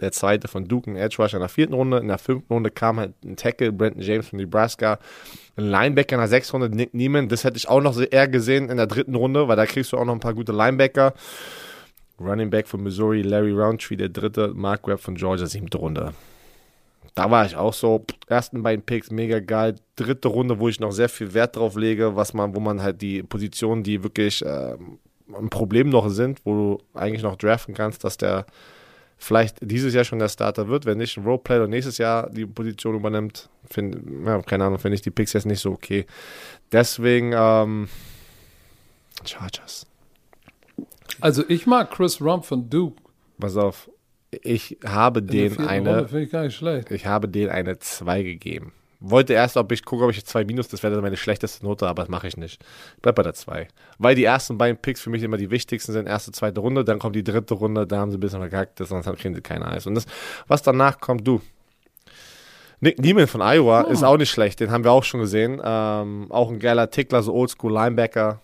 der zweite von Duke, ein Edge Rush in der vierten Runde. In der fünften Runde kam halt ein Tackle, Brandon James von Nebraska. Ein Linebacker in der sechsten Runde, Nick Neiman. Das hätte ich auch noch eher gesehen in der dritten Runde, weil da kriegst du auch noch ein paar gute Linebacker. Running Back von Missouri, Larry Roundtree, der dritte, Mark Webb von Georgia, siebte Runde. Da war ich auch so, ersten beiden Picks, mega geil. Dritte Runde, wo ich noch sehr viel Wert drauf lege, was man, wo man halt die Positionen, die wirklich äh, ein Problem noch sind, wo du eigentlich noch draften kannst, dass der vielleicht dieses Jahr schon der Starter wird, wenn nicht ein Roleplayer und nächstes Jahr die Position übernimmt. Find, ja, keine Ahnung, finde ich die Picks jetzt nicht so okay. Deswegen, ähm, Chargers. Also ich mag Chris Rump von Duke. Pass auf, ich habe den eine. Finde ich. Ich habe den eine 2 gegeben. Wollte erst, ob ich gucke, ob ich 2 minus, das wäre dann meine schlechteste Note, aber das mache ich nicht. Bleib bei der 2. Weil die ersten beiden Picks für mich immer die wichtigsten sind. Erste, zweite Runde, dann kommt die dritte Runde, da haben sie ein bisschen verkackt, sonst kriegen sie keine Eis. Und das, was danach kommt, du. Nick Neiman von Iowa Oh. ist auch nicht schlecht, den haben wir auch schon gesehen. Ähm, auch ein geiler Tickler, so Oldschool Linebacker.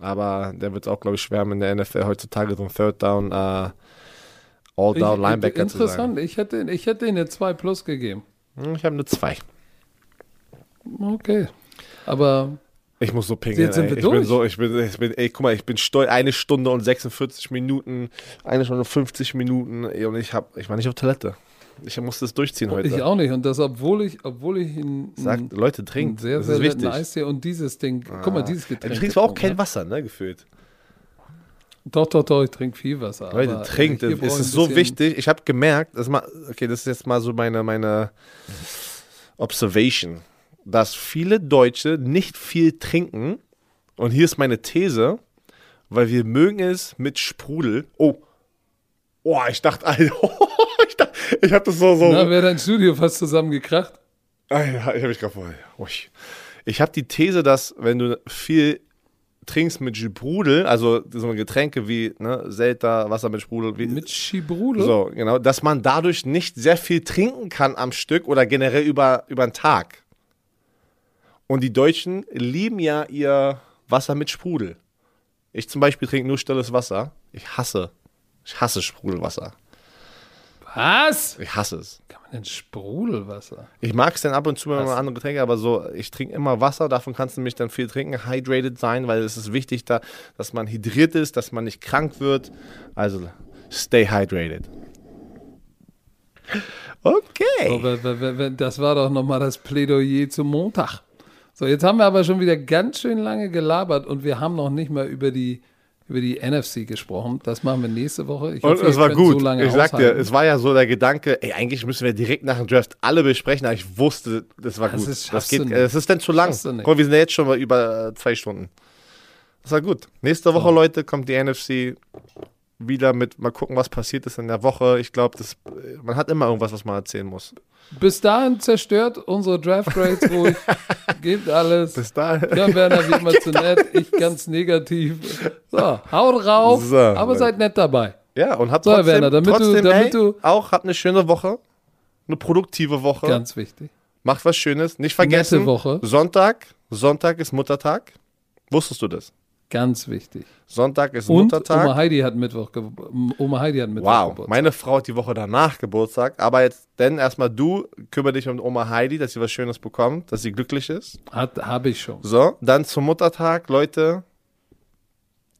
Aber der wird auch, glaube ich, schwärmen in der NFL heutzutage, so ein Third Down, äh, All-Down Ich- Linebacker zu sein. Interessant, ich hätte, ich hätte ihnen eine 2 plus gegeben. Hm, Ich habe eine 2. Okay. Aber Ich muss so pinkeln. Jetzt sind ey. wir ich bin durch. so, ich bin, ich bin, ey, guck mal, ich bin stolz. Eine Stunde und 46 Minuten, eine Stunde und 50 Minuten ey, und ich hab, ich war nicht auf Toilette. Ich musste es durchziehen heute. ich auch nicht. Und das, obwohl ich, obwohl ich ein, Sagt, Leute, trinkt. sehr, das sehr ist netten wichtig. Eistee und dieses Ding. Guck mal, dieses Ey, Getränk. Du trinkst aber auch kein Wasser, ne, gefühlt. ne? Doch, doch, doch, ich trinke viel Wasser. Leute, trinkt. Es ist so wichtig. Ich habe gemerkt, das mal, okay, das ist jetzt mal so meine, meine Observation, dass viele Deutsche nicht viel trinken. Und hier ist meine These, weil wir mögen es mit Sprudel. Oh. Oh, ich dachte, Alter, ich, dachte, ich hab das so, so. Na, wäre dein Studio fast zusammengekracht? Alter, ich habe mich gerade. Ui. Ich habe die These, dass wenn du viel trinkst mit Sprudel, also so Getränke wie ne, Selta, Wasser mit Sprudel, wie, Mit Schibrule? so, genau, dass man dadurch nicht sehr viel trinken kann am Stück oder generell über, über den Tag. Und die Deutschen lieben ja ihr Wasser mit Sprudel. Ich zum Beispiel trinke nur stilles Wasser. Ich hasse, ich hasse Sprudelwasser. Was? Ich hasse es. Kann man denn Sprudelwasser? Ich mag es dann ab und zu mal Was? andere Getränke, aber so, ich trinke immer Wasser, davon kannst du nämlich dann viel trinken, hydrated sein, weil es ist wichtig, da, dass man hydriert ist, dass man nicht krank wird. Also, stay hydrated. Okay. W- das war doch nochmal das Plädoyer zum Montag. So, jetzt haben wir aber schon wieder ganz schön lange gelabert und wir haben noch nicht mal über die, über die NFC gesprochen. Das machen wir nächste Woche. Ich Und hoffe, es war gut. So ich sag dir, es war ja so der Gedanke, ey, eigentlich müssen wir direkt nach dem Draft alle besprechen, aber ich wusste, das war Das gut. ist- das geht, es ist dann zu lang. Guck, wir sind ja jetzt schon mal über zwei Stunden. Das war gut. Nächste Woche, Leute, kommt die NFC wieder mit, mal gucken, was passiert ist in der Woche. Ich glaube, das, man hat immer irgendwas, was man erzählen muss. Bis dahin zerstört unsere Draft Grades ruhig. Gebt alles. Bis dahin. Ja, Werner wie immer zu nett, ich ganz negativ. So, haut rauf, So, aber seid nett dabei. Ja, und habt So, trotzdem, Werner, damit du- trotzdem damit ey, du- auch habt eine schöne Woche, eine produktive Woche, Ganz wichtig. macht was Schönes. Nicht vergessen, Woche. Sonntag, Sonntag ist Muttertag. Wusstest du das? Ganz wichtig. Sonntag ist Und Muttertag. Oma Heidi hat Mittwoch, ge Oma Heidi hat Mittwoch Wow, Geburtstag. meine Frau hat die Woche danach Geburtstag. Aber jetzt, denn erstmal du, kümmere dich um Oma Heidi, dass sie was Schönes bekommt, dass sie glücklich ist. Hat, habe ich schon. So, dann zum Muttertag, Leute,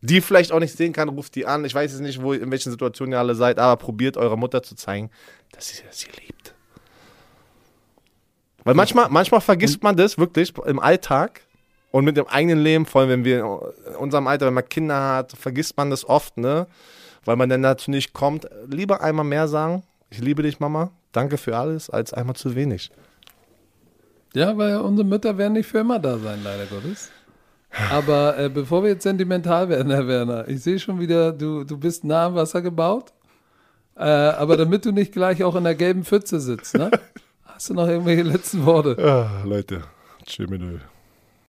die vielleicht auch nicht sehen kann, ruft die an. Ich weiß jetzt nicht, wo, in welchen Situationen ihr alle seid, aber probiert eurer Mutter zu zeigen, dass sie sie liebt. Weil manchmal, manchmal vergisst man das wirklich im Alltag und mit dem eigenen Leben, vor allem wenn wir in unserem Alter, wenn man Kinder hat, vergisst man das oft, ne? Weil man dann dazu nicht kommt. Lieber einmal mehr sagen, ich liebe dich, Mama, danke für alles, als einmal zu wenig. Ja, weil unsere Mütter werden nicht für immer da sein, leider Gottes. Aber äh, bevor wir jetzt sentimental werden, Herr Werner, ich sehe schon wieder, du, du bist nah am Wasser gebaut. Äh, aber damit du nicht gleich auch in der gelben Pfütze sitzt, ne? Hast du noch irgendwelche letzten Worte? Ah, Leute, tschüss.